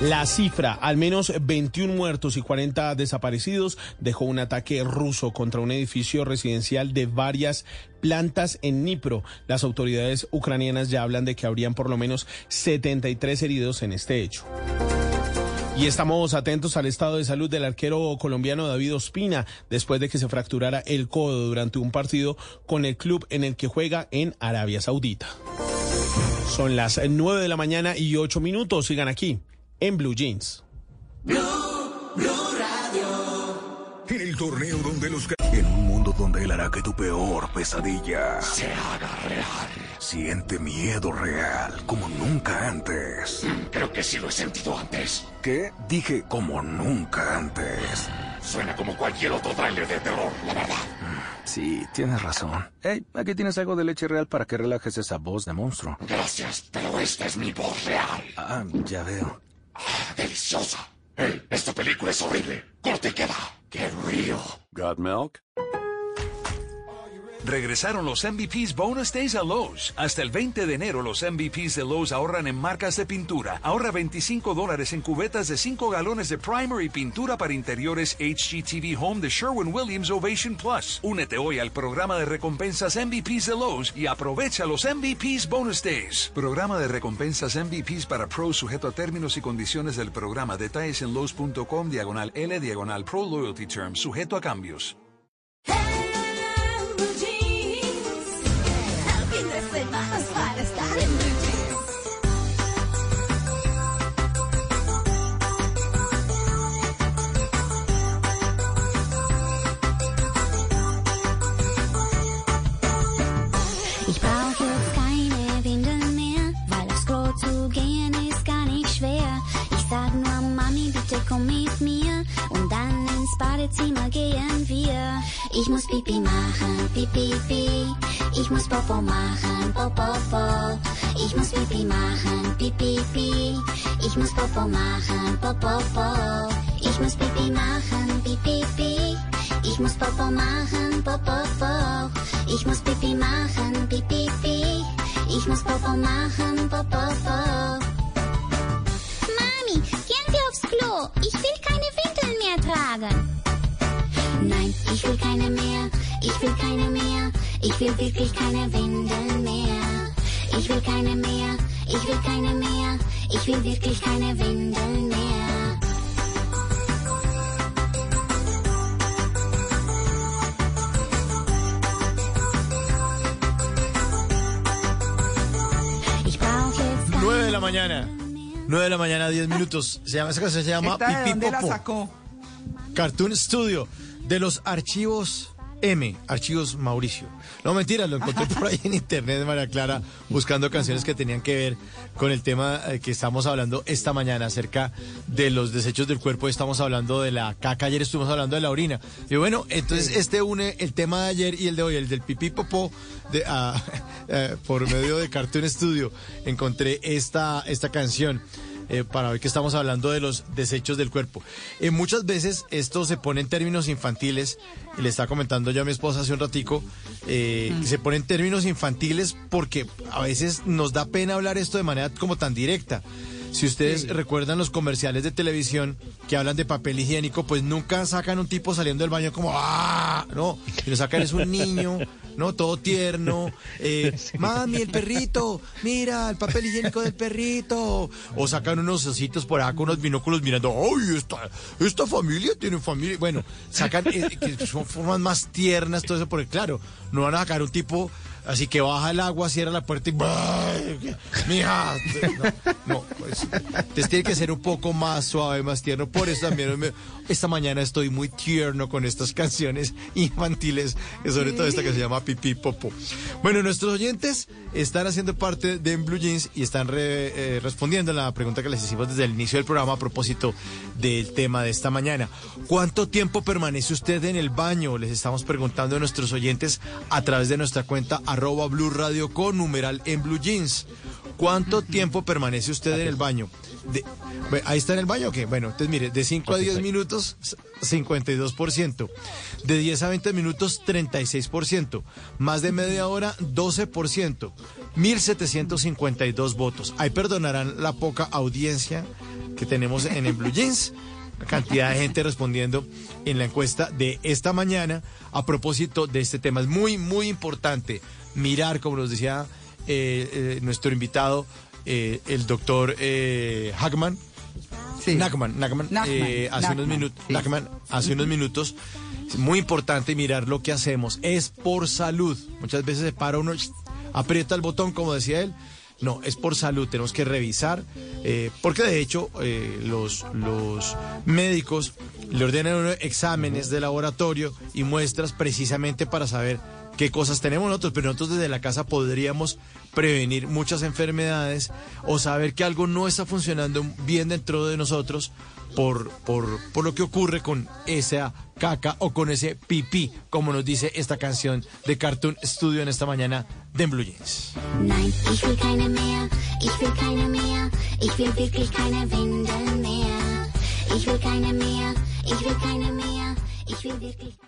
La cifra, al menos 21 muertos y 40 desaparecidos, dejó un ataque ruso contra un edificio residencial de varias plantas en Dnipro. Las autoridades ucranianas ya hablan de que habrían por lo menos 73 heridos en este hecho. Y estamos atentos al estado de salud del arquero colombiano David Ospina después de que se fracturara el codo durante un partido con el club en el que juega en Arabia Saudita. Son las 9 de la mañana y 8 minutos. Sigan aquí en Blue Jeans. En el torneo donde los... En un mundo donde él hará que tu peor pesadilla se haga real. Siente miedo real como nunca antes. Mm, creo que sí lo he sentido antes. ¿Qué? Dije como nunca antes. Suena como cualquier otro tráiler de terror, la verdad. Sí, tienes razón. Hey, aquí tienes algo de leche real para que relajes esa voz de monstruo. Gracias, pero esta es mi voz real. Ah, ya veo. Ah, deliciosa. Hey, esta película es horrible. Corte y queda. Get real. Got milk? Regresaron los MVPs Bonus Days a Lowe's. Hasta el 20 de enero los MVPs de Lowe's ahorran en marcas de pintura. Ahorra 25 dólares en cubetas de 5 galones de primer y pintura para interiores HGTV Home de Sherwin-Williams Ovation Plus. Únete hoy al programa de recompensas MVPs de Lowe's y aprovecha los MVPs Bonus Days. Programa de recompensas MVPs para pros sujeto a términos y condiciones del programa. Detalles en Lowe's.com diagonal L diagonal Pro Loyalty Terms. Sujeto a cambios. Badezimmer gehen wir. Ich muss Pipi machen, Pipi, Pipi. Ich muss Popo machen, Popo, Po. Ich muss Pipi machen, Pipi, Pipi. Ich muss Popo machen, Popo, Po. Ich muss Pipi machen, Pipi, Pipi. Ich muss Popo machen, Popo, Po. Ich muss Pipi machen, Pipi, Pipi. Ich muss Popo machen, Popo, Po. Mami, gehen wir aufs Klo. Ich will keine Windeln mehr tragen. Nein, ich will keine mehr. Ich will keine mehr. Ich will wirklich keine Windeln mehr. Ich will keine mehr. Ich will keine mehr. Ich will wirklich keine Windeln mehr. Ich brauch jetzt 9 de la mañana. 9 de la mañana, 10 minutos. Se llama, esa canción se llama ¿Esta de Pipí dónde la Popo. sacó? Cartoon Studio de los archivos M, archivos Mauricio. No mentiras, lo encontré <laughs> por ahí en internet, María Clara, buscando canciones que tenían que ver con el tema eh, que estamos hablando esta mañana acerca de los desechos del cuerpo. Estamos hablando de la caca, ayer estuvimos hablando de la orina. Y bueno, entonces este une el tema de ayer y el de hoy, el del pipí popó, de, ah, <laughs> eh, por medio de Cartoon Studio. Encontré esta, esta canción eh, para hoy que estamos hablando de los desechos del cuerpo. Eh, muchas veces esto se pone en términos infantiles, y le estaba comentando yo a mi esposa hace un ratico, eh, que se pone en términos infantiles porque a veces nos da pena hablar esto de manera como tan directa. Si ustedes recuerdan los comerciales de televisión que hablan de papel higiénico, pues nunca sacan un tipo saliendo del baño como ¡ah! No, y lo sacan es un niño, ¿no? Todo tierno. eh, <laughs> Mami, el perrito, mira, el papel higiénico del perrito. O sacan unos ositos por acá con unos binóculos mirando, ¡ay, esta, esta familia tiene familia! Bueno, sacan eh, que son formas más tiernas, todo eso, porque claro, no van a sacar un tipo así que baja el agua, cierra la puerta y ¡ay, mija! No, no, pues, entonces tiene que ser un poco más suave, más tierno. Por eso también esta mañana estoy muy tierno con estas canciones infantiles, sobre todo esta que se llama Pipí Popo. Bueno, nuestros oyentes están haciendo parte de Blue Jeans y están eh, respondiendo a la pregunta que les hicimos desde el inicio del programa a propósito del tema de esta mañana. ¿Cuánto tiempo permanece usted en el baño? Les estamos preguntando a nuestros oyentes a través de nuestra cuenta arroba Blue Radio con numeral en Blue Jeans. ¿Cuánto tiempo permanece usted en el baño? De- ahí está en el baño, que bueno, entonces mire, de 5 a 10 minutos, 52%. De 10 a 20 minutos, 36%. Más de media hora, 12%. 1.752 votos. Ahí perdonarán la poca audiencia que tenemos en el Blue Jeans. La cantidad de gente respondiendo en la encuesta de esta mañana a propósito de este tema. Es muy, muy importante mirar, como nos decía eh, eh, nuestro invitado, eh, el doctor eh, Hackman. Nackman, Nackman, Nackman, eh, hace, unos minutos, sí. Nackman, hace unos minutos. Es muy importante mirar lo que hacemos. Es por salud. Muchas veces se para uno, aprieta el botón, como decía él. No, es por salud. Tenemos que revisar. eh, porque de hecho, eh, los, los médicos le ordenan exámenes de laboratorio y muestras precisamente para saber qué cosas tenemos nosotros, pero nosotros desde la casa podríamos prevenir muchas enfermedades o saber que algo no está funcionando bien dentro de nosotros por, por, por lo que ocurre con esa caca o con ese pipí, como nos dice esta canción de Cartoon Studio en esta mañana de Blue Jeans. Ich will keine mehr, ich will wirklich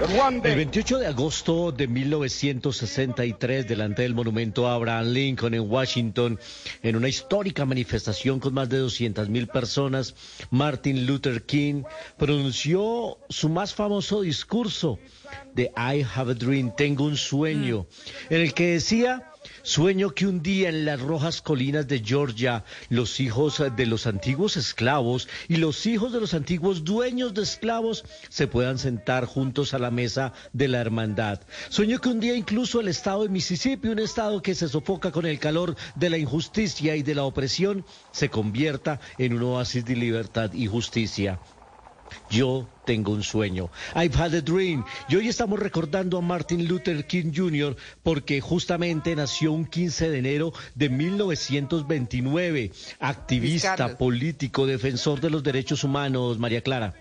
El day. 28 de agosto de 1963, delante del monumento a Abraham Lincoln en Washington, en una histórica manifestación con más de 200 mil personas, Martin Luther King pronunció su más famoso discurso de I Have a Dream, Tengo un sueño, en el que decía... Sueño que un día en las rojas colinas de Georgia los hijos de los antiguos esclavos y los hijos de los antiguos dueños de esclavos se puedan sentar juntos a la mesa de la hermandad. Sueño que un día incluso el estado de Mississippi, un estado que se sofoca con el calor de la injusticia y de la opresión, se convierta en un oasis de libertad y justicia. Yo tengo un sueño. I've had a dream. Y hoy estamos recordando a Martin Luther King Jr. porque justamente nació un 15 de enero de 1929. Activista, político, defensor de los derechos humanos, María Clara.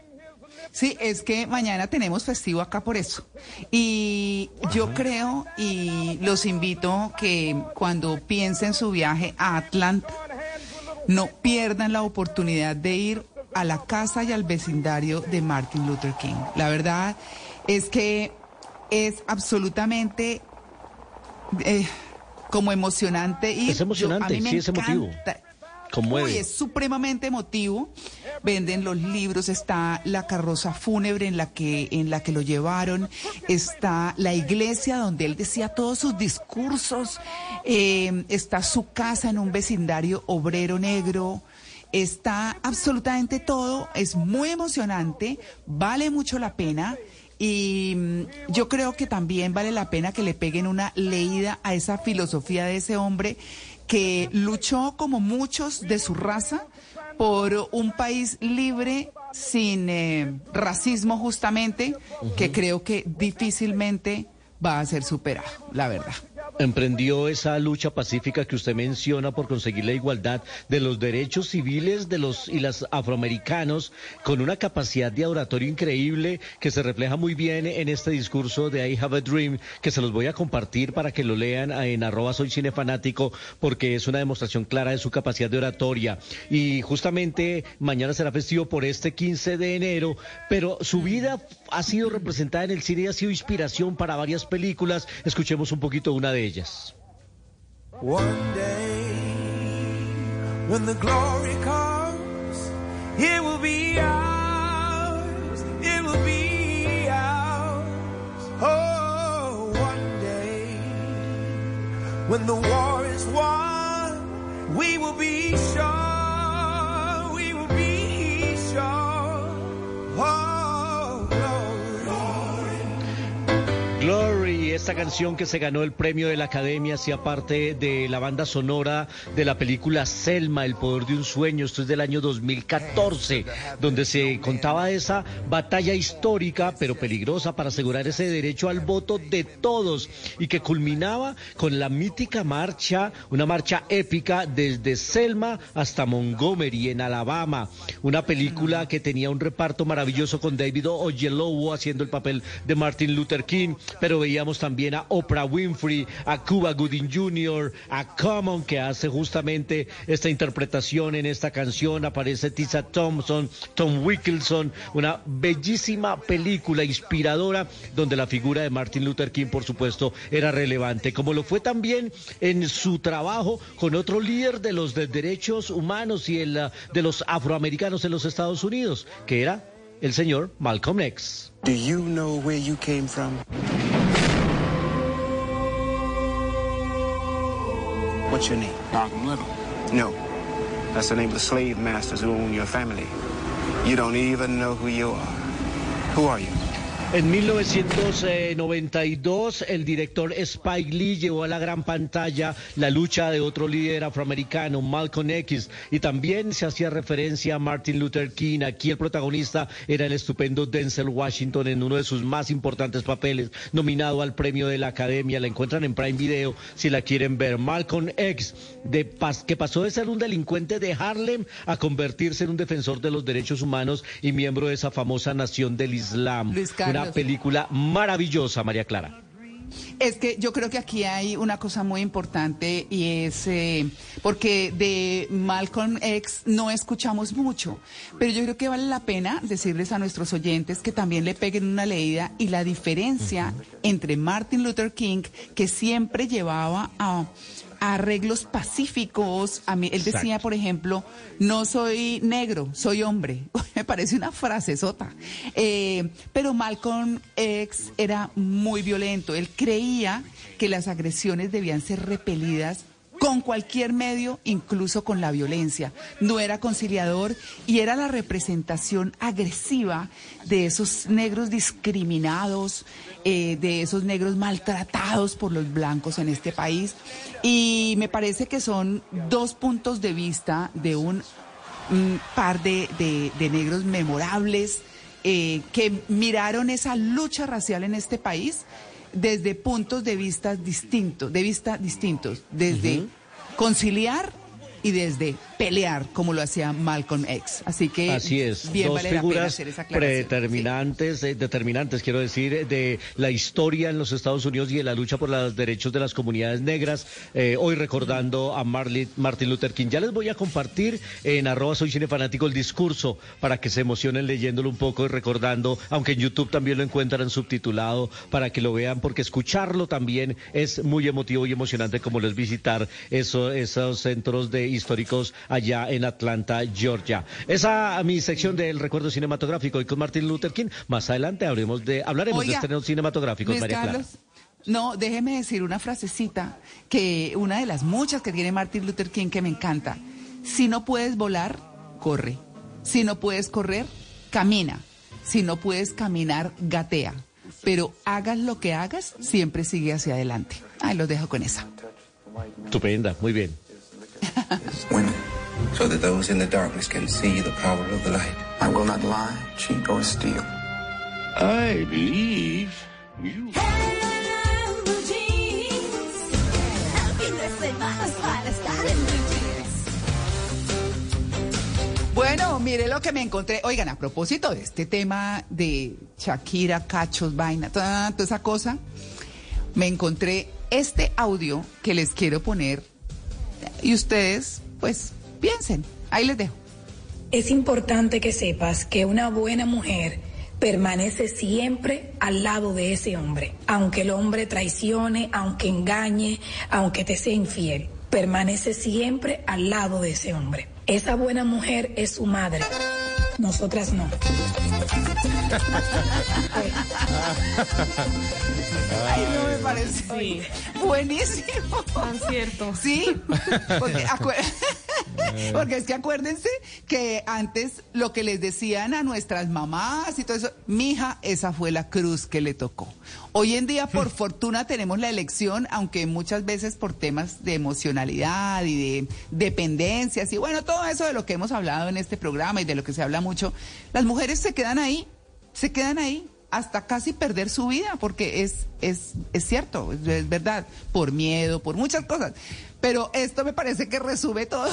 Sí, es que mañana tenemos festivo acá por eso. Y yo creo y los invito que cuando piensen su viaje a Atlanta, no pierdan la oportunidad de ir a la casa y al vecindario de Martin Luther King. La verdad es que es absolutamente eh, como emocionante ir. Es emocionante, Yo- a mí me sí, es emotivo. encanta. Conmueve. Uy, es supremamente emotivo. Venden los libros, está la carroza fúnebre en la que en la que lo llevaron, está la iglesia donde él decía todos sus discursos, eh, está su casa en un vecindario obrero negro. Está absolutamente todo, es muy emocionante, vale mucho la pena y mm, yo creo que también vale la pena que le peguen una leída a esa filosofía de ese hombre que luchó como muchos de su raza por un país libre sin eh, racismo justamente, que creo que difícilmente va a ser superado, la verdad. Emprendió esa lucha pacífica que usted menciona por conseguir la igualdad de los derechos civiles de los y las afroamericanos con una capacidad de oratorio increíble que se refleja muy bien en este discurso de I Have a Dream que se los voy a compartir para que lo lean en arroba soy cinefanático porque es una demostración clara de su capacidad de oratoria. Y justamente mañana será festivo por este 15 de enero pero su vida ha sido representada en el cine y ha sido inspiración para varias películas. Escuchemos un poquito una de ellas One day, when the glory comes, it will be ours. It will be ours. Oh, one day, when the war is won, we will be sure, we will be sure. Oh, glory. Glory, esta canción que se ganó el premio de la Academia, hacía parte de la banda sonora de la película Selma, El Poder de un Sueño. Esto es del año 2014, donde se contaba esa batalla histórica, pero peligrosa, para asegurar ese derecho al voto de todos y que culminaba con la mítica marcha, una marcha épica desde Selma hasta Montgomery, en Alabama. Una película que tenía un reparto maravilloso con David Oyelowo haciendo el papel de Martin Luther King, pero veíamos también a Oprah Winfrey, a Cuba Gooding Jr., a Common, que hace justamente esta interpretación en esta canción. Aparece Tisa Thompson, Tom Wilkinson, una bellísima película inspiradora donde la figura de Martin Luther King, por supuesto, era relevante, como lo fue también en su trabajo con otro líder de los de derechos humanos y el, uh, de los afroamericanos en los Estados Unidos, que era el señor Malcolm X. Do you know where you came from? What's your name? Malcolm Little. No. That's the name of the slave masters who own your family. You don't even know who you are. Who are you? En 1992, el director Spike Lee llevó a la gran pantalla la lucha de otro líder afroamericano, Malcolm X, y también se hacía referencia a Martin Luther King. Aquí el protagonista era el estupendo Denzel Washington en uno de sus más importantes papeles, nominado al premio de la Academia. La encuentran en Prime Video si la quieren ver. Malcolm X, de que pasó de ser un delincuente de Harlem a convertirse en un defensor de los derechos humanos y miembro de esa famosa nación del Islam. Luis Carlos. Una película maravillosa, María Clara. Es que yo creo que aquí hay una cosa muy importante y es eh, porque de Malcolm X no escuchamos mucho, pero yo creo que vale la pena decirles a nuestros oyentes que también le peguen una leída y la diferencia entre Martin Luther King, que siempre llevaba a a arreglos pacíficos. A mí, él decía, Exacto. por ejemplo, no soy negro, soy hombre. <laughs> Me parece una frase sota. Eh, pero Malcolm X era muy violento. Él creía que las agresiones debían ser repelidas con cualquier medio, incluso con la violencia. No era conciliador y era la representación agresiva de esos negros discriminados, eh, de esos negros maltratados por los blancos en este país. Y me parece que son dos puntos de vista de un mm, par de, negros memorables eh, que miraron esa lucha racial en este país desde puntos de vista distintos, de vista distintos, desde conciliar y desde pelear, como lo hacía Malcolm X. Así que Así es, bien dos vale la pena figuras hacer esa predeterminantes, eh, determinantes, quiero decir, de la historia en los Estados Unidos y de la lucha por los derechos de las comunidades negras. eh, hoy recordando a Marli- Martin Luther King. Ya les voy a compartir en arroba soy cinefanático el discurso para que se emocionen leyéndolo un poco y recordando, aunque en YouTube también lo encuentran subtitulado para que lo vean, porque escucharlo también es muy emotivo y emocionante como lo es visitar eso- esos centros de históricos allá en Atlanta, Georgia. Esa mi sección del recuerdo cinematográfico y con Martin Luther King. Más adelante hablemos de, hablaremos de estrenos cinematográficos, Luis María Clara. Carlos, no, déjeme decir una frasecita que una de las muchas que tiene Martin Luther King que me encanta. Si no puedes volar, corre. Si no puedes correr, camina. Si no puedes caminar, gatea. Pero hagas lo que hagas, siempre sigue hacia adelante. Ay, los dejo con esa. Estupenda, muy bien. <laughs> Women, so that those in the darkness can see the power of the light. I will not lie, cheat, or steal. I believe you. Bueno, mire lo que me encontré. Oigan, a propósito de este tema de Shakira, cachos, vaina, toda, toda esa cosa, me encontré este audio que les quiero poner y ustedes, pues, piensen. Ahí les dejo. Es importante que sepas que una buena mujer permanece siempre al lado de ese hombre, aunque el hombre traicione, aunque engañe, aunque te sea infiel, permanece siempre al lado de ese hombre. Esa buena mujer es su madre. Nosotras no. <laughs> Ay, no me parece buenísimo. Tan cierto. Sí, <laughs> porque, <laughs> porque es que acuérdense que antes lo que les decían a nuestras mamás y todo eso, mija, esa fue la cruz que le tocó. Hoy en día, por <laughs> fortuna, tenemos la elección, aunque muchas veces por temas de emocionalidad y de dependencias y bueno, todo eso de lo que hemos hablado en este programa y de lo que se habla mucho, las mujeres se quedan ahí, se quedan ahí hasta casi perder su vida, porque es, es, es cierto, es, verdad, por miedo, por muchas cosas. Pero esto me parece que resume todo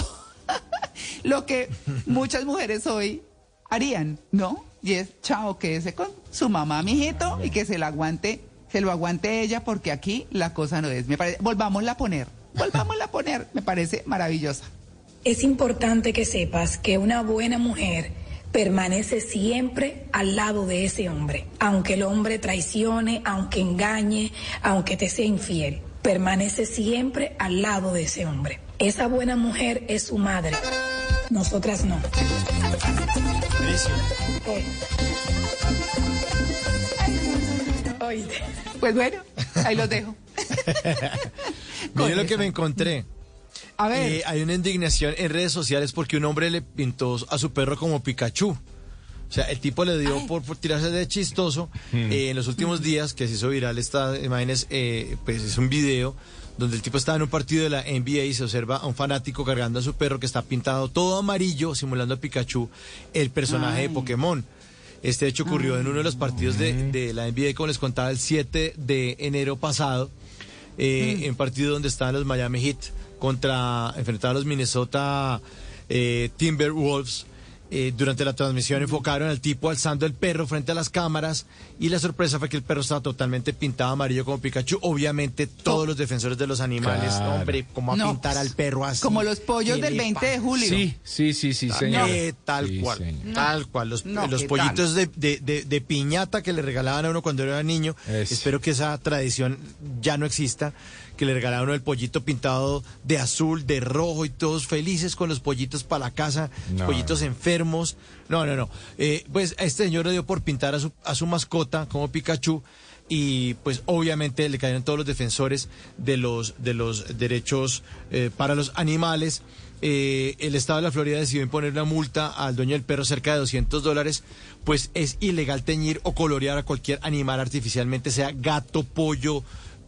<laughs> lo que muchas mujeres hoy harían, ¿no? Y es, chao, quédese con su mamá, mijito, y que se la aguante, se lo aguante ella, porque aquí la cosa no es. Me parece, volvámosla a poner, volvámosla a poner, me parece maravillosa. Es importante que sepas que una buena mujer permanece siempre al lado de ese hombre, aunque el hombre traicione, aunque engañe, aunque te sea infiel. Permanece siempre al lado de ese hombre. Esa buena mujer es su madre. Nosotras no. Oíste. Pues bueno, ahí los dejo. <laughs> Miren lo que me encontré. A ver. Eh, hay una indignación en redes sociales porque un hombre le pintó a su perro como Pikachu. O sea, el tipo le dio por, por tirarse de chistoso. Eh, en los últimos días, que se hizo viral esta imágenes, eh, pues es un video donde el tipo estaba en un partido de la NBA y se observa a un fanático cargando a su perro que está pintado todo amarillo, simulando a Pikachu, el personaje Ay. de Pokémon. Este hecho ocurrió en uno de los partidos de, de la NBA, como les contaba, el 7 de enero pasado, eh, en partido donde estaban los Miami Heat contra, enfrentaban a los Minnesota eh, Timberwolves. Eh, durante la transmisión enfocaron al tipo alzando el perro frente a las cámaras y la sorpresa fue que el perro estaba totalmente pintado amarillo como Pikachu. Obviamente todos los defensores de los animales, Claro. hombre, como a No, pintar al perro así. Como los pollos ¿Qué del le 20 de julio. Sí, sí, sí, sí, señor. eh, tal Sí, cual, señor. tal cual. Los, No, los ¿qué pollitos de, de- de- de piñata que le regalaban a uno cuando era niño. Espero que esa tradición ya no exista. Que le uno el pollito pintado de azul, de rojo y todos felices con los pollitos para la casa, No. pollitos enfermos. No, no, no. Eh, pues a este señor le dio por pintar a su, a su mascota como Pikachu y pues obviamente le cayeron todos los defensores de los, de los derechos eh, para los animales. Eh, el Estado de la Florida decidió imponer una multa al dueño del perro cerca de 200 dólares, pues es ilegal teñir o colorear a cualquier animal artificialmente, sea gato, pollo,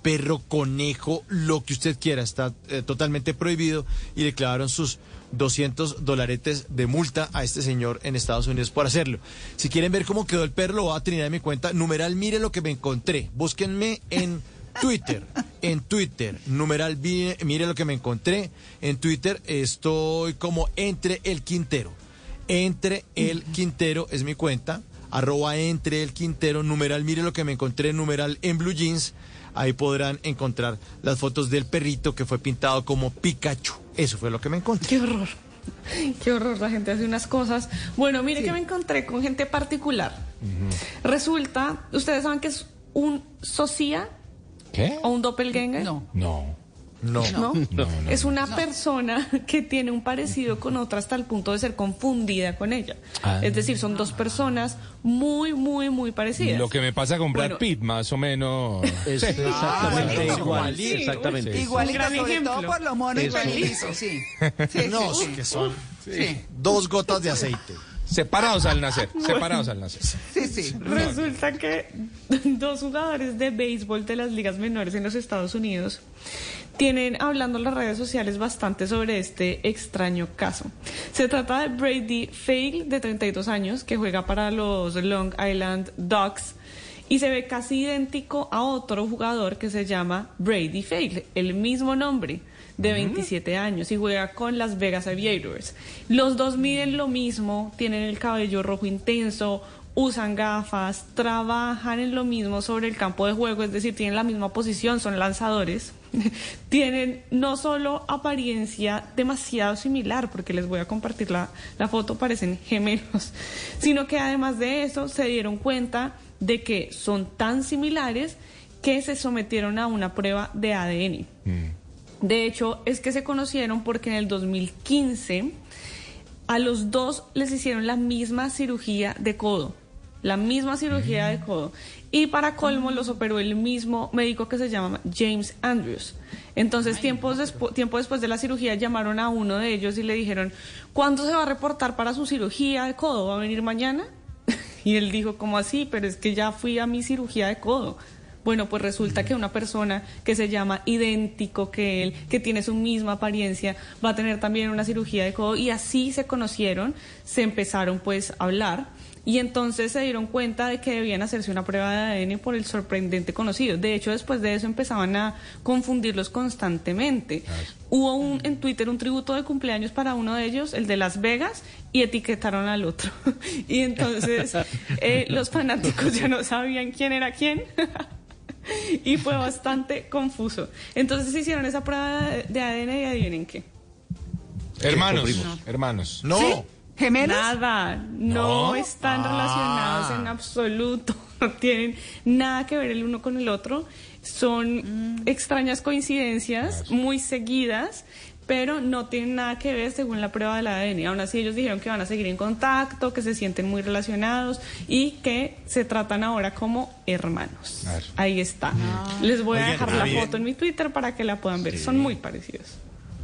perro, conejo, lo que usted quiera, está eh, totalmente prohibido y le clavaron sus 200 dolaretes de multa a este señor en Estados Unidos por hacerlo. Si quieren ver cómo quedó el perro, lo voy a tener en mi cuenta. Numeral, mire lo que me encontré. Búsquenme en Twitter. En Twitter, numeral, mire, mire lo que me encontré. En Twitter estoy como entre el Quintero. Entre el Quintero es mi cuenta. Arroba entre el Quintero, numeral, mire lo que me encontré, numeral en Blue Jeans. Ahí podrán encontrar las fotos del perrito que fue pintado como Pikachu. Eso fue lo que me encontré. Qué horror. Qué horror, la gente hace unas cosas. Bueno, mire que me encontré con gente particular. Resulta, ¿ustedes saben que es un socia ¿Qué? o un doppelganger? No. No. No. ¿No? No, no. Es una persona que tiene un parecido con otra hasta el punto de ser confundida con ella. Ah. Es decir, son dos personas muy, muy, muy parecidas. Lo que me pasa con Brad Bueno. Pitt, más o menos. <laughs> Es Sí. exactamente Ah, igual. sí, exactamente. sí. Igualito, gran sobre ejemplo. todo por lo mono y sí. Sí, No, que son Sí. dos gotas de aceite. Separados al nacer, <laughs> separados al nacer. Sí, sí. Resulta que dos jugadores de béisbol de las ligas menores en los Estados Unidos tienen hablando en las redes sociales bastante sobre este extraño caso. Se trata de Brady Fail, de 32 años, que juega para los Long Island Ducks y se ve casi idéntico a otro jugador que se llama Brady Fail, el mismo nombre de 27 años y juega con las Vegas Aviators. Los dos miden lo mismo, tienen el cabello rojo intenso, usan gafas, trabajan en lo mismo sobre el campo de juego, es decir, tienen la misma posición, son lanzadores. <laughs> tienen no solo apariencia demasiado similar, porque les voy a compartir la, la foto, parecen gemelos, <laughs> sino que además de eso se dieron cuenta de que son tan similares que se sometieron a una prueba de ADN. De hecho, es que se conocieron porque en el 2015 A los dos les hicieron la misma cirugía de codo, la misma cirugía de codo. Y para colmo los operó el mismo médico que se llama James Andrews. Entonces, tiempos tiempo después de la cirugía, llamaron a uno de ellos y le dijeron, ¿cuándo se va a reportar para su cirugía de codo? ¿Va a venir mañana? <laughs> Y él dijo, ¿cómo así? Pero es que ya fui a mi cirugía de codo. Bueno, pues resulta que una persona que se llama idéntico que él, que tiene su misma apariencia, va a tener también una cirugía de codo y así se conocieron, se empezaron pues a hablar y entonces se dieron cuenta de que debían hacerse una prueba de ADN por el sorprendente conocido. De hecho, después de eso empezaban a confundirlos constantemente. Hubo un, en Twitter un tributo de cumpleaños para uno de ellos, el de Las Vegas, y etiquetaron al otro. <laughs> y entonces eh, los fanáticos ya no sabían quién era quién. <laughs> <laughs> y fue bastante confuso. Entonces hicieron esa prueba de ADN y adivinen qué. Hermanos, primos. hermanos. No. ¿Gemelos? Nada, no, ¿No? están Ah. relacionados en absoluto, <laughs> no tienen nada que ver el uno con el otro. Son extrañas coincidencias muy seguidas, pero no tienen nada que ver según la prueba del ADN. Aún así ellos dijeron que van a seguir en contacto, que se sienten muy relacionados y que se tratan ahora como hermanos. Ahí está. Les voy a dejar la foto en mi Twitter para que la puedan ver. Son muy parecidos.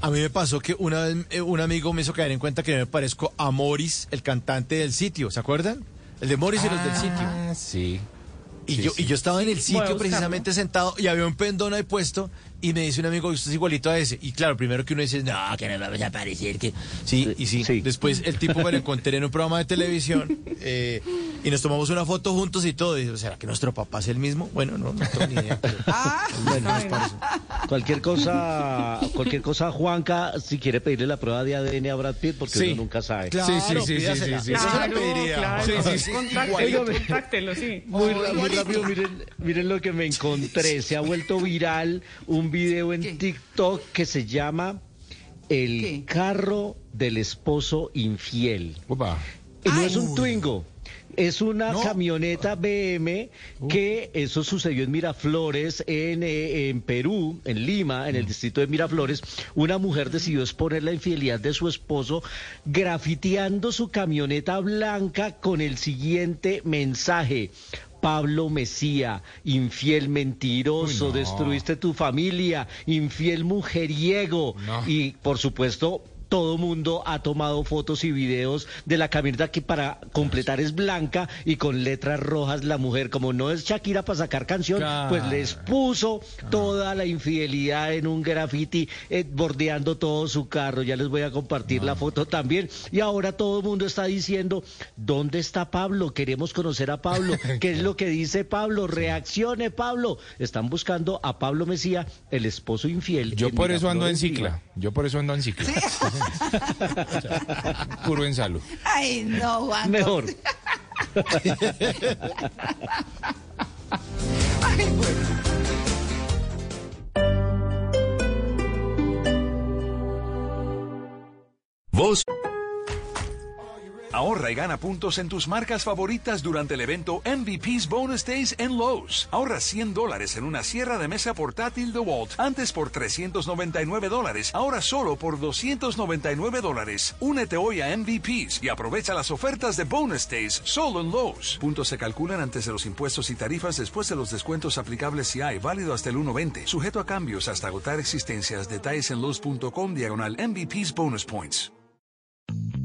A mí me pasó que una vez eh, un amigo me hizo caer en cuenta que me parezco a Morris, el cantante del sitio, ¿se acuerdan? El de Morris y los del sitio. Ah, sí. Y, Sí, yo, sí. y yo estaba en el sitio precisamente sentado y había un pendón ahí puesto y me dice un amigo, usted es igualito a ese. Y claro, primero que uno dice, no, que no vamos a parecer, que... Sí, y sí. Después el tipo me lo encontré en un programa de televisión eh, y nos tomamos una foto juntos y todo. Y digo, ¿será que nuestro papá es el mismo? Bueno, no, no tengo ni idea. pero- <laughs> Bueno, nos parece. Cualquier cosa, cualquier cosa, Juanca, si quiere pedirle la prueba de ADN a Brad Pitt, porque Sí. uno nunca sabe. Claro, Sí, sí, sí, sí, sí, sí. Eso se la Claro, pediría. claro. Sí, sí, sí. Contáctelo, contáctelo, sí. Muy, muy rápido, miren, miren lo que me encontré. Se ha vuelto viral un video en TikTok que se llama El ¿Qué? carro del esposo infiel. Opa. Y no es un Twingo. Es una No. camioneta BM que eso sucedió en Miraflores, en, eh, en Perú, en Lima, en el distrito de Miraflores. Una mujer decidió exponer la infidelidad de su esposo grafiteando su camioneta blanca con el siguiente mensaje. Pablo Mesía, infiel mentiroso, Uy, no. destruiste tu familia, infiel mujeriego. No. Y por supuesto, todo mundo ha tomado fotos y videos de la camioneta que para completar es blanca y con letras rojas la mujer, como no es Shakira para sacar canción, Claro. pues les puso toda la infidelidad en un graffiti eh, bordeando todo su carro. Ya les voy a compartir la foto también. Y ahora todo el mundo está diciendo, ¿dónde está Pablo? Queremos conocer a Pablo. <laughs> ¿Qué es lo que dice Pablo? Reaccione, Pablo. Están buscando a Pablo Mesía, el esposo infiel. Yo por eso ando en cicla. Yo por eso ando en cicla. <laughs> <laughs> Puro en salud. Ay, no, Juan. Mejor. Ay, bueno. Vos. Ahorra y gana puntos en tus marcas favoritas durante el evento MVP's Bonus Days en Lowe's. Ahorra 100 dólares en una sierra de mesa portátil DeWalt. Antes por 399 dólares, ahora solo por 299 dólares. Únete hoy a MVP's y aprovecha las ofertas de Bonus Days solo en Lowe's. Puntos se calculan antes de los impuestos y tarifas después de los descuentos aplicables si hay, válido hasta el 1.20. Sujeto a cambios hasta agotar existencias. Detalles en Lowe's.com diagonal MVP's Bonus Points.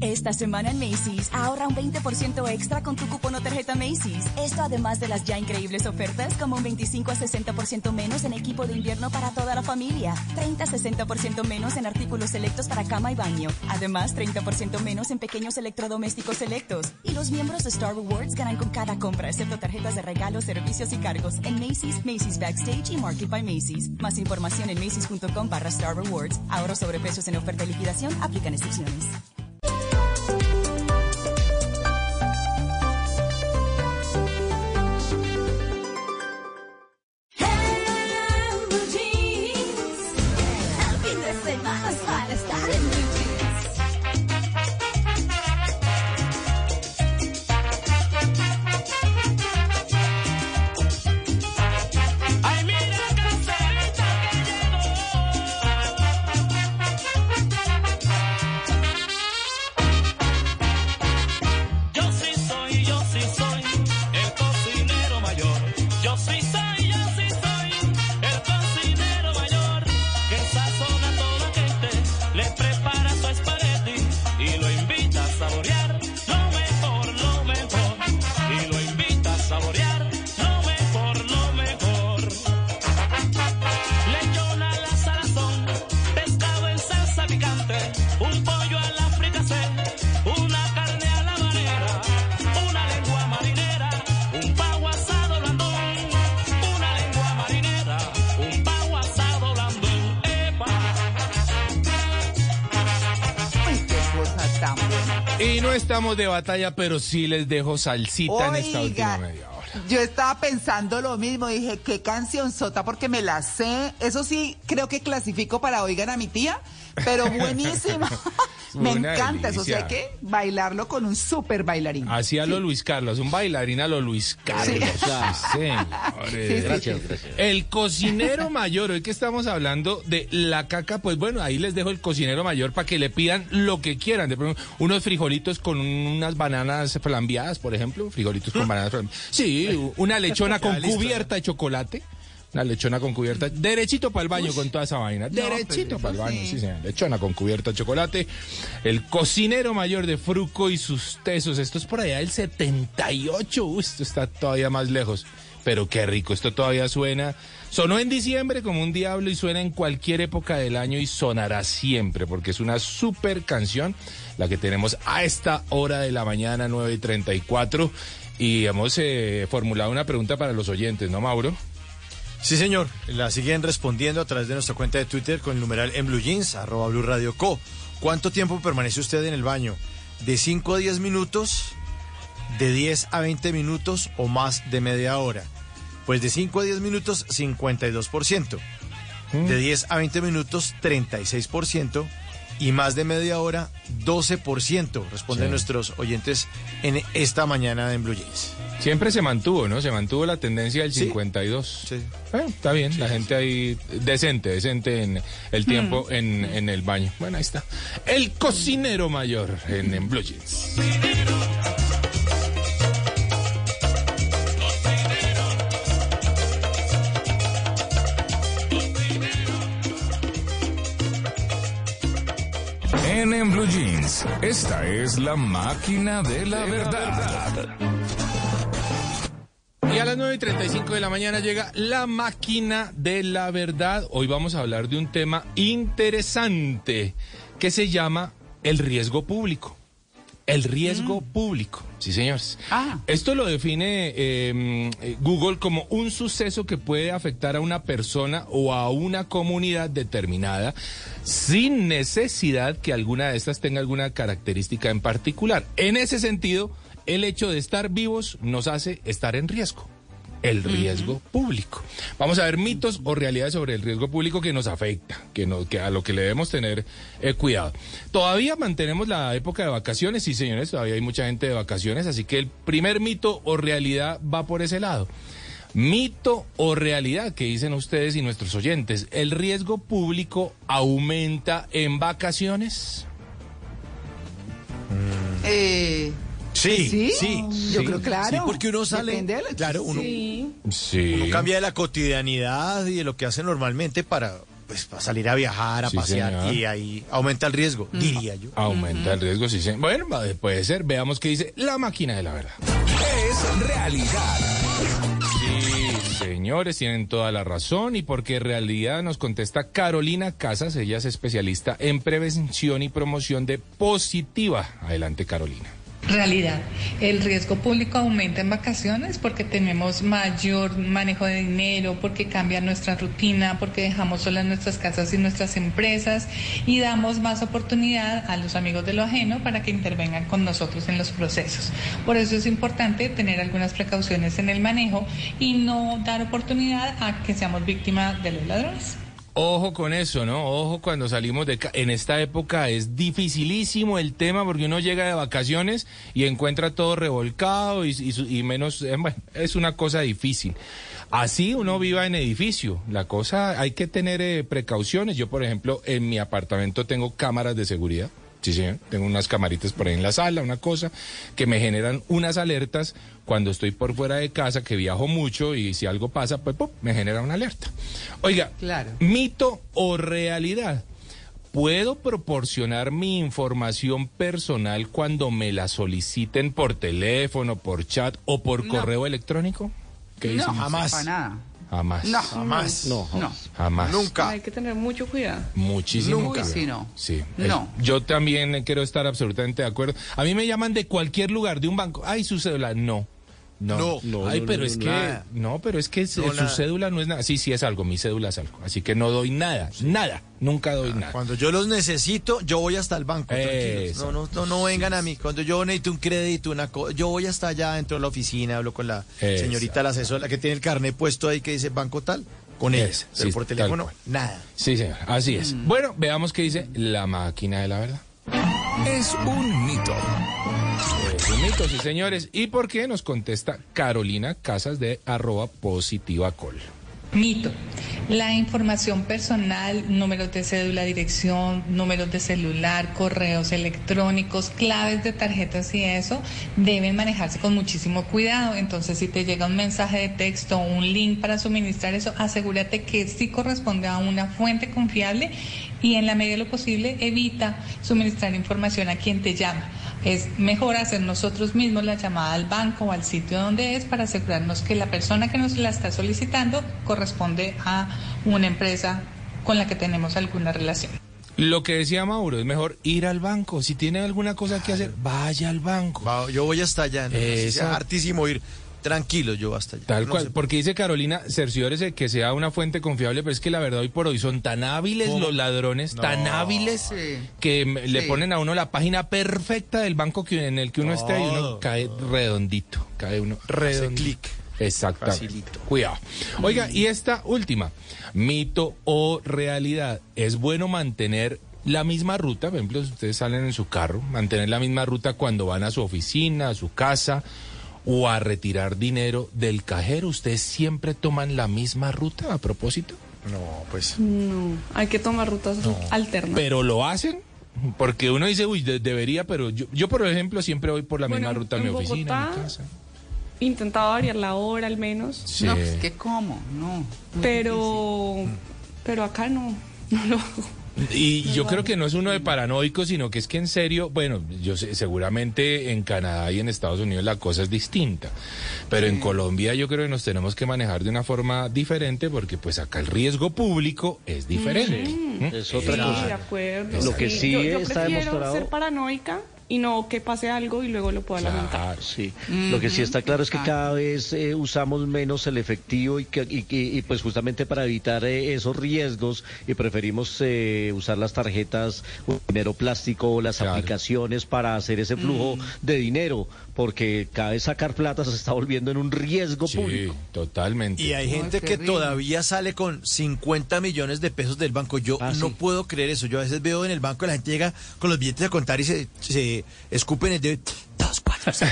Esta semana en Macy's, ahorra un 20% extra con tu cupón o tarjeta Macy's. Esto además de las ya increíbles ofertas como un 25 a 60% menos en equipo de invierno para toda la familia, 30 a 60% menos en artículos selectos para cama y baño, además 30% menos en pequeños electrodomésticos selectos. Y los miembros de Star Rewards ganan con cada compra, excepto tarjetas de regalo, servicios y cargos en Macy's, Macy's Backstage y Market by Macy's. Más información en macy's.com barra Star Rewards. Ahorro sobre precios en oferta y liquidación, aplican excepciones. De batalla, pero sí les dejo salsita en esta última Oiga, media hora. Yo estaba pensando lo mismo, dije, qué canción sota, porque me la sé. Eso sí, creo que clasifico para Oigan a mi tía, pero <laughs> buenísima. Me encanta eso, o sea, hay que bailarlo con un súper bailarín. Así a lo Luis Carlos, un bailarín a lo Luis Carlos. <laughs> Sí, señores. Sí, sí, Gracias, gracias. El cocinero mayor, hoy que estamos hablando de la caca, pues bueno, ahí les dejo el cocinero mayor para que le pidan lo que quieran. De pronto, unos frijolitos con unas bananas flambeadas, por ejemplo, frijolitos con bananas flambeadas. Sí, <laughs> una lechona con cubierta de chocolate. Una lechona con cubierta, derechito para el baño con toda esa vaina. derechito para el baño, sí. sí, señor. Lechona con cubierta de chocolate. El cocinero mayor de Fruco y sus tesos. Esto es por allá del 78. Uy, esto está todavía más lejos. Pero qué rico, esto todavía suena. Sonó en diciembre como un diablo y suena en cualquier época del año y sonará siempre, porque es una super canción la que tenemos a esta hora de la mañana, 9 y 34. Y hemos eh, formulado una pregunta para los oyentes, ¿no, Mauro? Sí, señor. La siguen respondiendo a través de nuestra cuenta de Twitter con el numeral en Blue Jeans, arroba Blue Radio Co. ¿Cuánto tiempo permanece usted en el baño? ¿De 5 a 10 minutos? ¿De 10 a 20 minutos o más de media hora? Pues de 5 a 10 minutos, 52%. De 10 a 20 minutos, 36%. Y más de media hora, 12%. Responden Sí. nuestros oyentes en esta mañana en Blue Jeans. Siempre se mantuvo, ¿no? Se mantuvo la tendencia del Sí. 52. Sí. Bueno, está bien, la gente ahí decente, decente en el tiempo Mm. en, en el baño. Bueno, ahí está. El cocinero mayor en, en Blue Jeans. En, en Blue Jeans, esta es la máquina de la verdad. Y a las 9 y 35 de la mañana llega la máquina de la verdad. Hoy vamos a hablar de un tema interesante que se llama el riesgo público. El riesgo público, sí señores. Ah. Esto lo define eh, eh, Google como un suceso que puede afectar a una persona o a una comunidad determinada sin necesidad que alguna de estas tenga alguna característica en particular. En ese sentido, el hecho de estar vivos nos hace estar en riesgo. El riesgo público. Vamos a ver mitos o realidades sobre el riesgo público que nos afecta, que, nos, que a lo que le debemos tener eh, cuidado. Todavía mantenemos la época de vacaciones, sí señores, todavía hay mucha gente de vacaciones, así que el primer mito o realidad va por ese lado. Mito o realidad que dicen ustedes y nuestros oyentes, ¿el riesgo público aumenta en vacaciones? Eh, Sí, ¿Sí? sí, Yo sí. creo, claro. Sí, porque uno sale, Depende de la- claro, uno, Sí. Uno cambia de la cotidianidad y de lo que hace normalmente para, pues, para salir a viajar, a Sí, pasear señor. y ahí aumenta el riesgo, diría yo. Aumenta el riesgo, sí. sí. Bueno, puede ser. Veamos qué dice la máquina de la verdad. Es realidad. Sí, señores, tienen toda la razón y porque en realidad nos contesta Carolina Casas, ella es especialista en prevención y promoción de positiva. Adelante, Carolina. Realidad. El riesgo público aumenta en vacaciones porque tenemos mayor manejo de dinero, porque cambia nuestra rutina, porque dejamos solas nuestras casas y nuestras empresas y damos más oportunidad a los amigos de lo ajeno para que intervengan con nosotros en los procesos. Por eso es importante tener algunas precauciones en el manejo y no dar oportunidad a que seamos víctimas de los ladrones. Ojo con eso, ¿no? Ojo cuando salimos de... ca- En esta época es dificilísimo el tema porque uno llega de vacaciones y encuentra todo revolcado y, y menos... eh, bueno, es una cosa difícil. Así uno viva en edificio. La cosa, hay que tener eh, precauciones. Yo, por ejemplo, en mi apartamento tengo cámaras de seguridad. Sí, señor. Tengo unas camaritas por ahí en la sala, una cosa, que me generan unas alertas cuando estoy por fuera de casa, que viajo mucho y si algo pasa, pues ¡pum! me genera una alerta. Oiga, Claro. mito o realidad. ¿Puedo proporcionar mi información personal cuando me la soliciten por teléfono, por chat o por No. correo electrónico? ¿Qué No, dicen? para nada. Jamás. No. Jamás. No, No. Jamás. Hay que tener mucho cuidado. Muchísimo. Nunca. cuidado. Sí, no. Sí. No. Es- yo también quiero estar absolutamente de acuerdo. A mí me llaman de cualquier lugar, de un banco. Ay, su cédula. No. No, No. No, Ay, no, pero no, es que nada. no, pero es que No, su nada. cédula no es nada. Sí, sí es algo, mi cédula es algo. Así que no doy nada, nada, nunca doy nada. Cuando yo los necesito, yo voy hasta el banco, tranquilos. No, no, no, no vengan a mí. Cuando yo necesito un crédito, una cosa, yo voy hasta allá dentro de la oficina, hablo con la señorita, la asesora, que tiene el carnet puesto ahí que dice banco tal, con ella. Pero sí, por teléfono, nada. Sí, señor, así es. Bueno, veamos qué dice la máquina de la verdad. Es un mito. Sí, señores. ¿Y por qué? Nos contesta Carolina Casas de arroba positiva col. Mito. La información personal, números de cédula, dirección, números de celular, correos electrónicos, claves de tarjetas y eso deben manejarse con muchísimo cuidado. Entonces, si te llega un mensaje de texto o un link para suministrar eso, asegúrate que sí corresponde a una fuente confiable y en la medida de lo posible evita suministrar información a quien te llama. Es mejor hacer nosotros mismos la llamada al banco o al sitio donde es para asegurarnos que la persona que nos la está solicitando corresponde a una empresa con la que tenemos alguna relación. Lo que decía Mauro, es mejor ir al banco. Si tiene alguna cosa que hacer, vaya al banco. Va, Yo voy hasta allá, Exacto. hartísimo ir. Tranquilo, yo hasta allá. Tal No cual, sé. porque dice Carolina, cerciórese que sea una fuente confiable, pero es que la verdad hoy por hoy son tan hábiles ¿Cómo? los ladrones, No. tan hábiles Sí. que le ponen a uno la página perfecta del banco que, en el que uno esté y uno cae redondito, cae uno Hace redondito. clic. Exactamente. Facilito. Cuidado. Oiga, y esta última, mito o realidad, ¿es bueno mantener la misma ruta? Por ejemplo, si ustedes salen en su carro, mantener la misma ruta cuando van a su oficina, a su casa o a retirar dinero del cajero. ¿Ustedes siempre toman la misma ruta a propósito? No, pues. No, hay que tomar rutas alternas. ¿Pero lo hacen? Porque uno dice, uy, de- debería, pero yo, yo, por ejemplo, siempre voy por la Bueno, misma ruta a mi en oficina, a mi Bogotá, casa. Intentaba variar la hora al menos, Sí. No, pues que cómo, no. pero pero acá no. <laughs> no lo hago. Y yo creo que no es uno de paranoico, sino que es que en serio, bueno, yo sé, seguramente en Canadá y en Estados Unidos la cosa es distinta, pero en Colombia yo creo que nos tenemos que manejar de una forma diferente porque pues acá el riesgo público es diferente. ¿Mm? Es otra Sí, cosa. de acuerdo. Lo que sí yo, yo está demostrado- ser paranoica y no que pase algo y luego lo pueda lamentar. Sí, lo que sí está claro es que cada vez eh, usamos menos el efectivo y, que, y, y- y, pues justamente para evitar eh, esos riesgos y preferimos eh, usar las tarjetas o dinero plástico o las aplicaciones para hacer ese flujo de dinero, porque cada vez sacar plata se está volviendo en un riesgo público. totalmente. Y hay gente que todavía sale con 50 millones de pesos del banco. Yo Ah, no puedo creer eso. Yo a veces veo en el banco la gente llega con los billetes a contar y se, se escupen el dedo. Dos, cuatro, seis.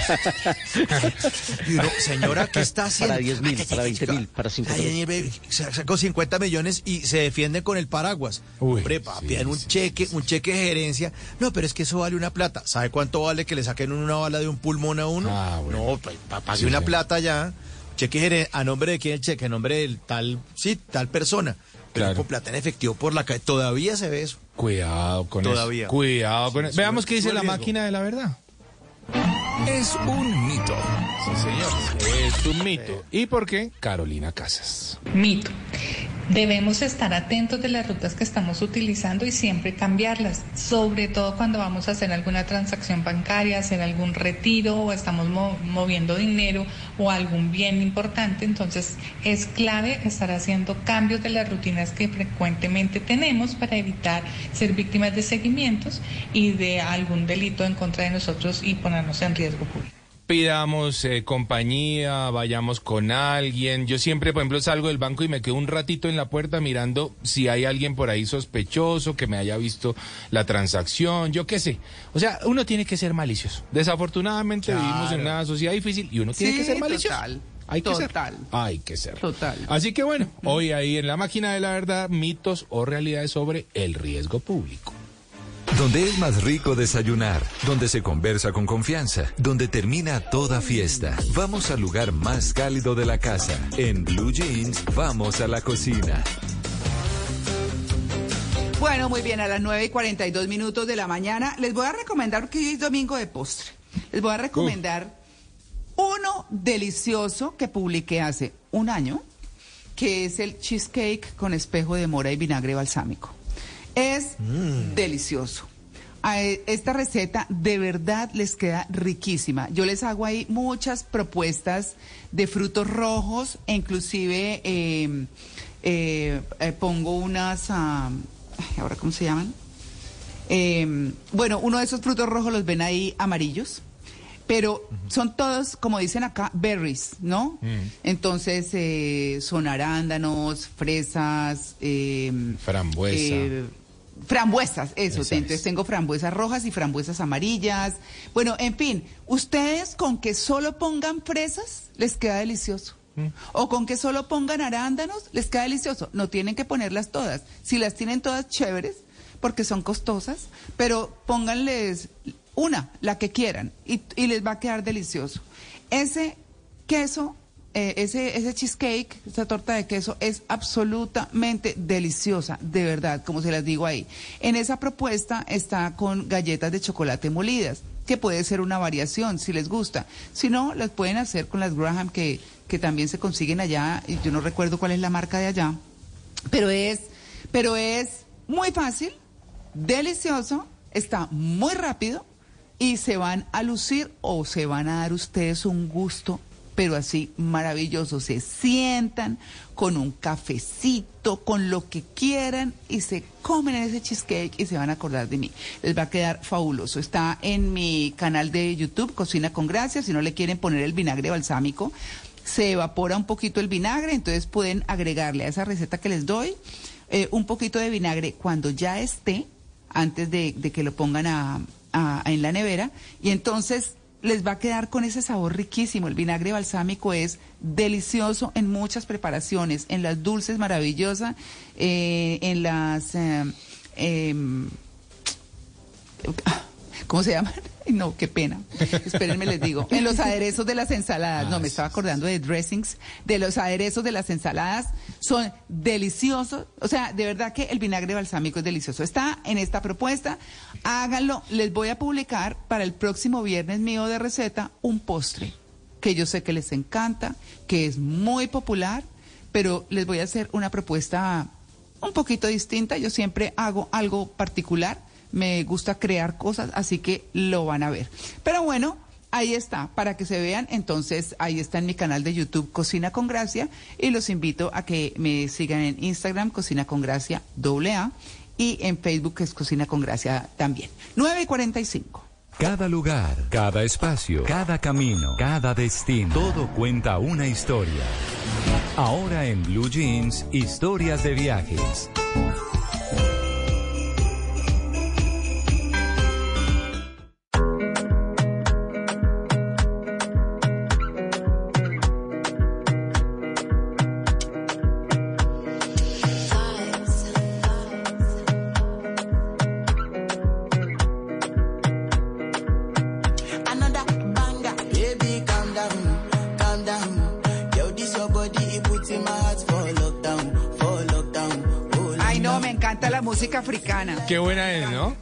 y uno, señora, ¿qué está haciendo? Para 10 mil, para 20 mil, para 50 Ay, mil. Sacó 50 millones y se defienden con el paraguas. Hombre, papi, en un cheque, un cheque de gerencia. No, pero es que eso vale una plata. ¿Sabe cuánto vale que le saquen una bala de un pulmón a uno? No, pues, pa- pague Sí, una sí. plata ya. Cheque a nombre de quién el cheque, a nombre del tal, sí, tal persona. Pero Claro. con plata en efectivo por la calle. Todavía se ve eso. Cuidado con Todavía. eso. Cuidado con Sí, eso. Veamos qué dice la máquina de la verdad. Es un mito. Sí, señor. Es un mito. ¿Y por qué? Carolina Casas. Mito. Debemos estar atentos de las rutas que estamos utilizando y siempre cambiarlas, sobre todo cuando vamos a hacer alguna transacción bancaria, hacer algún retiro o estamos mo- moviendo dinero o algún bien importante. Entonces es clave estar haciendo cambios de las rutinas que frecuentemente tenemos para evitar ser víctimas de seguimientos y de algún delito en contra de nosotros y ponernos en riesgo público. Pidamos eh, compañía, vayamos con alguien. Yo siempre, por ejemplo, salgo del banco y me quedo un ratito en la puerta mirando si hay alguien por ahí sospechoso que me haya visto la transacción, yo qué sé. O sea, uno tiene que ser malicioso. Desafortunadamente Claro. vivimos en una sociedad difícil y uno tiene Sí, que ser malicioso. total. Hay que Total. ser. Hay que ser. Total. Así que bueno, hoy ahí en la máquina de la verdad, mitos o realidades sobre el riesgo público. Donde es más rico desayunar, donde se conversa con confianza, donde termina toda fiesta. Vamos al lugar más cálido de la casa. En Blue Jeans, vamos a la cocina. Bueno, muy bien, a las 9 y 42 minutos de la mañana les voy a recomendar, porque hoy es domingo de postre, les voy a recomendar uno delicioso que publiqué hace un año, que es el cheesecake con espejo de mora y vinagre balsámico. Es delicioso. A e- esta receta de verdad les queda riquísima. Yo les hago ahí muchas propuestas de frutos rojos, e inclusive eh, eh, eh, pongo unas, ah, ahora cómo se llaman. Eh, bueno, uno de esos frutos rojos los ven ahí amarillos, pero son todos, como dicen acá, berries, ¿no? Entonces eh, son arándanos, fresas, eh, Frambuesa. eh, frambuesas, eso. Entonces es. tengo frambuesas rojas y frambuesas amarillas. Bueno, en fin, ustedes con que solo pongan fresas les queda delicioso. O con que solo pongan arándanos les queda delicioso. No tienen que ponerlas todas. Si las tienen todas chéveres, porque son costosas, pero pónganles una, la que quieran, y, y les va a quedar delicioso. Ese queso, eh, ese, ese cheesecake, esa torta de queso es absolutamente deliciosa, de verdad, como se las digo ahí. En esa propuesta está con galletas de chocolate molidas, que puede ser una variación si les gusta. Si no, las pueden hacer con las Graham que, que también se consiguen allá, y yo no recuerdo cuál es la marca de allá, pero es, pero es muy fácil, delicioso, está muy rápido y se van a lucir o se van a dar ustedes un gusto, pero así maravilloso. Se sientan con un cafecito, con lo que quieran y se comen ese cheesecake y se van a acordar de mí. Les va a quedar fabuloso. Está en mi canal de YouTube, Cocina con Gracia. Si no le quieren poner el vinagre balsámico, se evapora un poquito el vinagre, entonces pueden agregarle a esa receta que les doy eh, un poquito de vinagre cuando ya esté, antes de, de que lo pongan a- en la nevera, y entonces les va a quedar con ese sabor riquísimo. El vinagre balsámico es delicioso en muchas preparaciones, en las dulces maravillosa, eh, en las... eh, em, ¿Cómo se llaman? <laughs> No, qué pena. Espérenme, les digo. En los aderezos de las ensaladas. No, me estaba acordando de dressings. De los aderezos de las ensaladas. Son deliciosos. O sea, de verdad que el vinagre balsámico es delicioso. Está en esta propuesta. Háganlo. Les voy a publicar para el próximo viernes mío de receta un postre que yo sé que les encanta, que es muy popular, pero les voy a hacer una propuesta un poquito distinta. Yo siempre hago algo particular. Me gusta crear cosas, así que lo van a ver. Pero bueno, ahí está, para que se vean. Entonces, ahí está en mi canal de YouTube Cocina con Gracia y los invito a que me sigan en Instagram Cocina con Gracia AA y en Facebook es Cocina con Gracia también. 9 y 45. Cada lugar, cada espacio, cada camino, cada destino, todo cuenta una historia. Ahora en Blue Jeans, historias de viajes. Buena es, ¿no?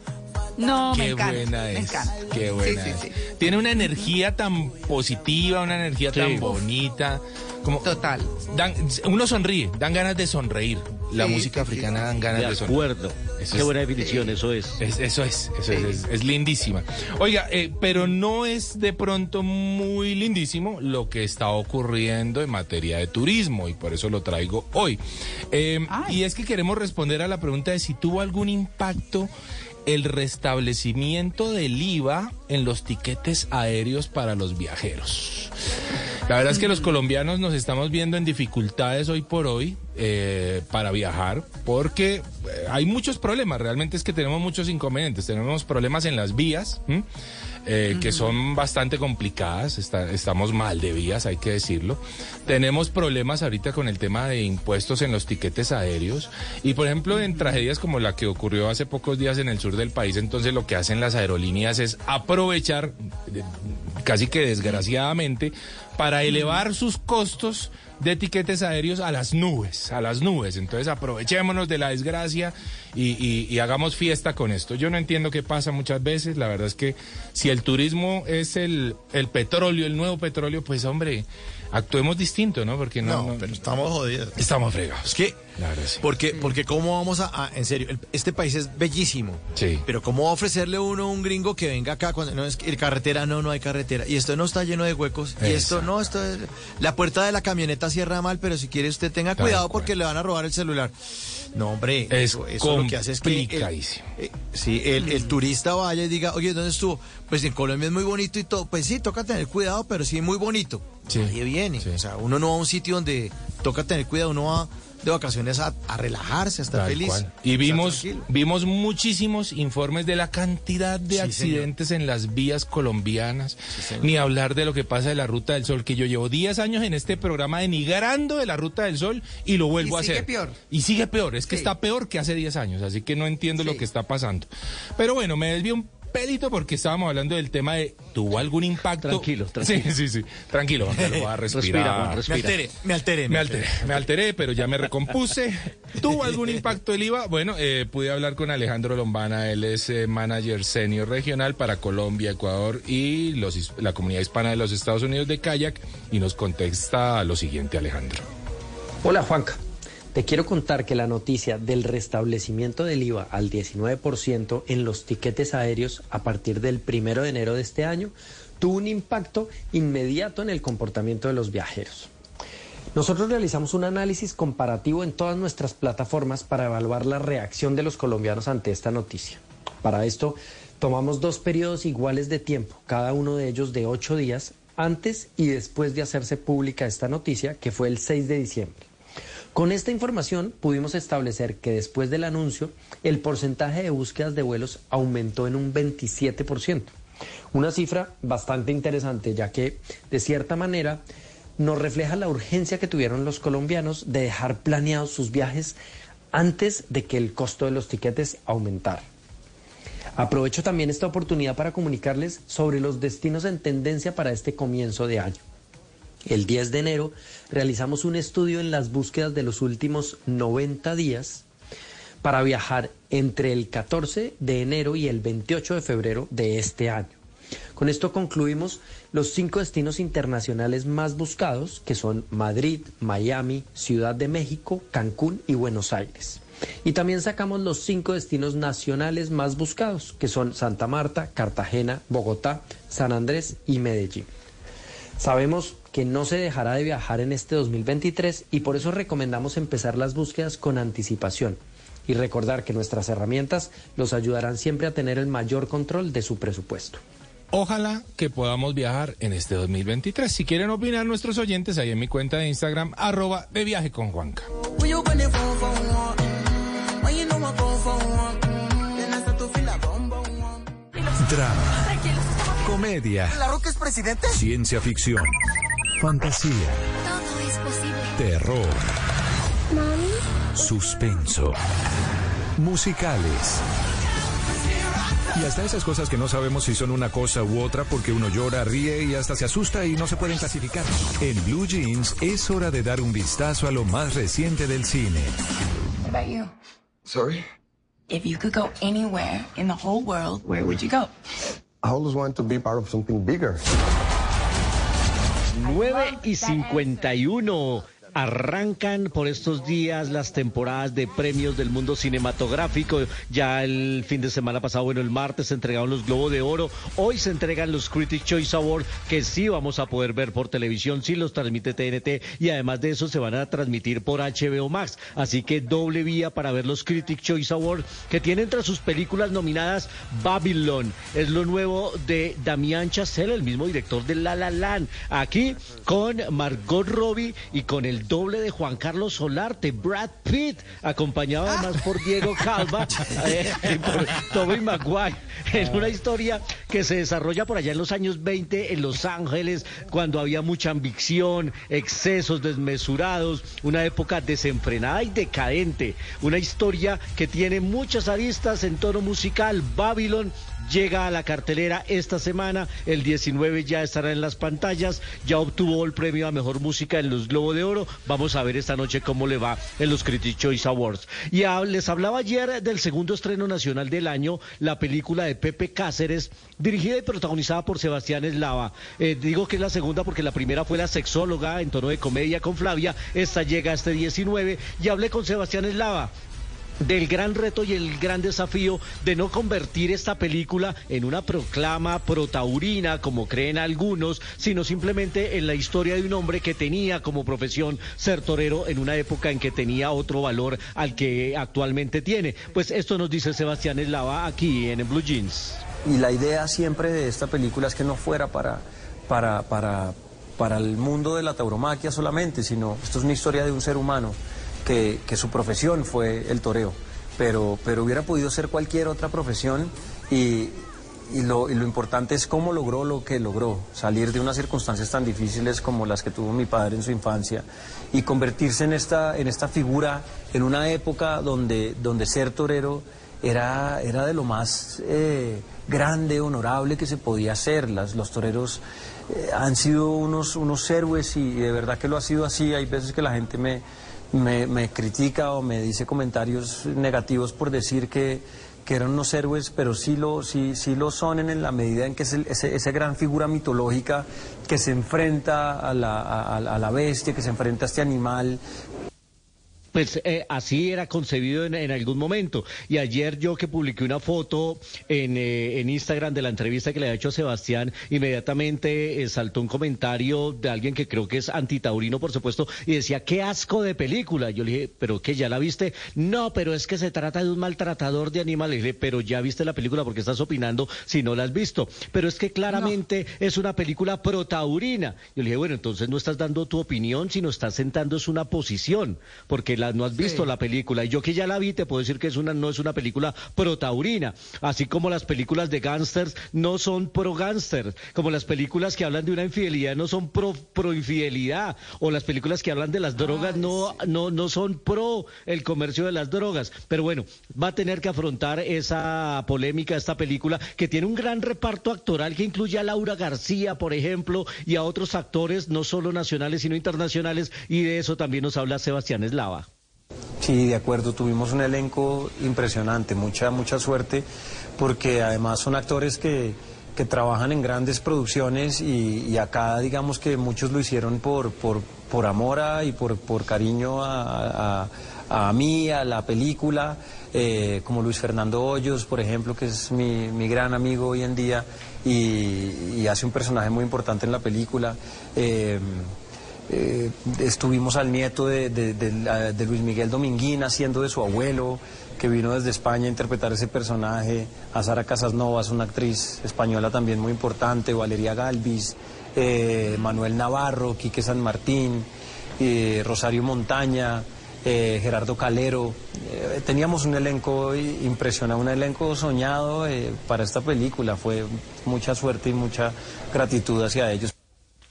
No, me Qué encanta. buena me es. encanta. Qué buena Sí, es. sí, Tiene una energía tan positiva, una energía Sí. tan bonita. Como, Total. Dan, uno sonríe, dan ganas de sonreír. La Sí, música sí, sí. africana dan ganas de, De sonreír. acuerdo. Eso Qué es- buena definición, eso es. Es- eso es, eso es, es, es lindísima. Oiga, eh, pero no es de pronto muy lindísimo lo que está ocurriendo en materia de turismo y por eso lo traigo hoy. Eh, y es que queremos responder a la pregunta de si tuvo algún impacto el restablecimiento del IVA en los tiquetes aéreos para los viajeros. La verdad es que los colombianos nos estamos viendo en dificultades hoy por hoy eh, para viajar porque eh, hay muchos problemas, realmente es que tenemos muchos inconvenientes, tenemos problemas en las vías, eh, que son bastante complicadas, está- estamos mal de vías, hay que decirlo. Tenemos problemas ahorita con el tema de impuestos en los tiquetes aéreos. Y por ejemplo en tragedias como la que ocurrió hace pocos días en el sur del país, entonces lo que hacen las aerolíneas es aprovechar, casi que desgraciadamente, para elevar sus costos de tiquetes aéreos a las nubes, a las nubes. Entonces aprovechémonos de la desgracia y, y- y hagamos fiesta con esto. Yo no entiendo qué pasa muchas veces. La verdad es que si el turismo es el, el petróleo, el nuevo petróleo, pues hombre, actuemos distinto, ¿no? Porque no, No, pero estamos jodidos. Estamos fregados. Es que, La verdad, sí. porque, porque cómo vamos a, a- en serio, el- este país es bellísimo. Sí. Pero cómo va a ofrecerle uno a un gringo que venga acá cuando no es que carretera, no, no hay carretera. Y esto no está lleno de huecos. Y esto no, esto es- la puerta de la camioneta cierra mal, pero si quiere usted tenga cuidado porque le van a robar el celular. No, hombre, Es eso, eso lo que hace es que el, eh, sí, el, el turista vaya y diga, oye, ¿dónde estuvo? Pues en Colombia es muy bonito y todo. Pues sí, toca tener cuidado, pero sí muy bonito. Sí. Nadie viene. O sea, uno no va a un sitio donde toca tener cuidado, uno va de vacaciones a, a relajarse, a estar Tal feliz. cual. Y vimos, vimos muchísimos informes de la cantidad de Sí, accidentes en las vías colombianas. Ni hablar de lo que pasa de la Ruta del Sol, que yo llevo 10 años en este programa denigrando de la Ruta del Sol y lo vuelvo Y a sigue hacer. peor. Y sigue peor. Es que Sí. está peor que hace 10 años. Así que no entiendo lo que está pasando. Pero bueno, me desvío un pelito porque estábamos hablando del tema de ¿tuvo algún impacto? Tranquilo, tranquilo. Sí, sí, sí. Tranquilo, Juan Carlos, voy a <laughs> respirar. Respira, Juan, Me respira. alteré, me alteré. Me alteré, me alteré, pero ya me recompuse. ¿Tuvo algún impacto el IVA? Bueno, eh, pude hablar con Alejandro Lombana, él es eh, manager senior regional para Colombia, Ecuador y los, la comunidad hispana de los Estados Unidos de Kayak y nos contesta lo siguiente, Alejandro. Hola Juanca, te quiero contar que la noticia del restablecimiento del IVA al 19% en los tiquetes aéreos a partir del primero de enero de este año tuvo un impacto inmediato en el comportamiento de los viajeros. Nosotros realizamos un análisis comparativo en todas nuestras plataformas para evaluar la reacción de los colombianos ante esta noticia. Para esto, tomamos dos periodos iguales de tiempo, cada uno de ellos de ocho días, antes y después de hacerse pública esta noticia, que fue el 6 de diciembre. Con esta información pudimos establecer que después del anuncio, el porcentaje de búsquedas de vuelos aumentó en un 27%. Una cifra bastante interesante, ya que, de cierta manera, nos refleja la urgencia que tuvieron los colombianos de dejar planeados sus viajes antes de que el costo de los tiquetes aumentara. Aprovecho también esta oportunidad para comunicarles sobre los destinos en tendencia para este comienzo de año. El 10 de enero realizamos un estudio en las búsquedas de los últimos 90 días para viajar entre el 14 de enero y el 28 de febrero de este año. Con esto concluimos los cinco destinos internacionales más buscados, que son Madrid, Miami, Ciudad de México, Cancún y Buenos Aires. Y también sacamos los cinco destinos nacionales más buscados, que son Santa Marta, Cartagena, Bogotá, San Andrés y Medellín. Sabemos que no se dejará de viajar en este 2023 y por eso recomendamos empezar las búsquedas con anticipación y recordar que nuestras herramientas los ayudarán siempre a tener el mayor control de su presupuesto. Ojalá que podamos viajar en este 2023. Si quieren opinar nuestros oyentes, ahí en mi cuenta de Instagram, arroba de viaje con Juanca. Drama, comedia, ¿La Roca es presidente? ciencia ficción, fantasía, Todo es posible. terror, suspenso, musicales. Y hasta esas cosas que no sabemos si son una cosa u otra porque uno llora, ríe y hasta se asusta y no se pueden clasificar. En Blue Jeans es hora de dar un vistazo a lo más reciente del cine. What about you? Sorry? If you could go anywhere in the whole world, where would you go? I always want to be part of something bigger. 9 y 51. Arrancan por estos días las temporadas de premios del mundo cinematográfico. Ya el fin de semana pasado, bueno, el martes se entregaron los Globos de Oro. Hoy se entregan los Critics Choice Awards, que sí vamos a poder ver por televisión, sí los transmite TNT. Y además de eso, se van a transmitir por HBO Max. Así que doble vía para ver los Critics Choice Awards, que tiene entre sus películas nominadas Babylon. Es lo nuevo de Damián Chazelle, el mismo director de La La Land. Aquí con Margot Robbie y con el el doble de Juan Carlos Solarte, Brad Pitt, acompañado además por Diego Calva <laughs> eh, y por Tobey Maguire, en una historia que se desarrolla por allá en los años 20 en Los Ángeles, cuando había mucha ambición, excesos desmesurados, una época desenfrenada y decadente, una historia que tiene muchas aristas en tono musical, Babylon llega a la cartelera esta semana, el 19 ya estará en las pantallas, ya obtuvo el premio a Mejor Música en los Globo de Oro, vamos a ver esta noche cómo le va en los Critics Choice Awards. Y les hablaba ayer del segundo estreno nacional del año, la película de Pepe Cáceres, dirigida y protagonizada por Sebastián Eslava. Eh, digo que es la segunda porque la primera fue La Sexóloga en tono de comedia con Flavia, esta llega este 19 y hablé con Sebastián Eslava del gran reto y el gran desafío de no convertir esta película en una proclama protaurina, como creen algunos, sino simplemente en la historia de un hombre que tenía como profesión ser torero en una época en que tenía otro valor al que actualmente tiene. Pues esto nos dice Sebastián Eslava aquí en Blue Jeans. Y la idea siempre de esta película es que no fuera para, para, para, para el mundo de la tauromaquia solamente, sino esto es una historia de un ser humano que, que su profesión fue el toreo, pero, pero hubiera podido ser cualquier otra profesión y, y lo, y lo importante es cómo logró lo que logró, salir de unas circunstancias tan difíciles como las que tuvo mi padre en su infancia y convertirse en esta, en esta figura en una época donde, donde ser torero era, era de lo más eh, grande, honorable que se podía hacer. Las, los toreros eh, han sido unos, unos héroes y de verdad que lo ha sido así. Hay veces que la gente me, me, me critica o me dice comentarios negativos por decir que, que eran unos héroes, pero sí lo, sí, sí lo son en la medida en que es ese, esa gran figura mitológica que se enfrenta a la, a- a la bestia, que se enfrenta a este animal, Pues eh, así era concebido en, en algún momento. Y ayer yo que publiqué una foto en, eh, en Instagram de la entrevista que le había hecho a Sebastián, inmediatamente eh, saltó un comentario de alguien que creo que es antitaurino, por supuesto, y decía, qué asco de película. Yo le dije, ¿pero qué? ¿Ya la viste? No, pero es que se trata de un maltratador de animales. Le dije, pero ya viste la película porque estás opinando si no la has visto. Pero es que claramente es una película protaurina. Yo le dije, bueno, entonces no estás dando tu opinión, sino estás sentando es una posición, porque la, no has visto la película. Y yo que ya la vi, te puedo decir que es una, no es una película protaurina. Así como las películas de gángsters no son pro gángsters, como las películas que hablan de una infidelidad no son pro, pro infidelidad, o las películas que hablan de las drogas no, no, no son pro el comercio de las drogas. Pero bueno, va a tener que afrontar esa polémica, esta película, que tiene un gran reparto actoral que incluye a Laura García, por ejemplo, y a otros actores, no solo nacionales, sino internacionales, y de eso también nos habla Sebastián Eslava. Sí, de acuerdo, tuvimos un elenco impresionante, mucha, mucha suerte, porque además son actores que, que trabajan en grandes producciones y, acá digamos que muchos lo hicieron por, por, por amor a, y por, por cariño a, a- a mí, a la película, eh, como Luis Fernando Hoyos, por ejemplo, que es mi, mi gran amigo hoy en día y, y hace un personaje muy importante en la película. Eh, eh, estuvimos al nieto de, de- Luis Miguel Dominguín haciendo de su abuelo, que vino desde España a interpretar ese personaje, a Sara Casasnovas, una actriz española también muy importante, Valeria Galvis, eh, Manuel Navarro, Quique San Martín, eh, Rosario Montaña, Gerardo Calero. Teníamos un elenco impresionante, un elenco soñado para esta película. Fue mucha suerte y mucha gratitud hacia ellos.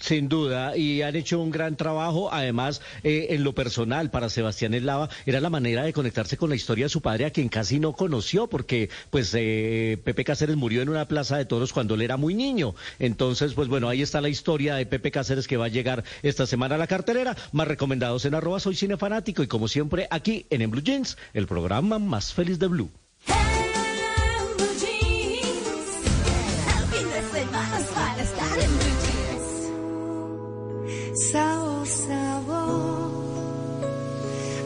Sin duda, y han hecho un gran trabajo. Además, eh, en lo personal, para Sebastián Eslava, era la manera de conectarse con la historia de su padre, a quien casi no conoció, porque pues eh, Pepe Cáceres murió en una plaza de toros cuando él era muy niño. Entonces, pues bueno, ahí está la historia de Pepe Cáceres que va a llegar esta semana a la cartelera. Más recomendados en arroba soy cinefanático y como siempre aquí en, en Blue Jeans, el programa más feliz de Blue. Sabor, sabor,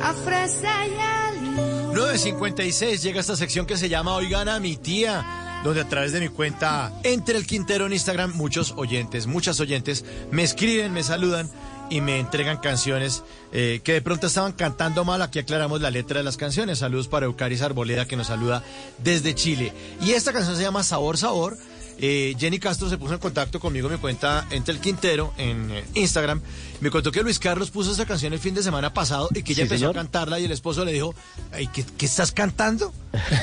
a fresa y a limón. 9.56 llega esta sección que se llama Oigan a mi tía, donde a través de mi cuenta Entre el Quintero en Instagram, muchos oyentes, muchas oyentes me escriben, me saludan y me entregan canciones eh, que de pronto estaban cantando mal. Aquí aclaramos la letra de las canciones. Saludos para Eucaris Arboleda que nos saluda desde Chile. Y esta canción se llama Sabor, Sabor. Eh, Jenny Castro se puso en contacto conmigo, me cuenta entre el Quintero en eh, Instagram. Me contó que Luis Carlos puso esa canción el fin de semana pasado y que ella Sí, empezó señor. a cantarla y el esposo le dijo, Ay, ¿qué, qué estás cantando?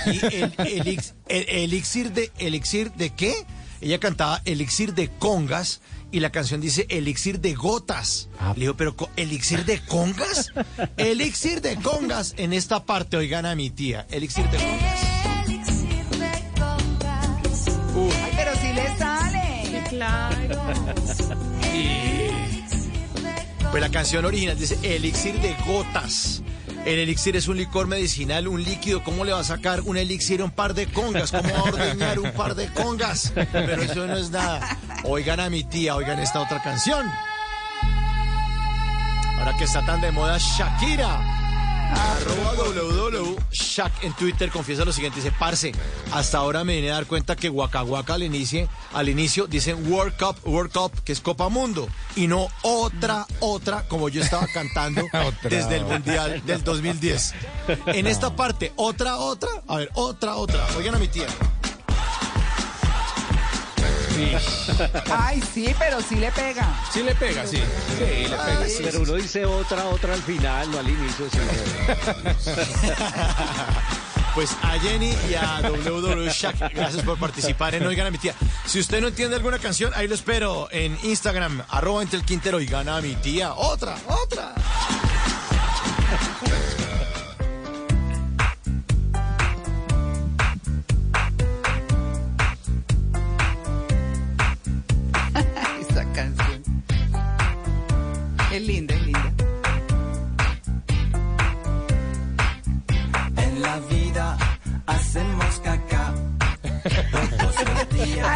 Y el, <laughs> elix- el- elixir de elixir de qué? Ella cantaba elixir de congas y la canción dice elixir de gotas. Le dijo, pero elixir de congas? <laughs> elixir de congas en esta parte, oigan a mi tía, elixir de congas. Claro. Pues la canción original dice elixir de gotas. El elixir es un licor medicinal, un líquido. ¿Cómo le va a sacar un elixir a un par de congas? ¿Cómo va a ordeñar un par de congas? Pero eso no es nada. Oigan a mi tía, oigan esta otra canción. Ahora que está tan de moda Shakira. Arroba www.shak en Twitter confiesa lo siguiente, dice, parce, hasta ahora me vine a dar cuenta que Waka Waka al inicio, al inicio dicen World Cup, World Cup, que es Copa Mundo, y no otra, otra, como yo estaba cantando <laughs> desde el. Mundial del 2010. En esta parte, otra, otra, a ver, otra, otra, oigan a mi tía. Ay, sí, pero sí le pega. Sí le pega, sí. Sí, le pega. sí, Pero uno dice otra, otra al final, no al inicio. <laughs> Pues a Jenny y a www.shak, gracias por participar en Oigan a mi tía. Si usted no entiende alguna canción, ahí lo espero en Instagram, arroba entre el Quintero, Oigan a mi tía. Otra, otra. Es linda, es linda. En la vida hacemos.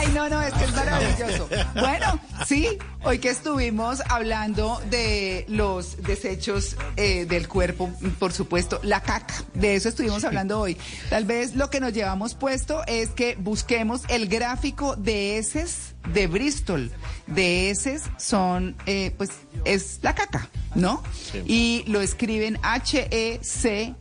Ay, no, no, es que es maravilloso. Bueno, sí, hoy que estuvimos hablando de los desechos eh, del cuerpo, por supuesto, la caca, de eso estuvimos hablando hoy. Tal vez lo que nos llevamos puesto es que busquemos el gráfico de heces de Bristol. De heces son, eh, pues, es la caca, ¿no? Y lo escriben E H-E-C-E-S,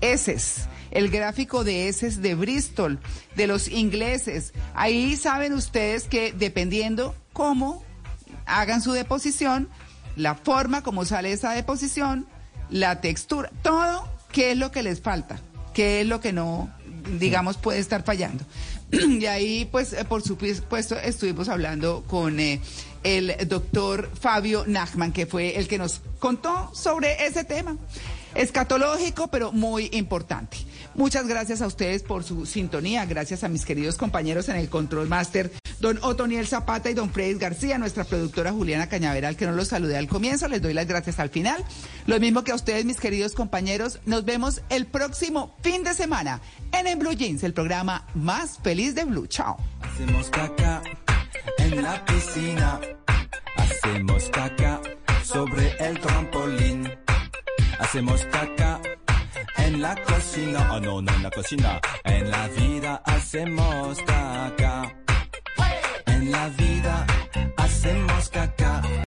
heces el gráfico de heces de Bristol, de los ingleses. Ahí saben ustedes que dependiendo cómo hagan su deposición, la forma como sale esa deposición, la textura, todo, qué es lo que les falta, qué es lo que no, digamos, puede estar fallando. <clears throat> Y ahí, pues, eh, por supuesto, estuvimos hablando con eh, el doctor Fabio Nachman, que fue el que nos contó sobre ese tema. Escatológico, pero muy importante. Muchas gracias a ustedes por su sintonía. Gracias a mis queridos compañeros en el Control Master, don Otoniel Zapata y don Freddy García, nuestra productora Juliana Cañaveral, que no los saludé al comienzo. Les doy las gracias al final. Lo mismo que a ustedes, mis queridos compañeros. Nos vemos el próximo fin de semana en En Blue Jeans, el programa más feliz de Blue. Chao. Hacemos caca en la piscina. Hacemos caca sobre el trampolín. Hacemos caca en la cocina. Oh no, no en la cocina. En la vida hacemos caca. En la vida hacemos caca.